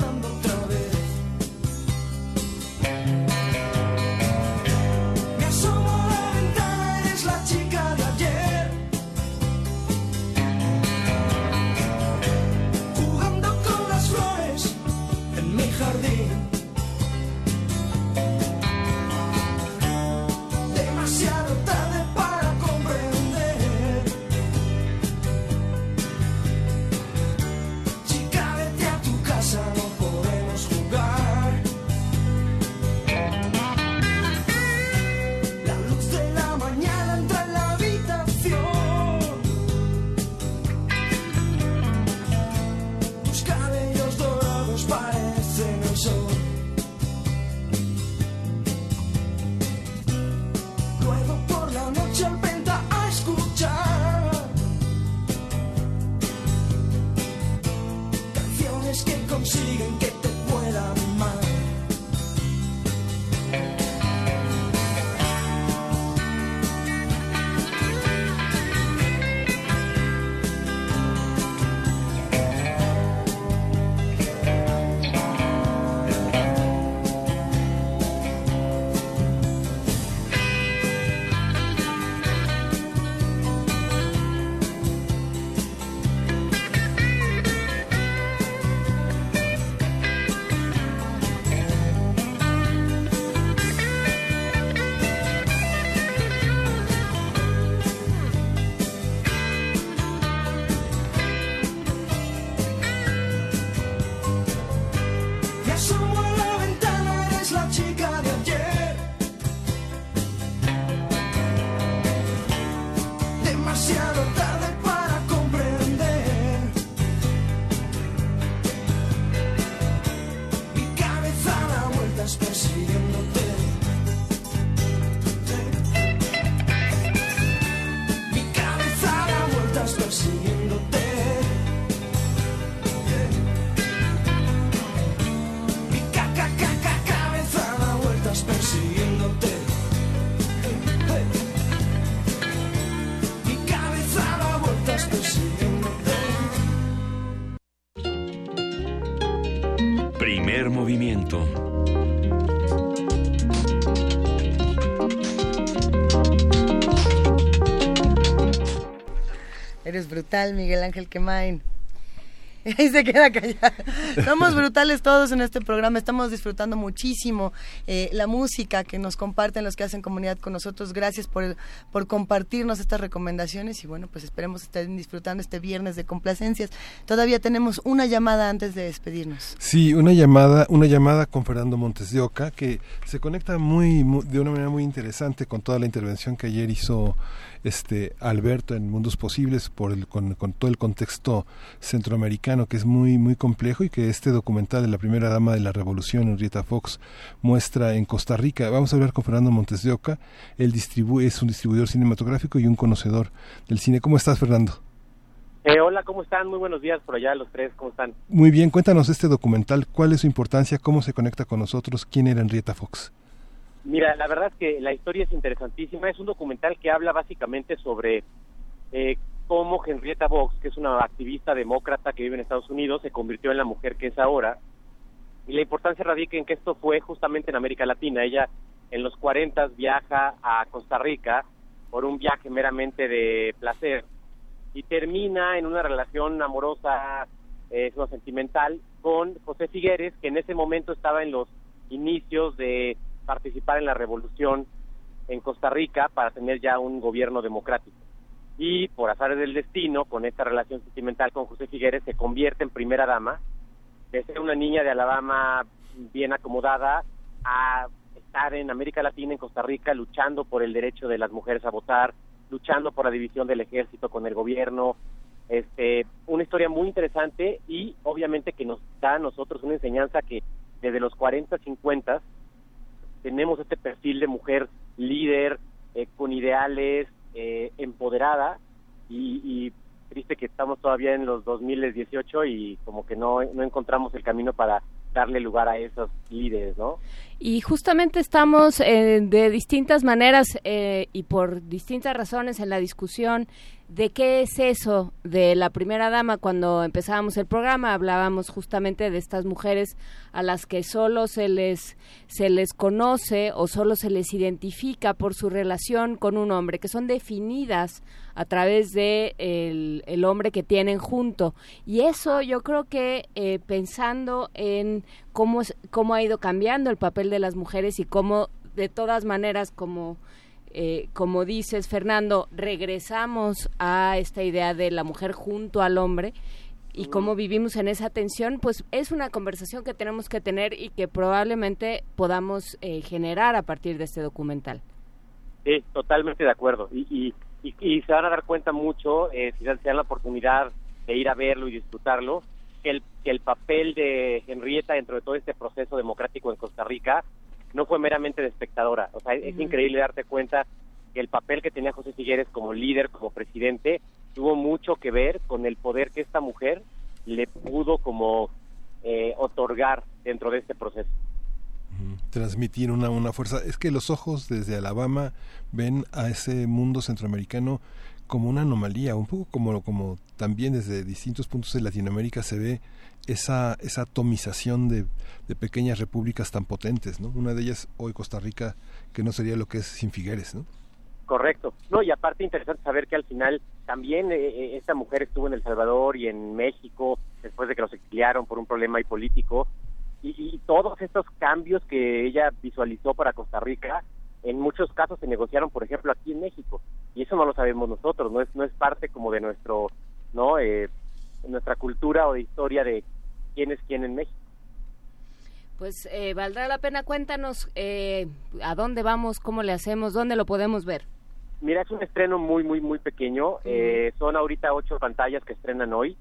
Eres brutal, Miguel Ángel Quemain. *laughs* Ahí se queda callado. Somos *laughs* brutales todos en este programa. Estamos disfrutando muchísimo eh, la música que nos comparten los que hacen comunidad con nosotros. Gracias por, por compartirnos estas recomendaciones y bueno, pues esperemos estén disfrutando este viernes de complacencias. Todavía tenemos una llamada antes de despedirnos. Sí, una llamada, una llamada con Fernando Montes de Oca que se conecta muy, muy- de una manera muy interesante con toda la intervención que ayer hizo este Alberto en Mundos Posibles por el, con, con todo el contexto centroamericano que es muy muy complejo y que este documental de la primera dama de la revolución Henrietta Fox muestra en Costa Rica. Vamos a hablar con Fernando Montes de Oca, él distribu es un distribuidor cinematográfico y un conocedor del cine. ¿Cómo estás, Fernando? Eh, hola, ¿cómo están? Muy buenos días por allá los tres, ¿cómo están? Muy bien, cuéntanos este documental, cuál es su importancia, cómo se conecta con nosotros, quién era Henrietta Fox. Mira, la verdad es que la historia es interesantísima. Es un documental que habla básicamente sobre eh, cómo Henrietta Fox, que es una activista demócrata que vive en Estados Unidos, se convirtió en la mujer que es ahora. Y la importancia radica en que esto fue justamente en América Latina. Ella en los 40 viaja a Costa Rica por un viaje meramente de placer y termina en una relación amorosa, eh, sentimental, con José Figueres, que en ese momento estaba en los inicios de participar en la revolución en Costa Rica para tener ya un gobierno democrático. Y por azares del destino, con esta relación sentimental con José Figueres, se convierte en primera dama, de ser una niña de Alabama bien acomodada a estar en América Latina, en Costa Rica, luchando por el derecho de las mujeres a votar, luchando por la división del ejército con el gobierno. Este, una historia muy interesante y obviamente que nos da a nosotros una enseñanza que desde los 40, 50 tenemos este perfil de mujer líder, eh, con ideales, eh, empoderada y, y triste que estamos todavía en los 2018 y como que no, no encontramos el camino para darle lugar a esos líderes, ¿no? Y justamente estamos eh, de distintas maneras eh, y por distintas razones en la discusión de qué es eso de la primera dama. Cuando empezábamos el programa hablábamos justamente de estas mujeres a las que solo se les se les conoce o solo se les identifica por su relación con un hombre, que son definidas a través de el, el hombre que tienen junto. Y eso yo creo que eh, pensando en cómo, cómo ha ido cambiando el papel de las mujeres y cómo de todas maneras como eh, como dices Fernando regresamos a esta idea de la mujer junto al hombre y cómo vivimos en esa tensión pues es una conversación que tenemos que tener y que probablemente podamos eh, generar a partir de este documental Sí, totalmente de acuerdo. Y, y, y, y se van a dar cuenta mucho, eh, si dan la oportunidad de ir a verlo y disfrutarlo, que el, que el papel de Henrietta dentro de todo este proceso democrático en Costa Rica no fue meramente de espectadora. O sea, es increíble darte cuenta que el papel que tenía José Figueres como líder, como presidente, tuvo mucho que ver con el poder que esta mujer le pudo como eh, otorgar dentro de este proceso. transmitir una, una fuerza. Es que los ojos desde Alabama ven a ese mundo centroamericano como una anomalía, un poco como, como también desde distintos puntos de Latinoamérica se ve esa, esa atomización de, de pequeñas repúblicas tan potentes, ¿no? Una de ellas hoy Costa Rica, que no sería lo que es sin Figueres, ¿no? Correcto. No, y aparte interesante saber que al final también eh, eh, esta mujer estuvo en El Salvador y en México después de que los exiliaron por un problema político y, y todos estos cambios que ella visualizó para Costa Rica en muchos casos se negociaron, por ejemplo, aquí en México y eso no lo sabemos nosotros, no es no es parte como de nuestro, no, eh, nuestra cultura o de historia de quién es quién en México. Pues eh, valdrá la pena, cuéntanos eh, a dónde vamos, cómo le hacemos, dónde lo podemos ver. Mira, es un estreno muy, muy, muy pequeño. Eh, son ahorita ocho pantallas que estrenan hoy.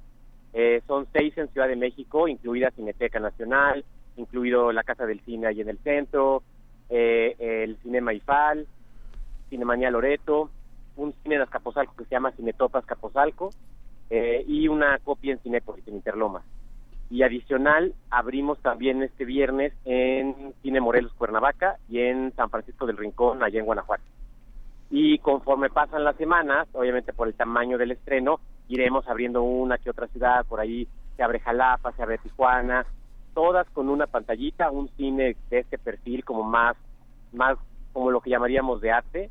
Eh, son seis en Ciudad de México, incluida Cineteca Nacional, incluido la Casa del Cine ahí en el centro, eh, el Cinema Ifal, Cinemanía Loreto, un cine de Azcapotzalco que se llama Cinetopas Capozalco eh, y una copia en Cinépolis, en Interlomas. Y adicional, abrimos también este viernes en Cine Morelos Cuernavaca y en San Francisco del Rincón, allá en Guanajuato. Y conforme pasan las semanas, obviamente por el tamaño del estreno, iremos abriendo una que otra ciudad, por ahí se abre Jalapa, se abre Tijuana, todas con una pantallita, un cine de este perfil como más, más como lo que llamaríamos de arte,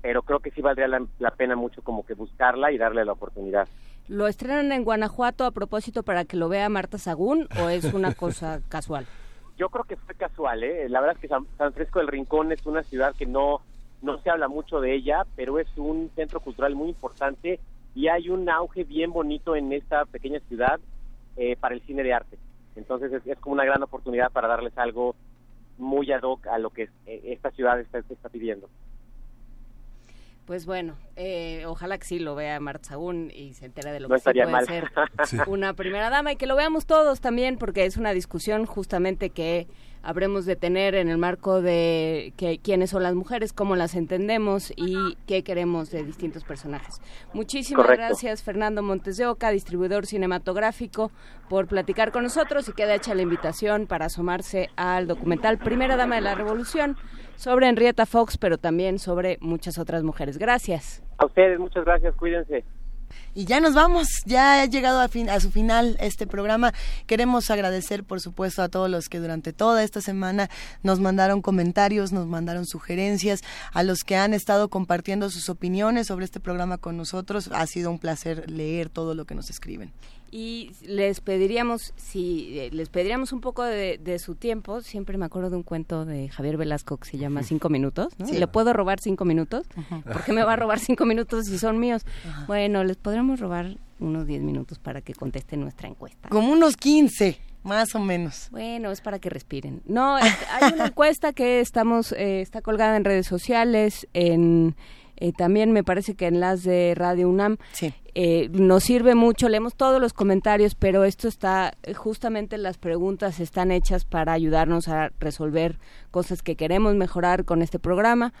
pero creo que sí valdría la, la pena mucho como que buscarla y darle la oportunidad. ¿Lo estrenan en Guanajuato a propósito para que lo vea Marta Sagún o es una cosa *laughs* casual? Yo creo que fue casual, ¿eh? La verdad es que San, San Francisco del Rincón es una ciudad que no, no se habla mucho de ella, pero es un centro cultural muy importante y hay un auge bien bonito en esta pequeña ciudad eh, para el cine de arte. Entonces es, como una gran oportunidad para darles algo muy ad hoc a lo que eh, esta ciudad está, está pidiendo. Pues bueno, eh, ojalá que sí lo vea Marta Sagún y se entere de lo No que sí estaría puede mal. ser *laughs* Sí. una primera dama y que lo veamos todos también porque es una discusión justamente que habremos de tener en el marco de que, quiénes son las mujeres, cómo las entendemos y qué queremos de distintos personajes. Muchísimas Correcto. gracias Fernando Montes de Oca, distribuidor cinematográfico, por platicar con nosotros y queda hecha la invitación para asomarse al documental Primera Dama de la Revolución sobre Henrietta Fox, pero también sobre muchas otras mujeres. Gracias. A ustedes, muchas gracias, cuídense. Y ya nos vamos, ya ha llegado a, fin- a su final este programa. Queremos agradecer, por supuesto, a todos los que durante toda esta semana nos mandaron comentarios, nos mandaron sugerencias, a los que han estado compartiendo sus opiniones sobre este programa con nosotros. Ha sido un placer leer todo lo que nos escriben. Y les pediríamos, si eh, les pediríamos un poco de, de su tiempo, siempre me acuerdo de un cuento de Javier Velasco que se llama Cinco Minutos, ¿no? Sí. ¿Le puedo robar cinco minutos? ¿Por qué me va a robar cinco minutos si son míos? Bueno, les podríamos robar unos diez minutos para que contesten nuestra encuesta. Como unos 15, más o menos. Bueno, es para que respiren. No, hay una encuesta que estamos, eh, está colgada en redes sociales, en eh, también me parece que en las de Radio UNAM. Eh, nos sirve mucho, leemos todos los comentarios, pero esto está, justamente las preguntas están hechas para ayudarnos a resolver cosas que queremos mejorar con este programa,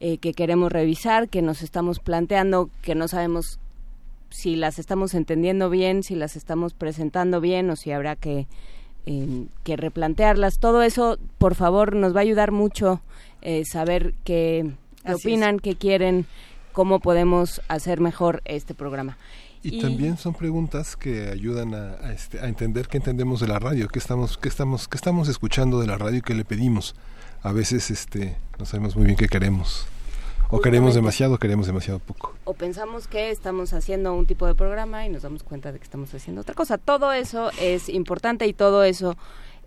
eh, que queremos revisar, que nos estamos planteando, que no sabemos si las estamos entendiendo bien, si las estamos presentando bien o si habrá que, eh, que replantearlas. Todo eso, por favor, nos va a ayudar mucho eh, saber qué, qué Así opinan, qué quieren, cómo podemos hacer mejor este programa. Y, también son preguntas que ayudan a, a, este, a entender qué entendemos de la radio, qué estamos, qué estamos, qué estamos escuchando de la radio y qué le pedimos. A veces este, no sabemos muy bien qué queremos. O queremos demasiado o queremos demasiado poco. o pensamos que estamos haciendo un tipo de programa y nos damos cuenta de que estamos haciendo otra cosa. Todo eso es importante y todo eso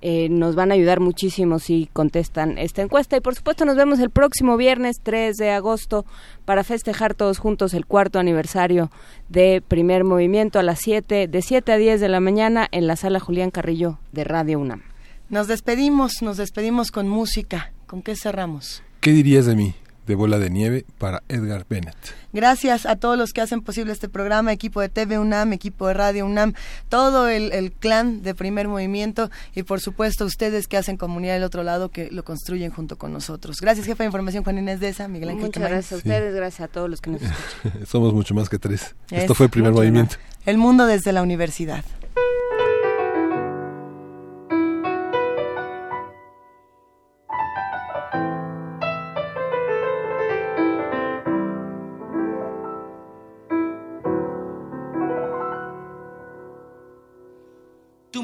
eh, nos van a ayudar muchísimo si contestan esta encuesta. Y por supuesto nos vemos el próximo viernes 3 de agosto para festejar todos juntos el cuarto aniversario de Primer Movimiento a las 7, de 7 a 10 de la mañana en la sala Julián Carrillo de Radio UNAM. Nos despedimos, nos despedimos con música. ¿Con qué cerramos? ¿Qué dirías de mí? De bola de nieve para Edgar Bennett. Gracias a todos los que hacen posible este programa, equipo de TV UNAM, equipo de Radio UNAM, todo el, el clan de primer movimiento y por supuesto ustedes que hacen comunidad del otro lado que lo construyen junto con nosotros. Gracias, jefa de información Juan Inés de esa, Miguel Ángel Muchas gracias a ustedes, gracias a todos los que nos *laughs* escuchan. Somos mucho más que tres. Es Esto fue el primer movimiento. más. El mundo desde la universidad.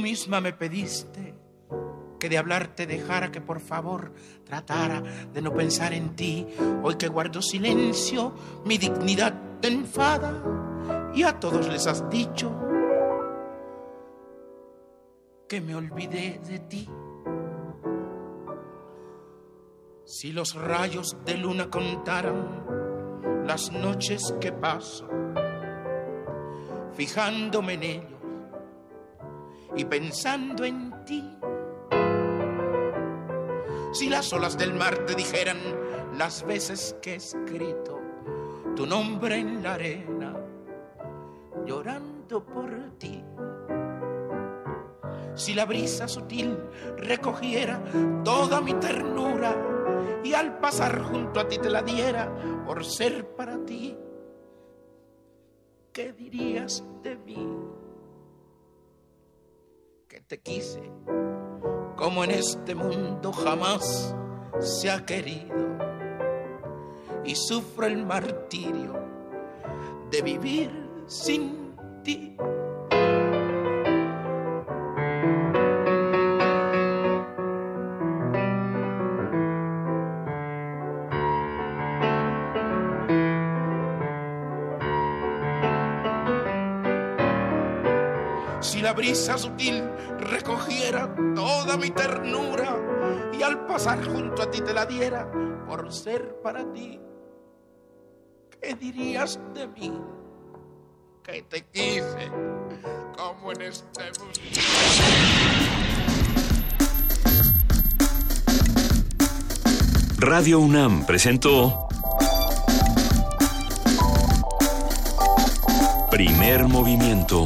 Misma me pediste que de hablarte dejara que por favor tratara de no pensar en ti. Hoy que guardo silencio, mi dignidad te enfada y a todos les has dicho que me olvidé de ti. Si los rayos de luna contaran las noches que paso, fijándome en ellos y pensando en ti. Si las olas del mar te dijeran las veces que he escrito tu nombre en la arena, llorando por ti. Si la brisa sutil recogiera toda mi ternura y al pasar junto a ti te la diera por ser para ti, ¿qué dirías de mí? Te quise como en este mundo jamás se ha querido. Y sufro el martirio de vivir sin ti. La brisa sutil recogiera toda mi ternura y al pasar junto a ti te la diera por ser para ti, ¿qué dirías de mí? Que te quise como en este mundo. Radio UNAM presentó Primer Movimiento.